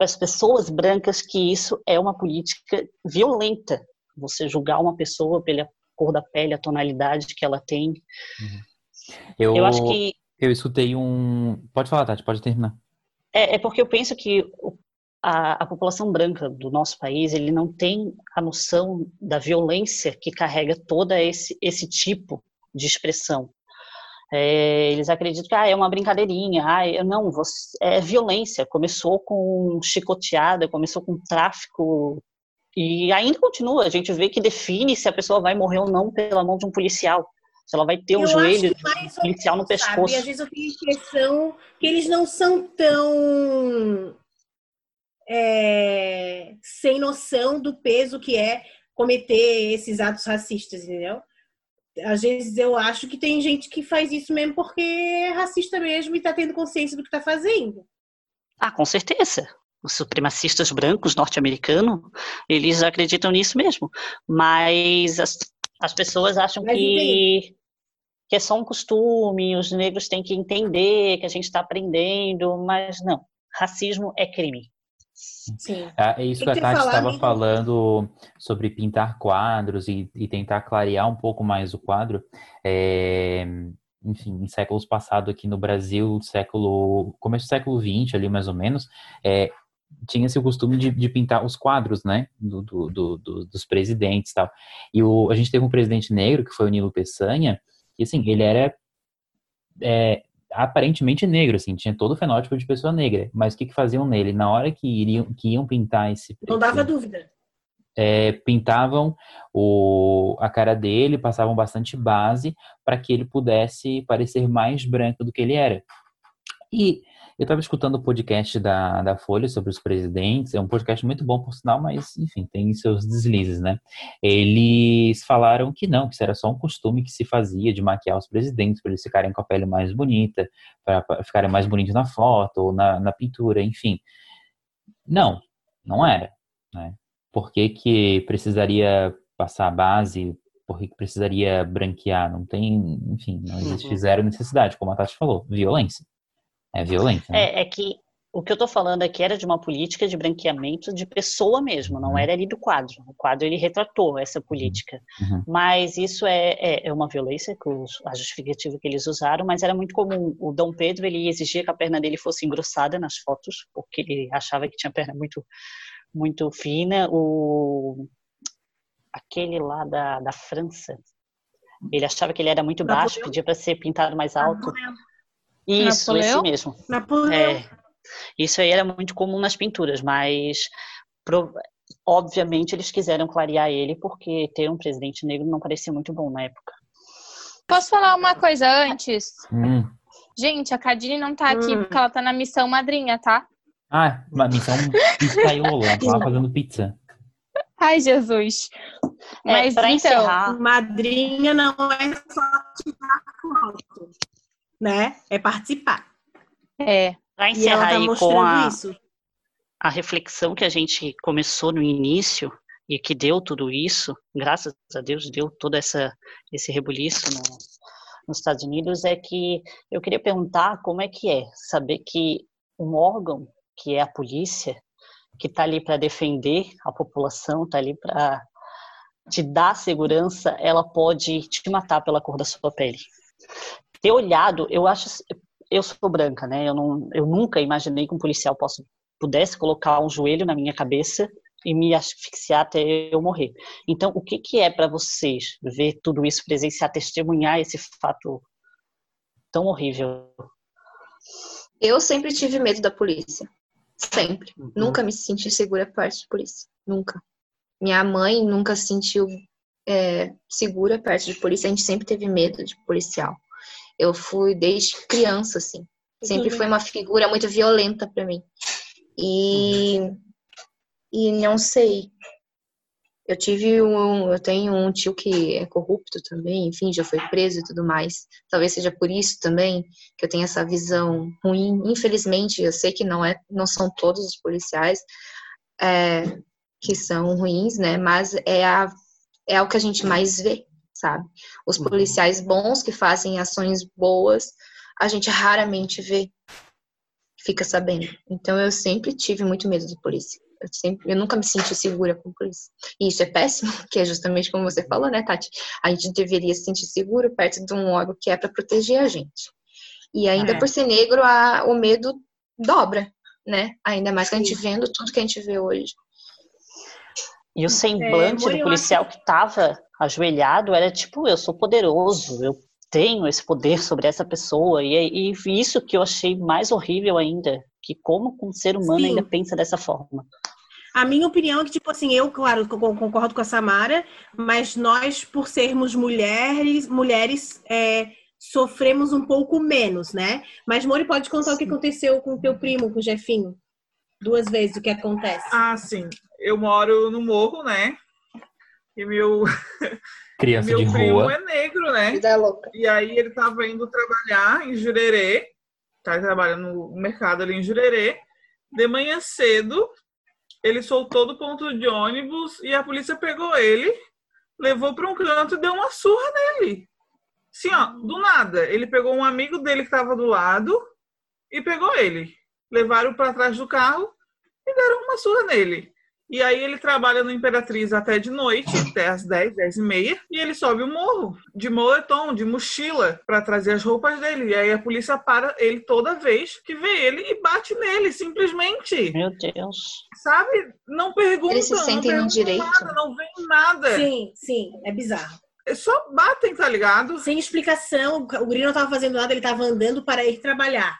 as pessoas brancas que isso é uma política violenta. Você julgar uma pessoa pela cor da pele, a tonalidade que ela tem. Uhum. Eu, eu acho que. Eu escutei um. Pode falar, Tati, pode terminar. É, é porque eu penso que a, a, população branca do nosso país ele não tem a noção da violência que carrega toda esse, esse tipo de expressão. É, eles acreditam que ah, é uma brincadeirinha, ah, não, você, é violência. Começou com chicoteada, começou com tráfico e ainda continua. A gente vê que define se a pessoa vai morrer ou não pela mão de um policial. Se ela vai ter o um joelho policial no pescoço. Sabe? Às vezes eu tenho a impressão que eles não são tão é, sem noção do peso que é cometer esses atos racistas, entendeu? Às vezes eu acho que tem gente que faz isso mesmo porque é racista mesmo e tá tendo consciência do que tá fazendo. Ah, com certeza. Os supremacistas brancos norte-americanos, eles acreditam nisso mesmo. Mas as, as pessoas acham que, que é só um costume, os negros têm que entender que a gente está aprendendo, mas não. Racismo é crime. Sim. É, é isso que, a Tati estava falando sobre pintar quadros e, e, tentar clarear um pouco mais o quadro. É, enfim, em séculos passados aqui no Brasil, século começo do século XX ali mais ou menos, é, tinha-se o costume de, de, pintar os quadros, né, do, do, do, dos presidentes e tal. E o, a gente teve um presidente negro, que foi o Nilo Peçanha, e assim, ele era é, aparentemente negro, assim, tinha todo o fenótipo de pessoa negra. Mas o que, que faziam nele? Na hora que, iriam, que iam pintar esse. Não dava dúvida. É, pintavam o, a cara dele, passavam bastante base para que ele pudesse parecer mais branco do que ele era. E eu estava escutando o podcast da, da Folha sobre os presidentes, é um podcast muito bom, por sinal, mas, enfim, tem seus deslizes, né? Eles falaram que não, que isso era só um costume que se fazia de maquiar os presidentes para eles ficarem com a pele mais bonita, para ficarem mais bonitos na foto ou na, na pintura, enfim. Não, não era, né? Por que, que precisaria passar a base por que precisaria branquear? Não tem, enfim, não existe uhum. zero necessidade, como a Tati falou, violência. É violento. Né? É, é que O que eu estou falando aqui era de uma política de branqueamento de pessoa mesmo, não era ali do quadro. O quadro ele retratou essa política, Uhum. mas isso é, é, é uma violência que os, a justificativa que eles usaram, mas era muito comum. O Dom Pedro ele exigia que a perna dele fosse engrossada nas fotos, porque ele achava que tinha perna muito muito fina. O aquele lá da, da França, ele achava que ele era muito baixo, pedia para ser pintado mais alto. Isso, Napoleão? esse mesmo. Napoleão. É, isso aí era muito comum nas pinturas, mas pro- obviamente eles quiseram clarear ele porque ter um presidente negro não parecia muito bom na época. Posso falar uma coisa antes? Hum. Gente, a Cadine não tá aqui Hum. porque ela tá na missão madrinha, tá? Ah, uma missão pizzaiolo, tava fazendo pizza. Ai, Jesus. É, Mas para então, encerrar, Madrinha não é só tirar foto, né? É participar. é. para encerrar tá aí com a, isso. a reflexão que a gente começou no início e que deu tudo isso, graças a Deus deu todo essa esse rebuliço no, nos Estados Unidos é que eu queria perguntar como é que é saber que um órgão que é a polícia que está ali para defender a população, está ali para te dar segurança, ela pode te matar pela cor da sua pele. Ter olhado, eu acho, eu sou branca, né? Eu, não, eu nunca imaginei que um policial possa, pudesse colocar um joelho na minha cabeça e me asfixiar até eu morrer. Então, o que, que é para vocês ver tudo isso, presenciar, testemunhar esse fato tão horrível? Eu sempre tive medo da polícia. Sempre. Uhum. Nunca me senti segura perto de polícia. Nunca. Minha mãe nunca se sentiu é, segura perto de polícia. A gente sempre teve medo de policial. Eu fui desde criança, assim. Sempre foi uma figura muito violenta para mim. E, e não sei. Eu tive um, eu tenho um tio que é corrupto também, enfim, já foi preso e tudo mais. Talvez seja por isso também que eu tenho essa visão ruim. Infelizmente, eu sei que não é, não são todos os policiais é, que são ruins, né? Mas é a, é o que a gente mais vê, sabe? Os Uhum. policiais bons que fazem ações boas, a gente raramente vê, fica sabendo. Então eu sempre tive muito medo de polícia. Eu, sempre, eu nunca me senti segura com polícia. E isso é péssimo, que é justamente como você falou, né, Tati? A gente deveria se sentir seguro perto de um órgão que é para proteger a gente. E ainda É. por ser negro, a, o medo dobra, né? Ainda mais que a gente vendo tudo que a gente vê hoje. E o semblante Mori, do policial que estava ajoelhado era tipo, eu sou poderoso, eu tenho esse poder sobre essa pessoa. E, e isso que eu achei mais horrível ainda, que como um ser humano Sim. ainda pensa dessa forma. A minha opinião é que, tipo assim, eu, claro, co- concordo com a Samara, mas nós, por sermos mulheres, mulheres, é, sofremos um pouco menos, né? Mas Mori pode contar o que aconteceu com o teu primo, com o Jefinho? Duas vezes o que acontece. Ah, sim. Eu moro no morro, né? E meu, Criança meu de primo rua. é negro, né? Vida louca. E aí ele tava indo trabalhar em Jurerê, tá trabalhando no mercado ali em Jurerê. De manhã cedo, ele soltou do ponto de ônibus e a polícia pegou ele, levou para um canto e deu uma surra nele. Assim, ó, do nada. Ele pegou um amigo dele que tava do lado e pegou ele. Levaram para trás do carro e deram uma surra nele. E aí ele trabalha no Imperatriz até de noite, até às 10, 10 e meia, e ele sobe o morro de moletom, de mochila, para trazer as roupas dele. E aí a polícia para ele toda vez que vê ele e bate nele, simplesmente. Meu Deus. Sabe? Não perguntam, Eles se não sentem no perguntam direito. nada, não vem nada. Sim, sim, é bizarro. É Só batem, tá ligado? Sem explicação, o guri não tava fazendo nada, ele tava andando para ir trabalhar.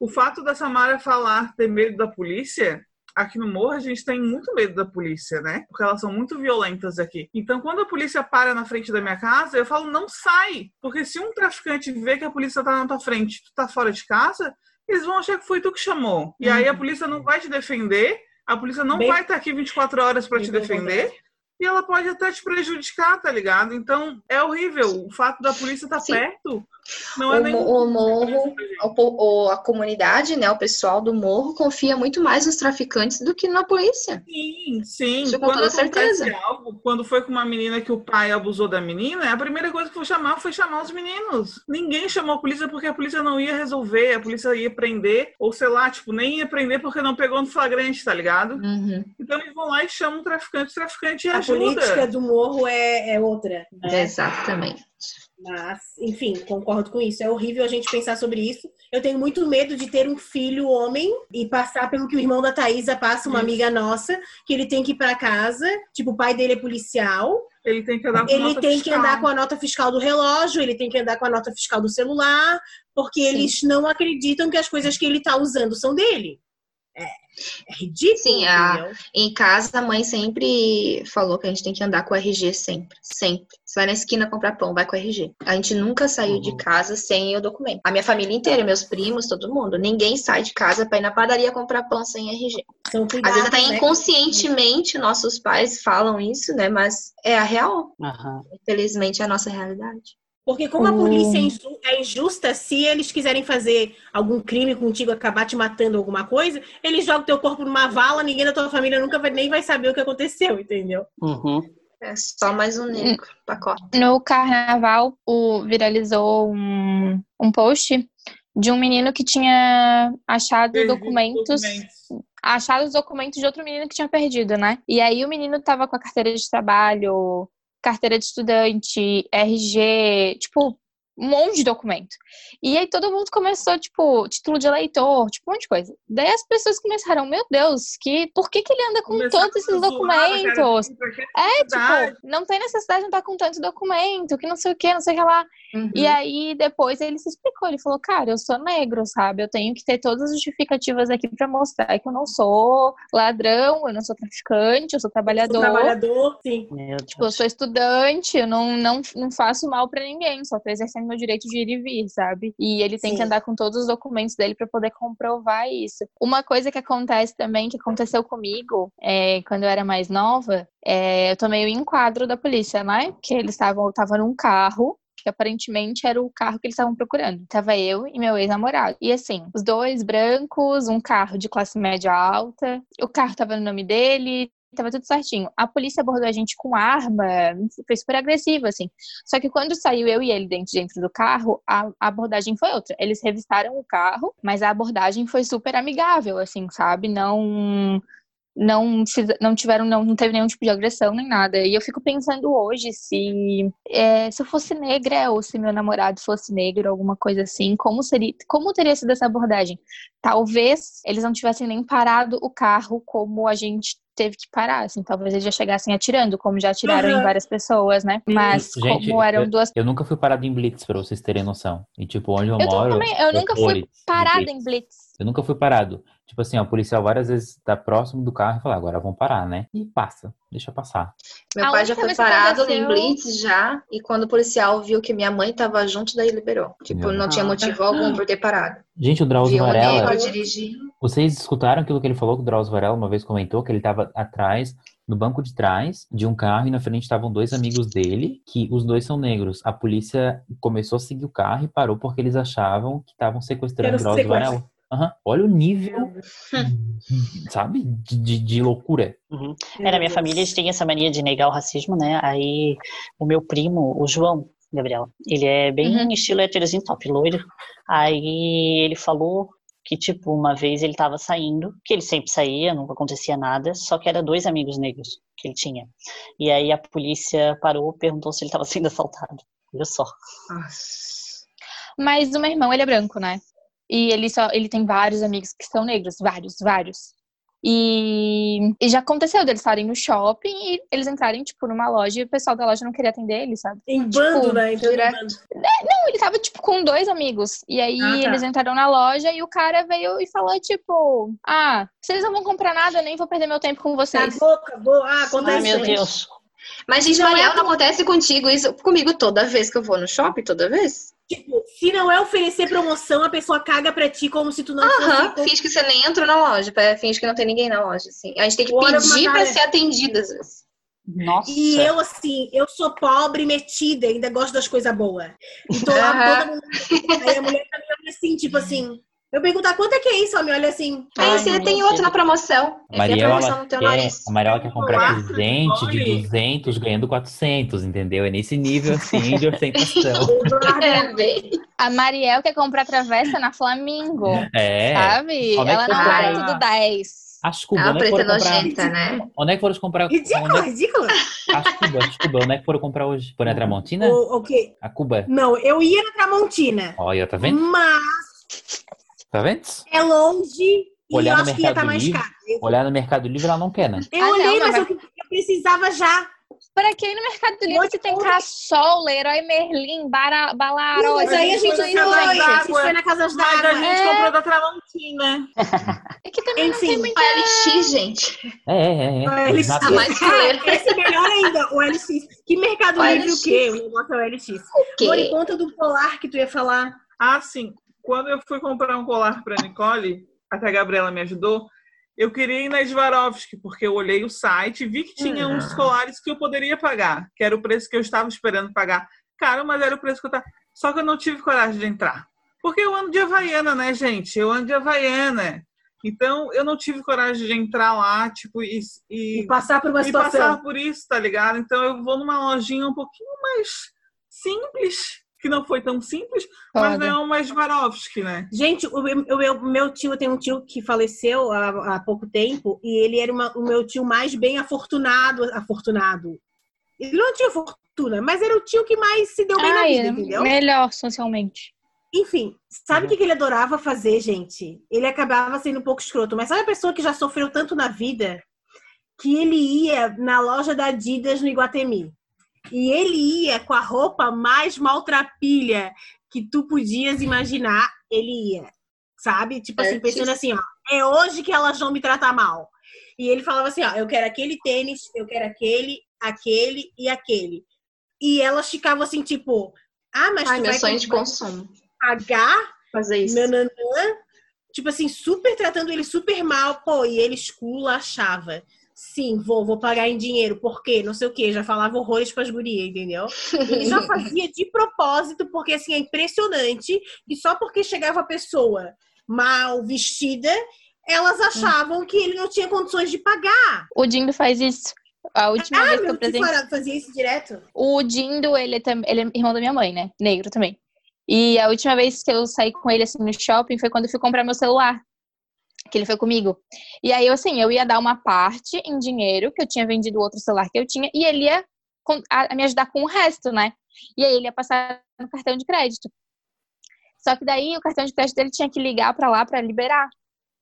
O fato da Samara falar ter medo da polícia, aqui no morro a gente tem muito medo da polícia, né? Porque elas são muito violentas aqui. Então, quando a polícia para na frente da minha casa, eu falo, não sai. Porque se um traficante vê que a polícia tá na tua frente tu tá fora de casa, eles vão achar que foi tu que chamou. E aí a polícia não vai te defender, a polícia não Bem- vai estar aqui 24 horas para te defender. E ela pode até te prejudicar, tá ligado? Então é horrível. O fato da polícia estar tá perto não é o, nem. o morro, o, a comunidade, né, o pessoal do morro confia muito mais nos traficantes do que na polícia. Sim, sim. Isso com quando toda certeza. Algo, quando foi com uma menina que o pai abusou da menina, a primeira coisa que foi chamar foi chamar os meninos. Ninguém chamou a polícia porque a polícia não ia resolver, a polícia ia prender, ou sei lá, tipo, nem ia prender porque não pegou no flagrante, tá ligado? Uhum. Então eles vão lá e chamam o traficante, o traficante A. política do morro é, é outra. né? Exatamente. Mas, enfim, concordo com isso. É horrível a gente pensar sobre isso. Eu tenho muito medo de ter um filho homem e passar pelo que o irmão da Thaisa passa, uma Isso. amiga nossa, que ele tem que ir pra casa. Tipo, o pai dele é policial. Ele tem que andar com Ele nota tem que fiscal. andar com a nota fiscal do relógio, ele tem que andar com a nota fiscal do celular, porque Sim. eles não acreditam que as coisas que ele tá usando são dele. É, é ridículo, Sim, a-? Em casa, a mãe sempre falou que a gente tem que andar com o RG sempre. Sempre. Você vai na esquina comprar pão, vai com o RG. A gente nunca saiu de Uhum. casa sem o documento. A minha família inteira, meus primos, todo mundo. Ninguém sai de casa pra ir na padaria comprar pão sem RG. São Às vezes até né? inconscientemente nossos pais falam isso, né? Mas é a real. Aham. Infelizmente é a nossa realidade. Porque como a Hum. polícia é inju- é injusta, se eles quiserem fazer algum crime contigo, acabar te matando alguma coisa, eles jogam teu corpo numa vala, ninguém da tua família nunca vai, nem vai saber o que aconteceu, entendeu? Uhum. É só mais um negro pacote. No carnaval, o, viralizou um, um post de um menino que tinha achado Perdi documentos, achado os documentos de outro menino que tinha perdido, né? E aí o menino tava com a carteira de trabalho, carteira de estudante, RG, tipo, um monte de documento. E aí todo mundo começou, tipo, título de eleitor, tipo, um monte de coisa. Daí as pessoas começaram, meu Deus, que por que, que ele anda com Começaram todos esses documentos? É, tipo, não tem necessidade de estar com tanto documento, que não sei o que, não sei o que lá. Uhum. E aí, depois, ele se explicou. Ele falou, cara, eu sou negro, sabe? Eu tenho que ter todas as justificativas aqui pra mostrar que eu não sou ladrão, eu não sou traficante, eu sou Sou trabalhador. trabalhador, sim. Tipo, eu sou estudante, eu não, não, não faço mal pra ninguém, só tô exercendo meu direito de ir e vir, sabe? E ele tem Sim. que andar com todos os documentos dele pra poder comprovar isso. Uma coisa que acontece também, que aconteceu comigo, é, quando eu era mais nova, é, eu tomei o enquadro da polícia, né? Que eles estavam, tava num carro, que aparentemente era o carro que eles estavam procurando. Tava eu e meu ex-namorado. E assim, os dois brancos, um carro de classe média alta, o carro tava no nome dele, tava tudo certinho. A polícia abordou a gente com arma, foi super agressiva, assim. Só que quando saiu eu e ele dentro, dentro do carro, a, abordagem foi outra. Eles revistaram o carro, mas a abordagem foi super amigável, assim, sabe? Não não, não tiveram, não, não teve nenhum tipo de agressão nem nada. E eu fico pensando hoje se é, se eu fosse negra ou se meu namorado fosse negro, alguma coisa assim, como seria, como teria sido essa abordagem? Talvez eles não tivessem nem parado o carro como a gente teve que parar, assim, talvez eles já chegassem atirando, como já atiraram Uhum. em várias pessoas, né? Mas Gente, como eram eu- duas Eu nunca fui parado em blitz, pra vocês terem noção. E, tipo, onde eu, Eu moro... também, eu nunca fui blitz. em blitz. Eu nunca fui parado. Tipo assim, ó, o policial várias vezes tá próximo do carro e fala, agora vão parar, né? E passa, deixa passar. Meu A pai já foi parado aconteceu- em Blitz já, e quando o policial viu que minha mãe tava junto, daí liberou. Tipo, Meu não tinha Deus. motivo algum por ter parado. Gente, o Drauzio Viu Varela, dirigindo. vocês escutaram aquilo que ele falou? Que o Drauzio Varela uma vez comentou que ele tava atrás, no banco de trás de um carro e na frente estavam dois amigos dele, que os dois são negros. A polícia começou a seguir o carro e parou porque eles achavam que estavam sequestrando o Drauzio sequestro. Varela. Aham. Olha o nível, sabe, de, de, de loucura. Uhum. É, na minha família eles têm essa mania de negar o racismo, né? Aí o meu primo, o João, Gabriel, ele é bem Uhum. estilo heterozinho top, loiro. Aí ele falou que, tipo, uma vez ele tava saindo, que ele sempre saía, nunca acontecia nada, só que era dois amigos negros que ele tinha. E aí a polícia parou, perguntou se ele tava sendo assaltado. Olha só. Nossa. Mas o meu irmão, ele é branco, né? E ele só ele tem vários amigos que são negros, vários, vários. E, e já aconteceu deles estarem no shopping e eles entrarem, tipo, numa loja e o pessoal da loja não queria atender eles, sabe? Em bando, Tipo, né? Então, bando. Não, ele tava, tipo, com dois amigos. E aí Ah, tá. eles entraram na loja e o cara veio e falou, tipo, ah, vocês não vão comprar nada, eu nem vou perder meu tempo com vocês. Acabou, acabou. Ah, acontece. Ai, meu. Deus. Mas, gente, Não é Mariel, não acontece contigo isso comigo toda vez que eu vou no shopping? Toda vez? Tipo, se não é oferecer promoção, a pessoa caga pra ti como se tu não Aham, fosse. finge que você nem entrou na loja, finge que não tem ninguém na loja, assim. A gente tem que Bora pedir pra ser atendida, às vezes. Nossa. E eu, assim, eu sou pobre, metida, ainda gosto das coisas boas. E tô lá Aham. toda mundo. Aí a mulher olhando assim, tipo assim. Eu perguntar quanto é que é isso? Ela me olha assim. Ai, você meu tem Deus. outro na promoção. A Mariela, promoção ela no teu quer, nariz. a Mariela quer comprar Olá, presente de Nicole. 200 ganhando 400, entendeu? É nesse nível, assim, de ostentação. É. A Mariel quer comprar travessa na Flamingo. É. Sabe? Onde é que Ela foi não comprar? é tudo 10. As cubas, Ah, onde é que foram comprar? nojenta, né? Onde é que foram comprar? Onde Ridícula, é... ridícula. As cubas, as cubas, onde é que foram comprar hoje? Foi na Tramontina? O, o quê? A Cuba? Não, eu ia na Tramontina. Olha, tá vendo? Mas Tá vendo? é longe Olhar e eu no acho que ia estar Mercado mais Livre. caro. Olhar no Mercado Livre, ela não quer, né? eu Ah, olhei, não, mas mas- eu, eu precisava já. Pra quem no Mercado Livre Muito você tem. Cassol, Leroy Merlin, Bara- Balaró. Não, mas aí a gente tudo foi, a gente. foi na Casa Mas a d'Água. gente É. comprou da Tramontina. É que também não tem Enfim, muita... OLX, gente. É, é, é. é. Eles- A Exato. mais fileira. Esse é melhor ainda, o LX. Que Mercado OLX. Livre o quê? O negócio é o LX. O quê? conta do polar que tu ia falar. Ah, sim. Quando eu fui comprar um colar para Nicole, até a Gabriela me ajudou, eu queria ir na Swarovski, porque eu olhei o site e vi que tinha Hum. uns colares que eu poderia pagar, que era o preço que eu estava esperando pagar. Caro, mas era o preço que eu estava. Só que eu não tive coragem de entrar. Porque eu ando de Havaiana, né, gente? Eu ando de Havaiana. Então, eu não tive coragem de entrar lá, tipo, e, E e, passar por uma e situação. passar por isso, tá ligado? Então, eu vou numa lojinha um pouquinho mais simples, que não foi tão simples, mas não é uma Swarovski, né? Gente, o meu, o meu- meu tio tem um tio que faleceu há, há pouco tempo e ele era uma- o meu tio mais bem afortunado. Afortunado. Ele não tinha fortuna, mas era o tio que mais se deu bem na vida, entendeu? melhor socialmente. Enfim, sabe o que que ele adorava fazer, gente? Ele acabava sendo um pouco escroto, mas sabe a pessoa que já sofreu tanto na vida que ele ia na loja da Adidas no Iguatemi. E ele ia com a roupa mais maltrapilha que tu podias imaginar, ele ia. Sabe? Tipo assim, Certíssimo. pensando assim, ó, é hoje que elas vão me tratar mal. E ele falava assim, ó, eu quero aquele tênis, eu quero aquele, aquele e aquele. E elas ficavam assim, tipo, ah, mas Ai, tu meu vai sonho de consumo. pagar Fazer isso. nananã, tipo assim, super tratando ele super mal, pô, e ele esculachava. Sim, vou, vou pagar em dinheiro, por quê? Não sei o quê, já falava horrores pras gurias, entendeu? Ele já fazia de propósito, porque assim, é impressionante que só porque chegava a pessoa mal vestida, elas achavam que ele não tinha condições de pagar. O Dindo faz isso. A última Ah, vez que eu fara- fazia isso direto. O Dindo, ele é, tam- ele é irmão da minha mãe, né? Negro também. E a última vez que eu saí com ele assim no shopping foi quando eu fui comprar meu celular. Que ele foi comigo. E aí, assim, eu ia dar uma parte em dinheiro, que eu tinha vendido o outro celular que eu tinha, e ele ia me ajudar com o resto, né? E aí ele ia passar no cartão de crédito. Só que daí o cartão de crédito dele tinha que ligar pra lá pra liberar.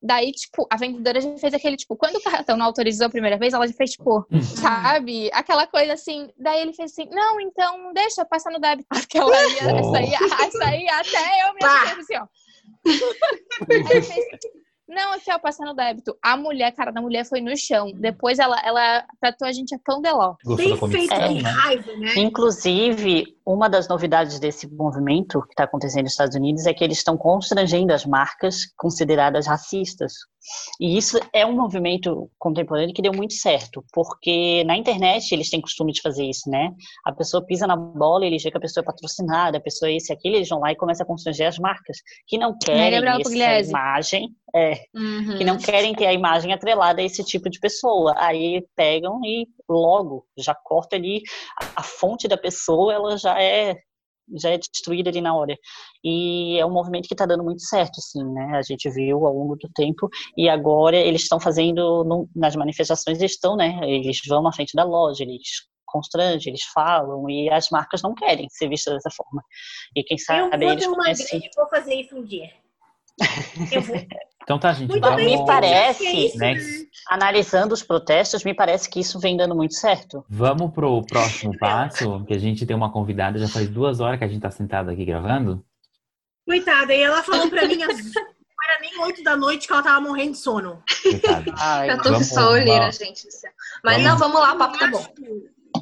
Daí, tipo, a vendedora já fez aquele, tipo, quando o cartão não autorizou a primeira vez, ela já fez, tipo, sabe? Aquela coisa assim. Daí ele fez assim, não, então deixa passar no débito. Aquela ia, Oh. essa, ia, essa ia até eu me assim, ó. Aí ele fez, não, aqui, ó, passar no débito. A mulher, cara da mulher foi no chão. Depois ela, ela tratou a gente a pão de ló. Gostou Bem feito, que né? raiva, né? Inclusive, uma das novidades desse movimento que está acontecendo nos Estados Unidos é que eles estão constrangendo as marcas consideradas racistas. E isso é um movimento contemporâneo que deu muito certo, porque na internet eles têm costume de fazer isso, né? A pessoa pisa na bola, eles veem que a pessoa é patrocinada, a pessoa é esse e aquele, eles vão lá e começam a constranger as marcas, que não querem essa imagem, é, Uhum. que não querem ter a imagem atrelada a esse tipo de pessoa. Aí pegam e logo já corta ali a, fonte da pessoa, ela já é já é destruída ali na hora. E é um movimento que está dando muito certo, assim, né? A gente viu ao longo do tempo e agora eles estão fazendo no- nas manifestações, eles estão, né? Eles vão na frente da loja, eles constrangem, eles falam e as marcas não querem ser vistas dessa forma. E quem Eu sabe vou eles uma grande vou fazer isso um dia. Eu vou. Então tá, gente. Muito vamos... bem, Me parece, é isso, né? né? analisando os protestos, me parece que isso vem dando muito certo. Vamos pro próximo passo, que a gente tem uma convidada, já faz duas horas que a gente tá sentado aqui gravando. Coitada, e ela falou pra mim, às- não era nem oito da noite que ela tava morrendo de sono. Ai, Eu tô Vamos- só olheira, gente. Mas vamos- não, vamos lá, o papo tá bom.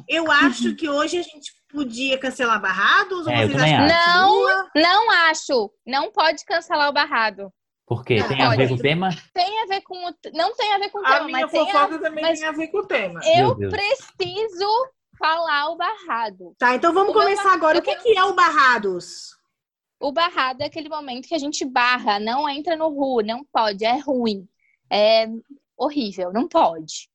Eu acho que hoje a gente podia cancelar barrados. ou É, continua? Não acho. Não pode cancelar o barrado. Por quê? Ah, Tem a ver com o tema? Tem a ver com o... Não tem a ver com o A tema, minha mas tem a... fofoca também mas- tem a ver com o tema. Eu preciso falar o barrado. Tá, então vamos O meu começar agora. eu O que, que é o Barrados? O barrado é aquele momento que a gente barra, não entra no ru, não pode, é ruim. É horrível, não pode.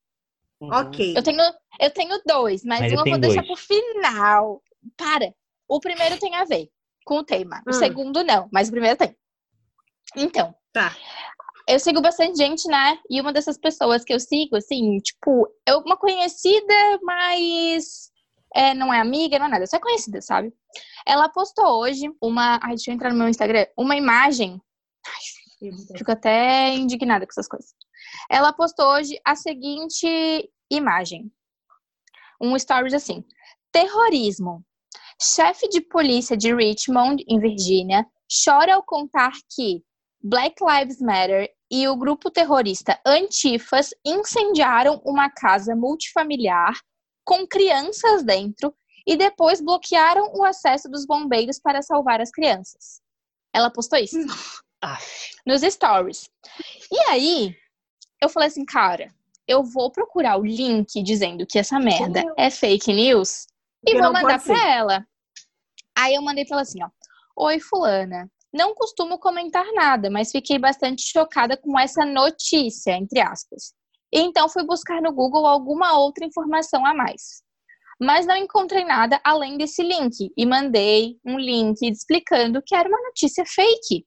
Uhum. Ok. Eu tenho, eu tenho dois, mas, Mas um eu eu vou tenho deixar dois. pro final. Para. O primeiro tem a ver com o tema. O Hum. segundo não, mas o primeiro tem. Então, Tá. eu sigo bastante gente, né? E uma dessas pessoas que eu sigo, assim, tipo, é uma conhecida, mas é, não é amiga, não é nada, só é conhecida, sabe? Ela postou hoje uma. Ai, deixa eu entrar no meu Instagram. Uma imagem. Ai, fico até indignada com essas coisas. Ela postou hoje a seguinte imagem. Um stories assim. Terrorismo. Chefe de polícia de Richmond, em Virgínia, chora ao contar que Black Lives Matter e o grupo terrorista Antifas incendiaram uma casa multifamiliar com crianças dentro e depois bloquearam o acesso dos bombeiros para salvar as crianças. Ela postou isso Aff. nos stories. E aí, eu falei assim, cara, eu vou procurar o link dizendo que essa merda é fake news e vou mandar pra ela. Aí eu mandei pra ela assim, ó. Oi, fulana. Não costumo comentar nada, mas fiquei bastante chocada com essa notícia, entre aspas. E então fui buscar no Google alguma outra informação a mais. Mas não encontrei nada além desse link e mandei um link explicando que era uma notícia fake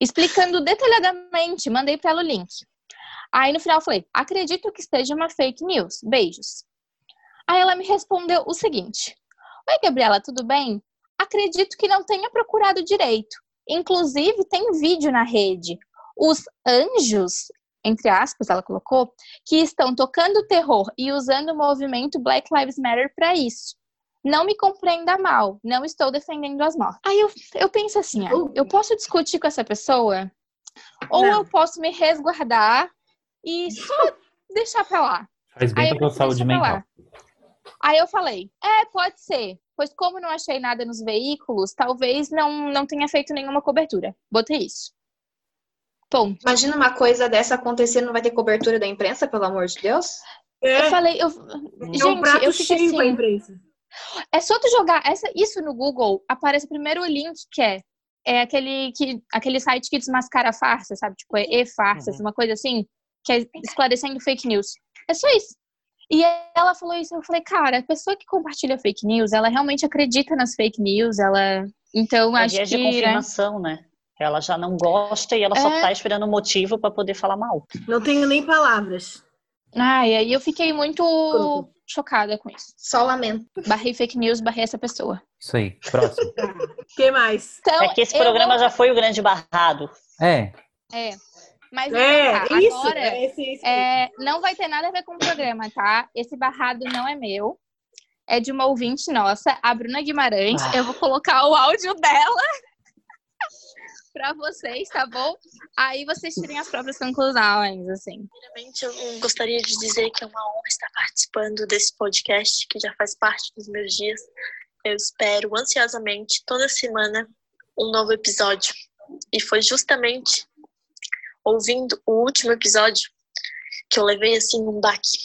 explicando detalhadamente, mandei para ela o link. Aí no final eu falei: acredito que esteja uma fake news. Beijos. Aí ela me respondeu o seguinte: Oi, Gabriela, tudo bem? Acredito que não tenha procurado direito. Inclusive, tem vídeo na rede. Os anjos, entre aspas, ela colocou, que estão tocando terror e usando o movimento Black Lives Matter para isso. Não me compreenda mal, não estou defendendo as mortes. Aí eu, eu penso assim, ó, eu posso discutir com essa pessoa, ou Não. eu posso me resguardar e só deixar pra lá. Faz bem Aí pra tua saúde mental. Aí eu falei, é, pode ser. Pois como não achei nada nos veículos, talvez não, não tenha feito nenhuma cobertura. Botei isso. Ponto. Imagina uma coisa dessa acontecer, não vai ter cobertura da imprensa, pelo amor de Deus? É, Eu falei, eu... é um gente, prato eu fiquei cheio pra assim, imprensa. É só tu jogar essa, isso no Google, aparece primeiro o link que é, é aquele, que, aquele site que desmascara a farsa, sabe? Tipo, é e-farsas, uma coisa assim, que é esclarecendo fake news. É só isso. E ela falou isso, eu falei, cara, a pessoa que compartilha fake news, ela realmente acredita nas fake news, ela... Então, É acho que... de né? confirmação, né? Ela já não gosta e ela só É. tá esperando um motivo pra poder falar mal. Não tenho nem palavras. Ai, aí eu fiquei muito Pronto. chocada com isso. Só lamento. Barrei fake news, barrei essa pessoa. Isso aí, próximo. O que mais? Então, É que esse programa vou- já foi o grande barrado. É, É, mas É, tá, isso. agora... é esse, esse. É, não vai ter nada a ver com o programa, tá? Esse barrado não é meu. É de uma ouvinte nossa, a Bruna Guimarães. Ah. Eu vou colocar o áudio dela pra vocês, tá bom? Aí vocês tirem as próprias conclusões, assim. Primeiramente, eu gostaria de dizer que é uma honra estar participando desse podcast, que já faz parte dos meus dias. Eu espero ansiosamente toda semana um novo episódio. E foi justamente ouvindo o último episódio que eu levei assim um baque.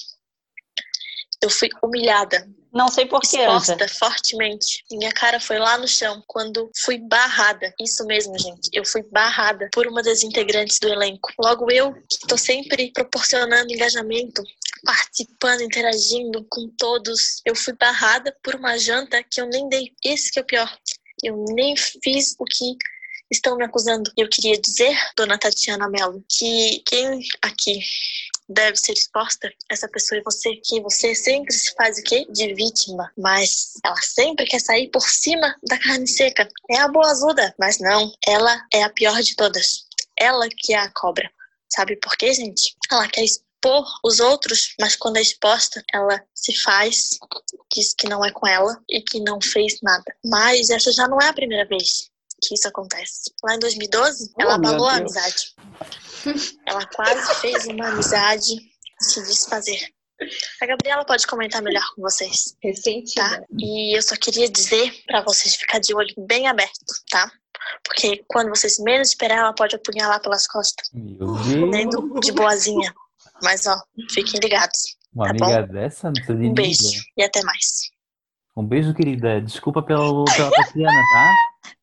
Eu fui humilhada, Não sei porquê, exposta fortemente. Minha cara foi lá no chão quando fui barrada. Isso mesmo, gente. Eu fui barrada por uma das integrantes do elenco. Logo eu, que estou sempre proporcionando engajamento, participando, interagindo com todos, eu fui barrada por uma janta que eu nem dei. Esse que é o pior. Eu nem fiz o que estão me acusando. Eu queria dizer, dona Tatiana Mello, que quem aqui deve ser exposta, essa pessoa é você, que você sempre se faz o quê? De vítima, mas ela sempre quer sair por cima da carne seca. É a boazuda, mas não, ela é a pior de todas. Ela que é a cobra. Sabe por quê, gente? Ela quer expor os outros, mas quando é exposta, ela se faz, diz que não é com ela e que não fez nada. Mas essa já não é a primeira vez que isso acontece. Lá em 2012, ela Oh, meu abalou a amizade. Ela quase fez uma amizade se desfazer. A Gabriela pode comentar melhor com vocês, Ressentida. tá? E eu só queria dizer pra vocês ficar de olho bem aberto, tá? Porque quando vocês menos esperar, ela pode apunhalar pelas costas, Meu Deus. de boazinha. Mas ó, fiquem ligados. Uma Tá amiga dessa não precisa de Um beijo e até mais. Um beijo, querida. Desculpa pelo, pela Tatiana, tá?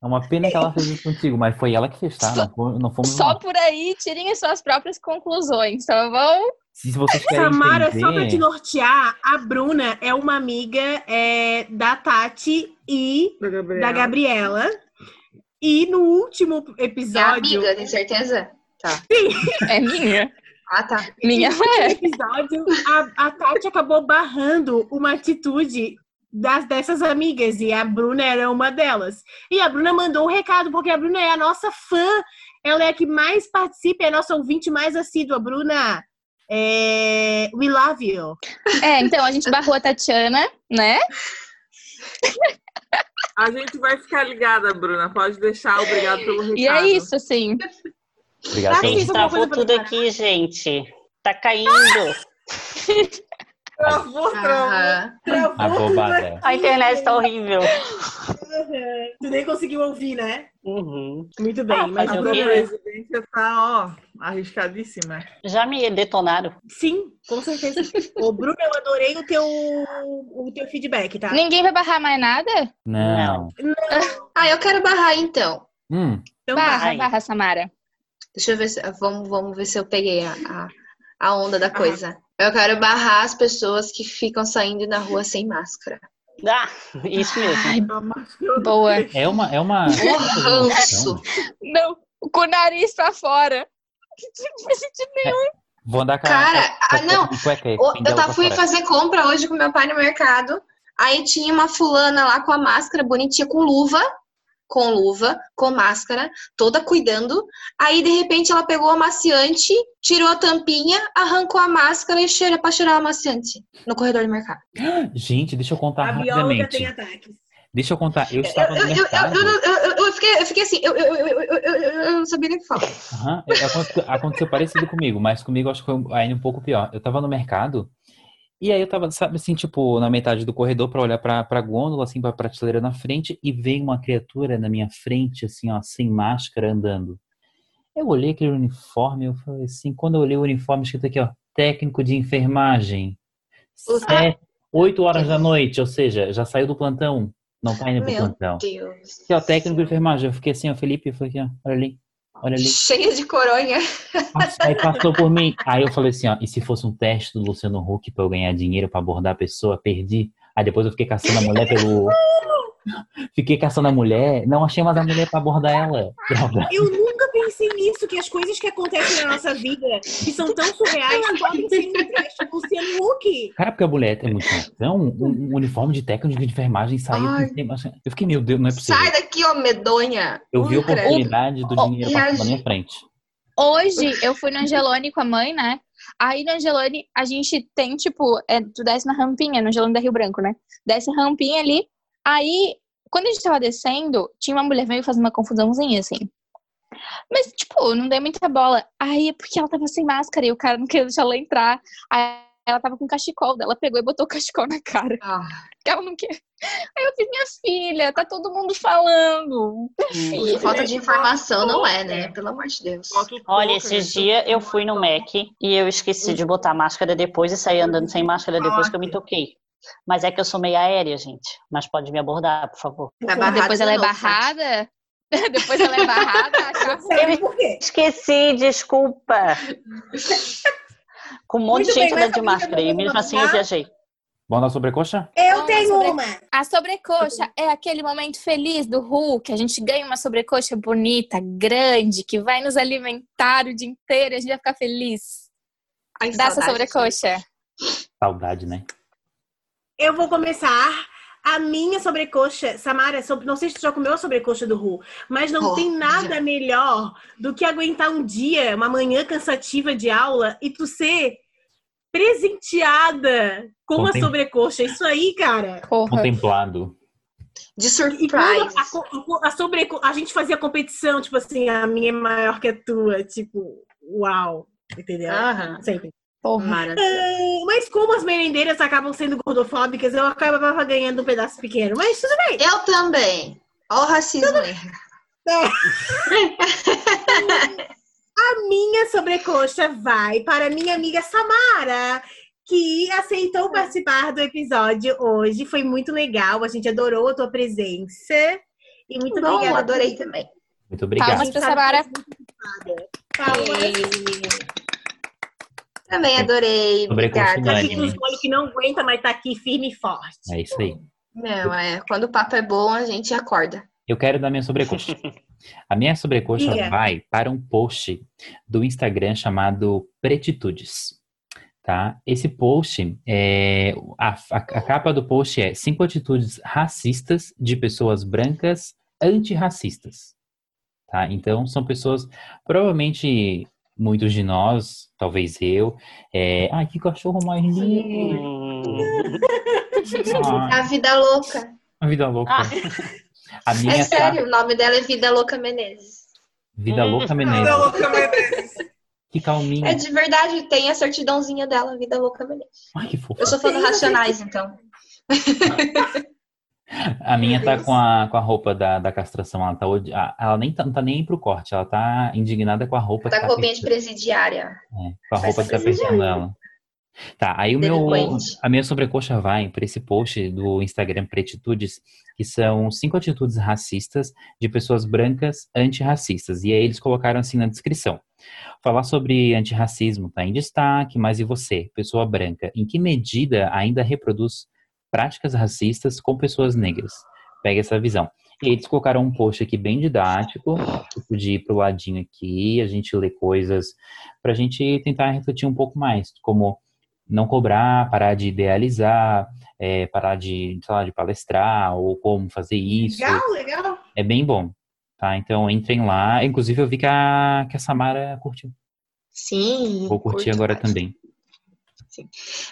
É uma pena que ela fez isso contigo, mas foi ela que fez, tá? Não, fo- não fomos Só nós. por aí, tirem as suas próprias conclusões, tá bom? Se vocês querem Samara, só pra te entender... nortear, a Bruna é uma amiga é, da Tati e Da Gabriela. da Gabriela. E no último É episódio. amiga, tem certeza? É minha. Ah, tá. Minha no último é. episódio, a, a Tati acabou barrando uma atitude das, dessas amigas. E a Bruna era uma delas. E a Bruna mandou um recado, porque a Bruna é a nossa fã. Ela é a que mais participa, é a nossa ouvinte mais assídua. Bruna, é, we love you. É, então a gente barrou a Tatiana, né? A gente vai ficar ligada, Bruna. Pode deixar. Obrigado pelo recado. E é isso, assim. Obrigado sim. Gente, travou tudo aqui, gente. Tá caindo. Travou, travou. Travou A internet tá horrível. Uhum. Tu nem conseguiu ouvir, né? Uhum. Muito bem, Ah, mas A presidência tá, ó, arriscadíssima. Já me detonaram. Sim, com certeza. Ô, Bruno, eu adorei o teu, o teu feedback, tá? Ninguém vai barrar mais nada? Não. Ah, eu quero barrar então. Hum, Então, Barra, barra, Samara. Deixa eu ver se. Vamos, vamos ver se eu peguei a, a, a onda da coisa. Eu quero barrar as pessoas que ficam saindo na rua sem máscara. Ah, isso mesmo. Ai, boa. é uma... É uma... O ranço. Não, com o nariz pra fora. Não faz sentido nenhum. Vou andar com a- Cara, a- ah, não. cueca Eu tá, pra fui fazer compra hoje com meu pai no mercado. Aí tinha uma fulana lá com a máscara bonitinha, com luva, com luva, com máscara, toda cuidando. Aí, de repente, ela pegou o amaciante, tirou a tampinha, arrancou a máscara e cheira pra cheirar o amaciante no corredor do mercado. Gente, deixa eu contar A bióloga rapidamente. tem ataques. Deixa eu contar. Eu estava Eu, no eu, eu, mercado. eu, eu, eu- eu fiquei, eu fiquei assim, eu, eu, eu, eu, eu, eu- eu não sabia nem o que falar. É, Aconteceu, aconteceu parecido comigo, mas comigo acho que foi ainda um pouco pior. Eu tava no mercado e aí eu tava, sabe assim, tipo, na metade do corredor pra olhar pra, pra gôndola, assim, pra prateleira na frente e veio uma criatura na minha frente, assim, ó, sem máscara, andando. Eu olhei aquele uniforme, eu falei assim, quando eu olhei o uniforme escrito aqui, ó, técnico de enfermagem. Sete, oito horas da noite, ou seja, já saiu do plantão, não tá indo pro Meu plantão. Deus. Aqui, ó, técnico de enfermagem. Eu fiquei assim, ó, Felipe, eu falei aqui, ó, olha ali, olha ali. Cheia de coronha. Aí passou por mim. Aí eu falei assim, ó, e se fosse um teste do Luciano Huck pra eu ganhar dinheiro pra abordar a pessoa, perdi. Aí depois eu fiquei caçando a mulher pelo. Fiquei caçando a mulher, não achei mais a mulher pra abordar ela. Droga. Eu nunca pensei nisso, que as coisas que acontecem na nossa vida, que são tão surreais, podem ser um teste do Luciano Huck. Cara, porque a mulher é muito então um, um uniforme de técnico de enfermagem saiu. Eu fiquei, meu Deus, não é possível. Sai daqui, ó, medonha. Eu vi a oportunidade do dinheiro e passando na minha frente. Hoje eu fui no Angelone com a mãe, né? Aí no Angelone a gente tem, tipo, é, tu desce na rampinha, no Angelone da Rio Branco, né? Desce a rampinha ali. Aí, quando a gente tava descendo, tinha uma mulher veio fazer uma confusãozinha, assim. Mas, tipo, não dei muita bola. Aí, porque ela tava sem máscara e o cara não queria deixar ela entrar. Aí ela tava com cachecol dela, pegou e botou o cachecol na cara. Ah, Que ela não quer. Aí eu fiz, minha filha, tá todo mundo falando. e falta de informação não é, né? Pelo amor de Deus. Olha, esses né? dias eu fui no Mac e eu esqueci de botar máscara depois e saí andando sem máscara depois que eu me toquei. Mas é que eu sou meio aérea, gente. Mas pode me abordar, por favor. Tá barrado Depois ela é barrada. Depois ela é barrada. quê? Esqueci, desculpa. Com um monte Muito de gente bem, andando de máscara e mesmo assim eu viajei. Vamos dar sobrecoxa? Eu Vamos tenho sobre- uma. A sobrecoxa é aquele momento feliz do Hulk, a gente ganha uma sobrecoxa bonita, grande, que vai nos alimentar o dia inteiro e a gente vai ficar feliz. Ai, Dá essa saudade. sobrecoxa. Saudade, né? Eu vou começar. A minha sobrecoxa, Samara, sobre- não sei se tu já comeu a sobrecoxa do Ru, mas não Oh, tem nada melhor do que aguentar um dia, uma manhã cansativa de aula e tu ser presenteada com a Contem- sobrecoxa. Isso aí, cara. Porra. Contemplado. De E surprise. a, a sobreco- a gente fazia competição, tipo assim, a minha é maior que a tua, tipo, uau, entendeu? Aham. Sempre. Porra. Ah, Mas como as merendeiras acabam sendo gordofóbicas, eu acabava ganhando um pedaço pequeno. Mas tudo bem. Eu também. Olha o racismo aí. A minha sobrecoxa vai para minha amiga Samara, que aceitou participar do episódio hoje. Foi muito legal, a gente adorou a tua presença. E muito Bom, obrigada. adorei também. Muito obrigado. Palmas pra Samara. Palmas. Também adorei. Sobrecoxa Obrigada. os olhos que não aguenta, mas tá aqui firme e forte. É isso aí. Não, é. Quando o papo é bom, a gente acorda. Eu quero dar minha sobrecoxa. A minha sobrecoxa Diga. vai para um post do Instagram chamado Pretitudes. Tá? Esse post, é, a, a- a capa do post é cinco atitudes racistas de pessoas brancas antirracistas. Tá? Então, são pessoas, provavelmente muitos de nós, talvez eu. É, ai, que cachorro mais lindo! Hum. Ah, A vida louca. a vida louca. Ah. A minha É tá- sério, o nome dela é Vida Louca Menezes. Vida louca, Menezes. Vida louca, Menezes. Que calminha. É de verdade, tem a certidãozinha dela, Vida Louca Menezes. Ai, que fofa. Eu sou fã do Racionais, então. A minha tá com a, com a roupa da, da castração. Ela, tá, odi- a- ela nem tá, não tá nem pro corte. Ela tá indignada com a roupa Tá que com roupinha de presidiária. é, com a Vai roupa ser que tá apertando ela. Tá, aí o meu, a minha sobrecoxa vai para esse post do Instagram Pretitudes, que são cinco atitudes racistas de pessoas brancas antirracistas. E aí eles colocaram assim na descrição. Falar sobre antirracismo tá em destaque, mas e você, pessoa branca, em que medida ainda reproduz práticas racistas com pessoas negras? Pega essa visão. E eles colocaram um post aqui bem didático, tipo de ir pro ladinho aqui, a gente lê coisas para a gente tentar refletir um pouco mais, como não cobrar, parar de idealizar, é, parar de, sei lá, de palestrar, ou como fazer isso. Legal, legal. É bem bom, tá? Então entrem lá. Inclusive eu vi que a, que a Samara curtiu. Sim. Vou curtir agora mais. também.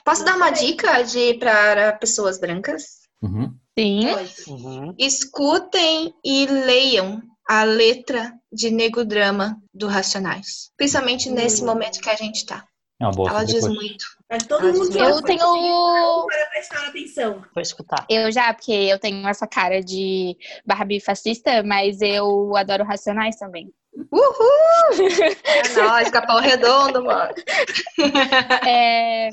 Posso dar uma dica de para pessoas brancas? Uhum. Sim. Uhum. Escutem e leiam a letra de Nego Drama do Racionais. Principalmente nesse momento que a gente tá. É uma boa Ela diz sobrecoxa. muito. Mas todo Eu mundo já tenho- para prestar atenção. Vou escutar. Eu já, porque eu tenho essa cara de Barbie fascista, mas eu adoro Racionais também. Uhul! É nóis, capão redondo, mano. É,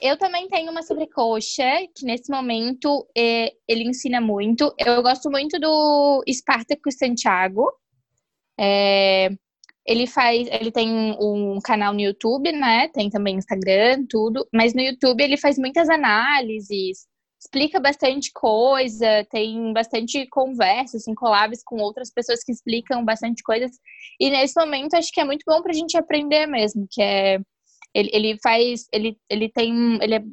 eu também tenho uma sobrecoxa, que nesse momento é, ele ensina muito. Eu gosto muito do Spartacus Santiago. É, ele faz, ele tem um canal no YouTube, né? Tem também Instagram, tudo. Mas no YouTube ele faz muitas análises, explica bastante coisa, tem bastante conversa, assim, collabs com outras pessoas que explicam bastante coisas. E nesse momento acho que é muito bom pra gente aprender mesmo, que é ele, ele faz, ele, ele tem, ele, é-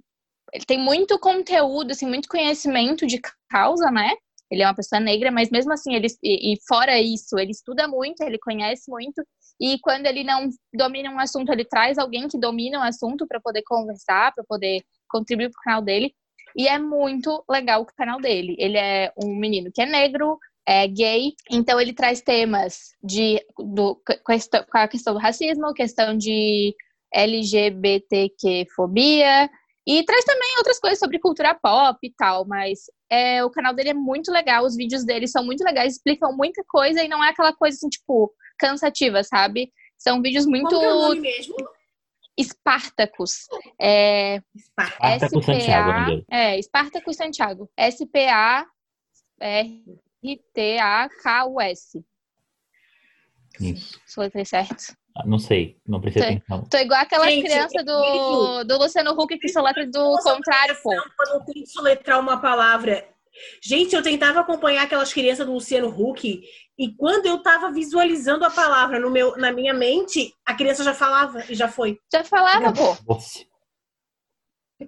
ele tem muito conteúdo, assim, muito conhecimento de causa, né? Ele é uma pessoa negra, mas mesmo assim, ele, e, e fora isso, ele estuda muito, ele conhece muito, e quando ele não domina um assunto, ele traz alguém que domina o assunto para poder conversar, para poder contribuir pro canal dele. E é muito legal o canal dele. Ele é um menino que é negro, é gay, então ele traz temas de do, questão, com a questão do racismo, questão de LGBTQ-fobia e traz também outras coisas sobre cultura pop e tal, mas é, o canal dele é muito legal, os vídeos dele são muito legais, explicam muita coisa e não é aquela coisa assim, tipo, cansativa, sabe? São vídeos muito Como que é o nome mesmo? Espartacus. É, Sparta. Spartacus Santiago, SPA, dele. é, Santiago. S-P-A-R-T-A-K-U-S. Isso. Certo. Ah, Não sei, não Sei. atenção. Tô igual aquela Gente, criança do, do Luciano Huck que só letra do contrário, pô. Quando eu tento soletrar uma palavra. Gente, eu tentava acompanhar aquelas crianças do Luciano Huck e quando eu tava visualizando a palavra no meu, na minha mente, a criança já falava e já foi. Já falava, pô.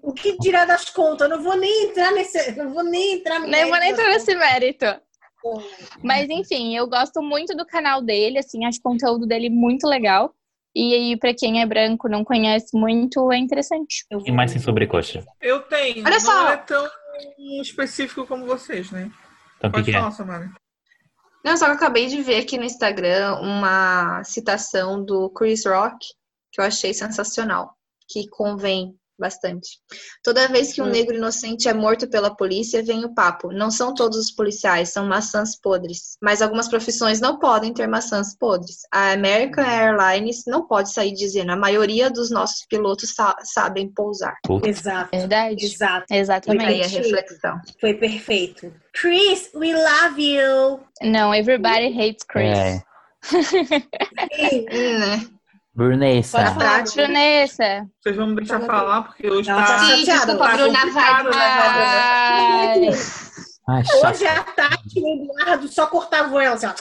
O que dirá das contas? Eu não vou nem entrar nesse. Não vou nem entrar no Nem vou nem mérito entrar nesse mérito. Mas enfim, eu gosto muito do canal dele, assim, acho o conteúdo dele muito legal. E aí, pra quem é branco, não conhece muito, é interessante. E mais sem sobrecoxa. Eu tenho. Olha não só. é tão específico como vocês, né? Então, que, Pode que é? falar, Samara. Não, só que eu acabei de ver aqui no Instagram uma citação do Chris Rock que eu achei sensacional. que convém bastante. Toda vez que um Hum. negro inocente é morto pela polícia, vem o papo. Não são todos os policiais, são maçãs podres. Mas algumas profissões não podem ter maçãs podres. A American Airlines não pode sair dizendo a maioria dos nossos pilotos sa- sabem pousar. Exato. Verdade. Exato. Aí a Exatamente. reflexão. Foi perfeito. Chris, we love you. Não, everybody hates Chris. É. Hum, né? Brunessa. Pode falar. Brunessa. Vocês vão me deixar falar, porque hoje Ela tá. tá Sim, desculpa, Tá Bruna, vai, complicado, Bruna, né, vai, Bruna. Ai. Hoje a Tati e o Eduardo só cortavam ela assim, ó.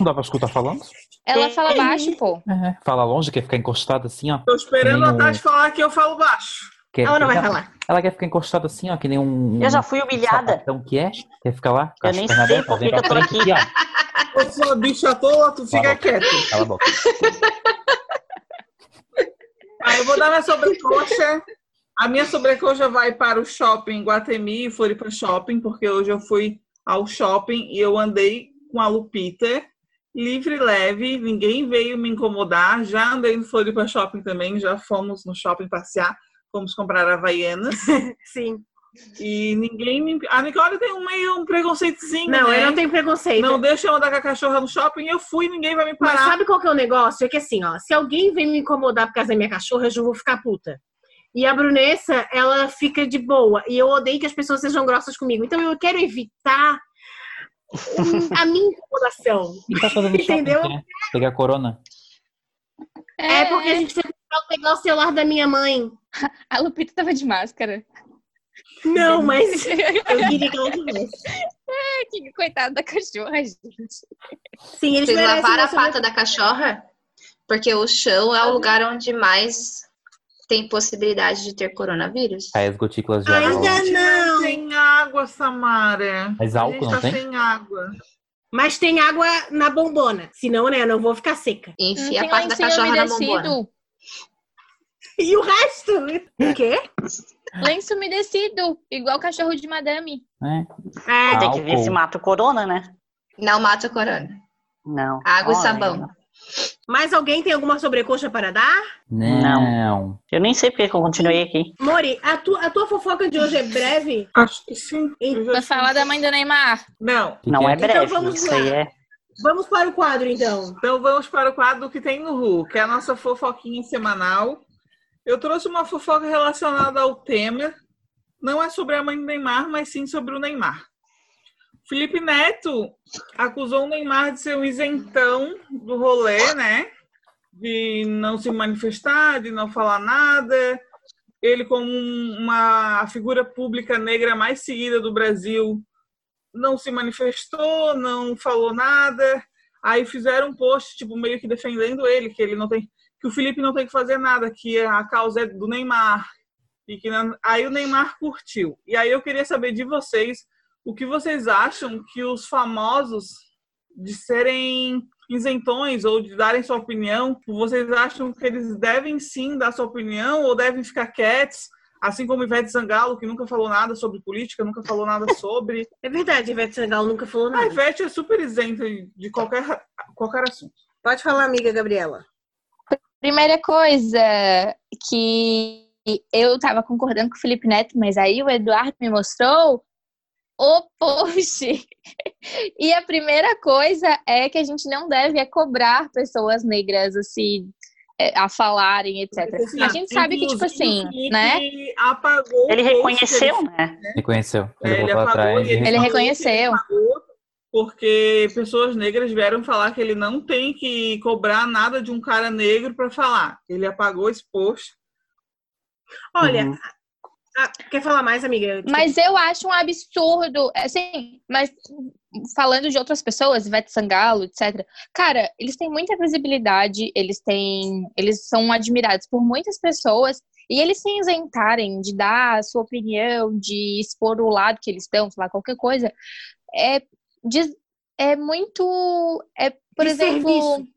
Não dá pra escutar falando? ela fala baixo, pô. É, fala longe, quer ficar encostada assim, ó. Tô esperando a um- Tati falar que eu falo baixo. Quer, Ela não vai falar. Ela quer ficar encostada assim, ó, que nem um. Eu já fui humilhada. Então que é? Quer ficar lá? Eu nem sei por que vem que eu pra tô frente aqui. Ó. Eu sou a bicha tola, tu fica Fala. quieto. Cala a boca. Aí eu vou dar minha sobrecoxa. A minha sobrecoxa vai para o shopping Guatemi, Floripa Shopping, porque hoje eu fui ao shopping e eu andei com a Lupita, livre e leve, ninguém veio me incomodar. Já andei no Floripa Shopping também, já fomos no shopping passear, fomos comprar havaianas. Sim. E ninguém me. A Nicole tem um meio um preconceitozinho. Não, né? eu não tenho preconceito. Não deixa eu andar com a cachorra no shopping, eu fui, ninguém vai me Mas parar. sabe qual que é o negócio? É que assim, ó, se alguém vem me incomodar por causa da minha cachorra, eu já vou ficar puta. E a Brunessa, ela fica de boa. E eu odeio que as pessoas sejam grossas comigo. Então eu quero evitar a minha incomodação. Tá fazendo shopping, Entendeu? né? Pegar corona. É, porque a gente que pegar o celular da minha mãe. A Lupita tava de máscara. Não, mas eu queria que ela tivesse. Que Coitada da cachorra, gente. Sim, eles Vocês lavaram a pata da cachorra? Porque o chão é o lugar onde mais tem possibilidade de ter coronavírus. Cai as gotículas de água. Ainda não. tem água, Samara. Mas a álcool gente não tá tem? sem água. Mas tem água na bombona. Senão, né, eu não vou ficar seca. Enfia a pata da cachorra na bombona. E o resto? O quê? Lenço umedecido. Igual cachorro de madame. É. É, Tem que ver se mata o corona, né? Não mata o corona. Não. Água e Olha, sabão. mais alguém tem alguma sobrecoxa para dar? Não. Eu nem sei porque que eu continuei aqui. Mori, a, tu- a tua fofoca de hoje é breve? Acho que sim. Então, Vai falar da mãe do Neymar. Não. Que Não que é Então breve, vamos isso lá. aí é. Vamos para o quadro, então. Então vamos para o quadro que tem no Ru, que é a nossa fofoquinha semanal. Eu trouxe uma fofoca relacionada ao tema. Não é sobre a mãe do Neymar, mas sim sobre o Neymar. Felipe Neto acusou o Neymar de ser um isentão do rolê, né? De não se manifestar, de não falar nada. Ele, como um- uma figura pública negra mais seguida do Brasil, não se manifestou, não falou nada. Aí fizeram um post, tipo, meio que defendendo ele, que ele não tem. Que o Felipe não tem que fazer nada, que a causa é do Neymar. E que não- aí o Neymar curtiu. E aí eu queria saber de vocês o que vocês acham que os famosos de serem isentões ou de darem sua opinião, vocês acham que eles devem sim dar sua opinião ou devem ficar quietos, assim como Ivete Sangalo, que nunca falou nada sobre política, nunca falou nada sobre. É verdade, Ivete Sangalo nunca falou A nada. Ivete é super isenta de qualquer, qualquer assunto. Pode falar, amiga Gabriela. Primeira coisa que eu tava concordando com o Felipe Neto, mas aí o Eduardo me mostrou o post. E a primeira coisa é que a gente não deve é cobrar pessoas negras assim é, a falarem, etc. A gente sabe que tipo assim, né? Apagou Ele reconheceu, que né? Reconheceu. É, Ele ele voltou apagou atrás. e ele Ele reconheceu. ele apagou Porque pessoas negras vieram falar que ele não tem que cobrar nada de um cara negro para falar. Ele apagou esse post. Olha, Uhum. ah, quer falar mais, amiga? Mas eu acho um absurdo, assim, mas falando de outras pessoas, Ivete Sangalo, etc. Cara, eles têm muita visibilidade, eles têm, eles são admirados por muitas pessoas e eles se isentarem de dar a sua opinião, de expor o lado que eles estão, falar qualquer coisa, é, diz- é muito, é, por De exemplo, serviço.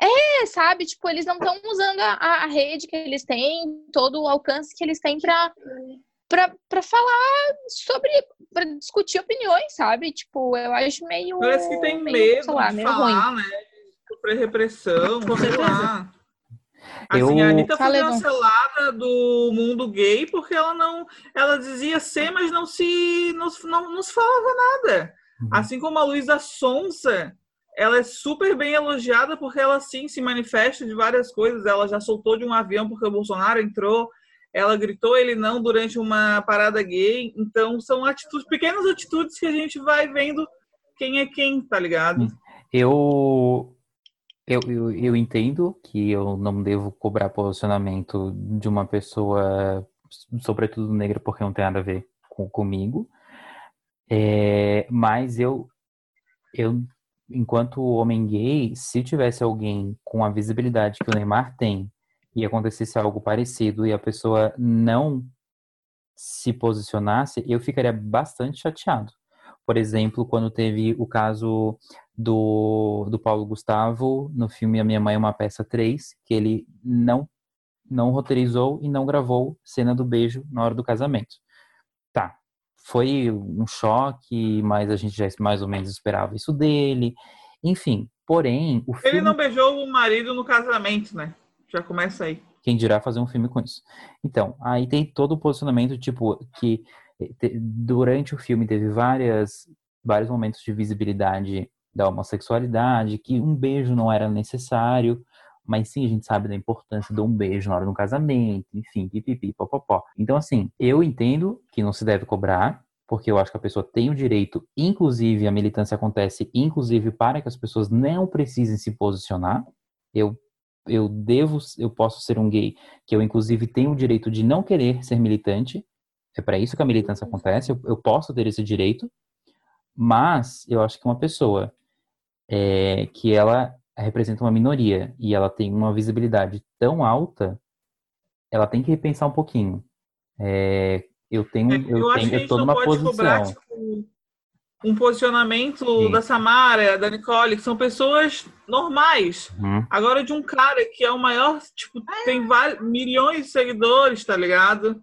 é, sabe, tipo, eles não estão usando a, a rede que eles têm, todo o alcance que eles têm pra, pra falar sobre, pra discutir opiniões, sabe? Tipo, eu acho meio. Parece que tem meio, medo lá, de meio ruim. falar, né? Sofrer repressão, Com sei certeza. lá. Assim, Eu- a Anitta foi cancelada do mundo gay porque ela não. Ela dizia ser, mas não se. não, se- não, não se falava nada. Uhum. Assim como a Luísa Sonsa, ela é super bem elogiada porque ela sim se manifesta de várias coisas. Ela já soltou de um avião porque o Bolsonaro entrou. Ela gritou ele não durante uma parada gay. Então são atitudes, pequenas atitudes que a gente vai vendo quem é quem, tá ligado? Eu, eu, eu, eu entendo que eu não devo cobrar posicionamento de uma pessoa, sobretudo negra, porque não tem nada a ver com, comigo. É, mas eu, eu, enquanto homem gay, se tivesse alguém com a visibilidade que o Neymar tem e acontecesse algo parecido e a pessoa não se posicionasse, eu ficaria bastante chateado. Por exemplo, quando teve o caso do, do Paulo Gustavo no filme A Minha Mãe é uma Peça 3, que ele não, não roteirizou e não gravou cena do beijo na hora do casamento. Tá, foi um choque, mas a gente já mais ou menos esperava isso dele. Enfim, porém, o Ele filme... não beijou o marido no casamento, né? Já começa aí. Quem dirá fazer um filme com isso. Então, aí tem todo o posicionamento, tipo, que eh, te- durante o filme teve várias, vários momentos de visibilidade da homossexualidade, que um beijo não era necessário, mas sim a gente sabe da importância de um beijo na hora do casamento, enfim, pipipi, popopó. Então, assim, eu entendo que não se deve cobrar, porque eu acho que a pessoa tem o direito, inclusive a militância acontece, inclusive para que as pessoas não precisem se posicionar. Eu eu devo, eu posso ser um gay que eu inclusive tenho o direito de não querer ser militante. É para isso que a militância acontece. Eu, eu posso ter esse direito, mas eu acho que uma pessoa é, que ela representa uma minoria e ela tem uma visibilidade tão alta, ela tem que repensar um pouquinho. É, eu tenho, É, eu, acho tenho, que eu tô numa pode cobrar posição. tipo, um posicionamento Sim. da Samara, da Nicole, que são pessoas normais. Uhum. Agora de um cara que é o maior, tipo, tem vários, milhões de seguidores, tá ligado?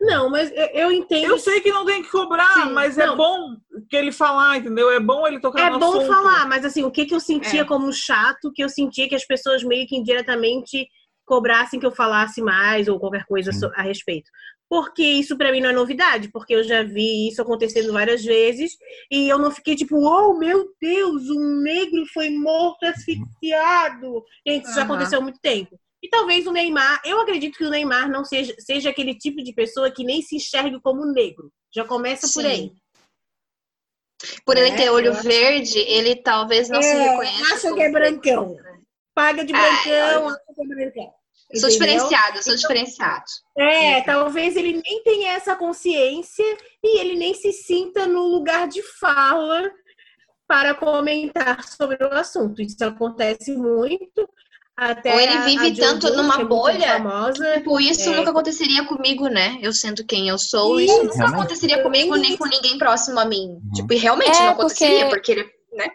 Não, mas eu, entendo. Eu sei que não tem que cobrar, Sim, mas é não. bom que ele falar, entendeu? É bom ele tocar É no bom assunto. falar, mas assim, o que, que eu sentia É. como chato, que eu sentia que as pessoas meio que indiretamente cobrassem que eu falasse mais ou qualquer coisa so- a respeito. Porque isso pra mim não é novidade, porque eu já vi isso acontecendo várias vezes e eu não fiquei tipo, oh meu Deus, um negro foi morto asfixiado. Gente, isso já Aham. aconteceu há muito tempo. E talvez o Neymar, eu acredito que o Neymar não seja, seja aquele tipo de pessoa que nem se enxergue como negro. Já começa por Sim. aí. Por ele É, ter olho verde, ele talvez não se É, reconheça. acha que é brancão. Paga de Ah, brancão, acha que é brancão. Sou diferenciado, sou diferenciado. É, talvez ele nem tenha essa consciência e ele nem se sinta no lugar de fala para comentar sobre o assunto. Isso acontece muito. Até Ou ele vive a Jojo, tanto numa que é bolha, famosa. Tipo, isso É. nunca aconteceria comigo, né? Eu sendo quem eu sou, Isso, isso nunca realmente. aconteceria comigo nem com ninguém próximo a mim. Tipo, e realmente É, não aconteceria, porque- porque, ele, né?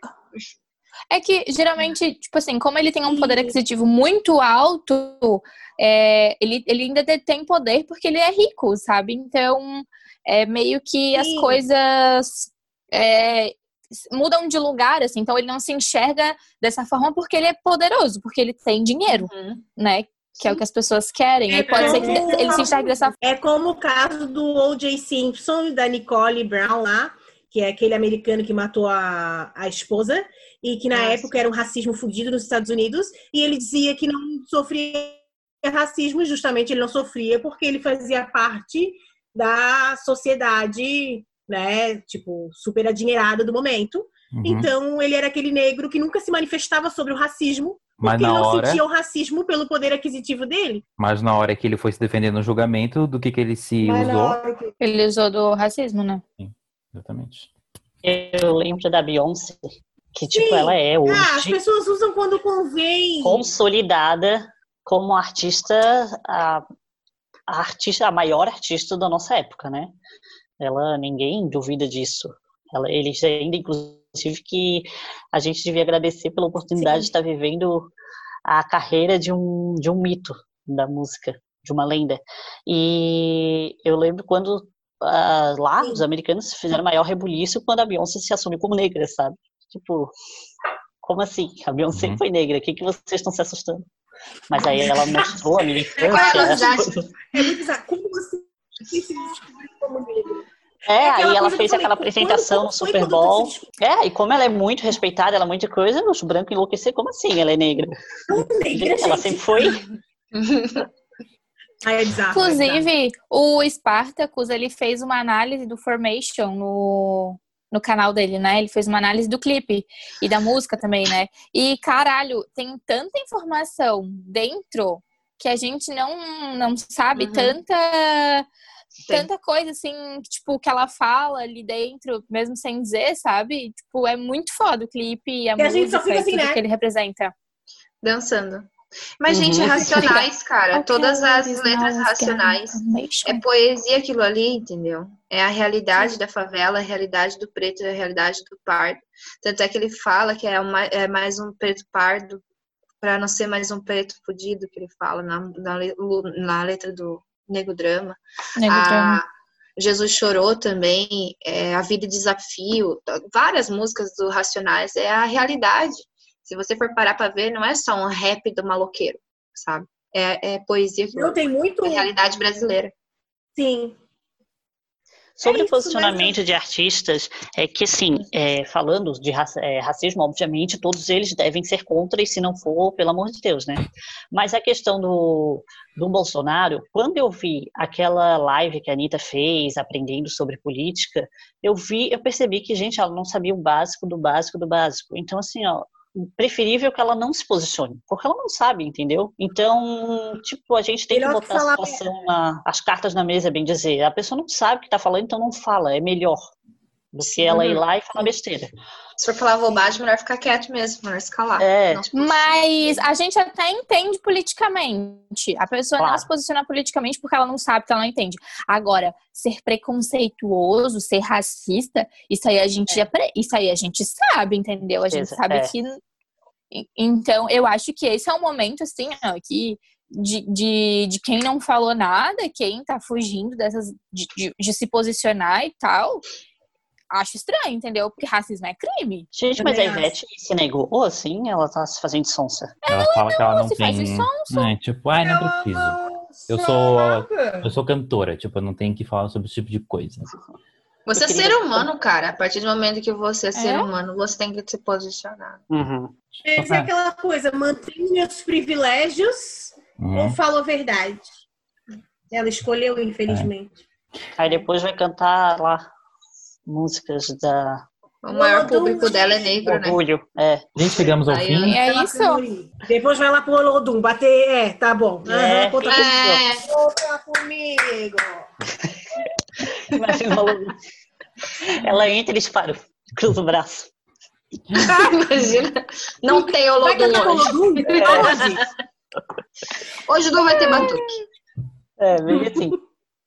É que, geralmente, tipo assim, como ele tem um poder aquisitivo muito alto, é, ele, ele ainda tem poder porque ele é rico, sabe? Então, é meio que as Sim. coisas é, mudam de lugar, assim. Então, ele não se enxerga dessa forma porque ele é poderoso, porque ele tem dinheiro, né? Que é o que as pessoas querem. É, Aí pode ser que como- ele se enxergue dessa É como o caso do O.J. Simpson e da Nicole Brown lá, que é aquele americano que matou a, a esposa e que na Ah, época era um racismo fudido nos Estados Unidos e ele dizia que não sofria racismo, justamente ele não sofria porque ele fazia parte da sociedade, né, tipo, super adinheirada do momento. Uhum. Então ele era aquele negro que nunca se manifestava sobre o racismo Mas porque ele na não hora, sentia o racismo pelo poder aquisitivo dele. mas na hora que ele foi se defender no julgamento, do que que ele se Mas usou? que- Ele usou do racismo, né? Exatamente. Eu lembro da Beyoncé, que tipo, Sim. ela é Ah, as hoje pessoas usam quando convém. consolidada como artista, a, a artista, a maior artista da nossa época, né? Ela, ninguém duvida disso. Ela, eles ainda, inclusive, que a gente devia agradecer pela oportunidade Sim. de estar vivendo a carreira de um, de um mito da música, de uma lenda. E eu lembro quando ah, lá Sim. os americanos fizeram maior rebuliço quando a Beyoncé se assumiu como negra, sabe? Tipo, como assim? A Beyoncé Uhum. foi negra, o que, que vocês estão se assustando? Mas aí ela mostrou a militância. Já- coisas. É muito bizarro. Como você se descobriu como negro? É, É aí ela fez aquela apresentação quando no Super Bowl. É, e como ela é muito respeitada, ela é muita coisa, os brancos enlouquecer, como assim ela é negra? negra, Ela sempre foi. Aí é bizarro. é bizarro. Inclusive, o Spartacus, ele fez uma análise do Formation no, no canal dele, né? Ele fez uma análise do clipe e da música também, né? E, caralho, tem tanta informação dentro que a gente não, não sabe, Uhum. tanta... Tem. Tanta coisa, assim, tipo, que ela fala ali dentro, mesmo sem dizer, sabe? Tipo, é muito foda o clipe e a E a gente música só fica assim, tudo né? que ele representa. Dançando. Mas, Uhum. gente, racionais, cara. Todas as letras racionais. É poesia aquilo ali, entendeu? É a realidade da favela, a realidade do preto, a realidade do pardo. Tanto é que ele fala que é, uma- é mais um preto pardo, para não ser mais um preto fudido, que ele fala na, na, na letra do Nego Drama. Nego Drama. A Jesus Chorou também, é, A Vida e Desafio, várias músicas do Racionais, é a realidade. Se você for parar pra ver, não é só um rap do maloqueiro, sabe? É, é poesia que Não tem muito. é a realidade brasileira. Sim. Sobre É isso, posicionamento de artistas, é que, assim, é, falando de raci- é, racismo, obviamente, todos eles devem ser contra, e se não for, pelo amor de Deus, né? Mas a questão do, do Bolsonaro, quando eu vi aquela live que a Anitta fez, aprendendo sobre política, eu vi, eu percebi que, gente, ela não sabia o básico do básico do básico. Então, assim, ó, preferível que ela não se posicione, porque ela não sabe, entendeu? Então, tipo, a gente tem Melhor que que botar a situação, na- as cartas na mesa, bem dizer. A pessoa não sabe o que tá falando, então não fala, é melhor do que ela ir lá e falar besteira. Se for falar bobagem, melhor ficar quieto mesmo, melhor escalar. É. Não. Mas a gente até entende politicamente. A pessoa não Claro. se posiciona politicamente porque ela não sabe, porque ela não entende. Agora, ser preconceituoso, ser racista, isso aí a gente já pre- isso aí a gente sabe, entendeu? A gente sabe é. que então eu acho que esse é o momento assim, ó, que de, de, de quem não falou nada, quem tá fugindo dessas de, de, de se posicionar e tal. Acho estranho, entendeu? Porque racismo é crime. Gente, mas a Ivete se negou assim? Ela tá se fazendo de sonsa. Ela fala que ela não se faz tem. sonso. É, tipo, ai, não Ela preciso. não Eu sou- nada. Eu sou cantora, tipo, eu não tenho que falar sobre esse tipo de coisa. Você é ser humano, cara. A partir do momento que você é ser É? humano, você tem que se posicionar. Uhum. É aquela coisa, mantenha os privilégios ou Uhum. fala a verdade. Ela escolheu, infelizmente. Aí depois vai cantar lá músicas da O maior público dela é negro, né? orgulho. É. Gente, chegamos ao Aí, fim. É isso. Depois vai lá pro Olodum, bater. É, tá bom. É, conta É, comigo. Imagina louca. Ela entra e dispara. Cruza o braço. imagina. Não tem Vai cantar Olodum hoje. Aonde? Hoje não vai ter batuque. É, meio assim.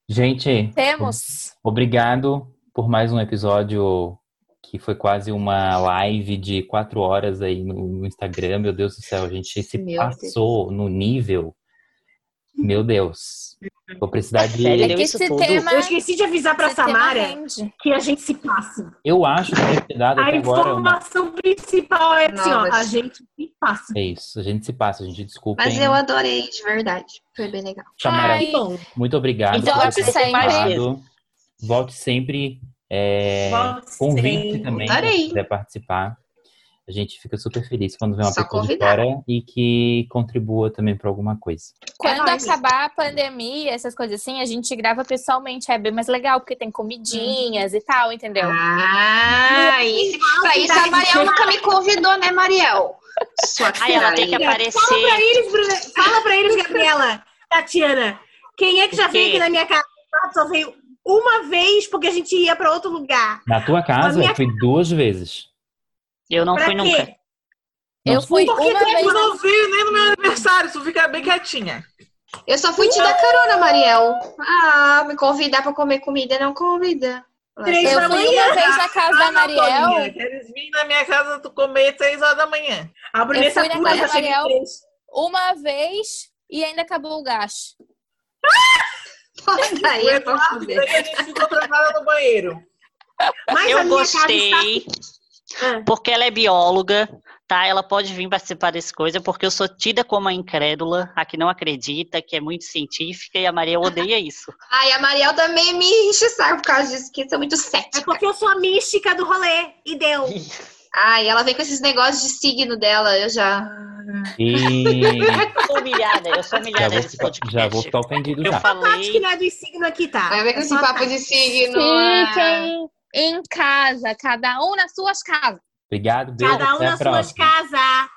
Gente, Temos. obrigado por mais um episódio que foi quase uma live de quatro horas aí no, Instagram. Meu Deus do céu, a gente se Meu passou no nível. Meu Deus. Vou precisar de. É que esse tudo? tema. Eu esqueci de avisar pra esse tema Samara que a gente se passa. Eu acho que ter dado A até agora uma. informação principal é assim, ó, a gente se passa. É isso, a gente se passa, a gente desculpa. Mas eu adorei, de verdade. Foi bem legal. Samara, Ai, muito obrigado Então, volte sempre. Volte sempre. É, Volte convite sempre. também, Adorei. se quiser participar. A gente fica super feliz quando vê uma Só pessoa de convidar. fora e que contribua também para alguma coisa. Quando É acabar a pandemia, essas coisas assim, a gente grava pessoalmente. É bem mais legal, porque tem comidinhas e tal, entendeu? Ah, isso, pra isso a Mariel nunca me convidou, né, Mariel? Sua Aí ela tem que filha. aparecer. Fala pra eles, Bruna. Fala pra eles, Gabriela, Tatiana. Quem é que já veio aqui na minha casa? Só veio uma vez porque a gente ia pra outro lugar. Na tua casa, minha eu fui duas vezes. Eu não pra fui quê? nunca. Eu Nossa, fui Porque uma vez. Tu não veio nem no meu aniversário, tu fica bem quietinha. Eu só fui te dar carona, Mariel. Ah, me convidar pra comer comida não convida. Três Eu da fui manhã. uma vez na casa da Mariel. Toninha, Queres vir na minha casa tu comer seis horas da manhã. A Eu fui na casa da Mariel. três. Uma vez e ainda acabou o gás. Daí é pra fuder. a gente ficou trancada no banheiro. Mas a Eu minha casa está Ah. porque ela é bióloga, tá? Ela pode vir participar desse coisa, porque eu sou tida como a incrédula, a que não acredita, que é muito científica, e a Maria odeia isso. Ai, a Mariel também me enche o saco por causa disso, que eu sou muito cética. É porque eu sou a mística do rolê. E deu. Ai, ela vem com esses negócios de signo dela, eu já. E Eu sou humilhada, eu sou já humilhada vou, nesse ficar, podcast. já vou ficar ofendido Eu já. Tati que falei, não é do signo aqui, tá? Vai ver com É esse a papo de signo. Fiquem em casa, cada um nas suas casas. Obrigado, beijo, Cada um nas suas casas.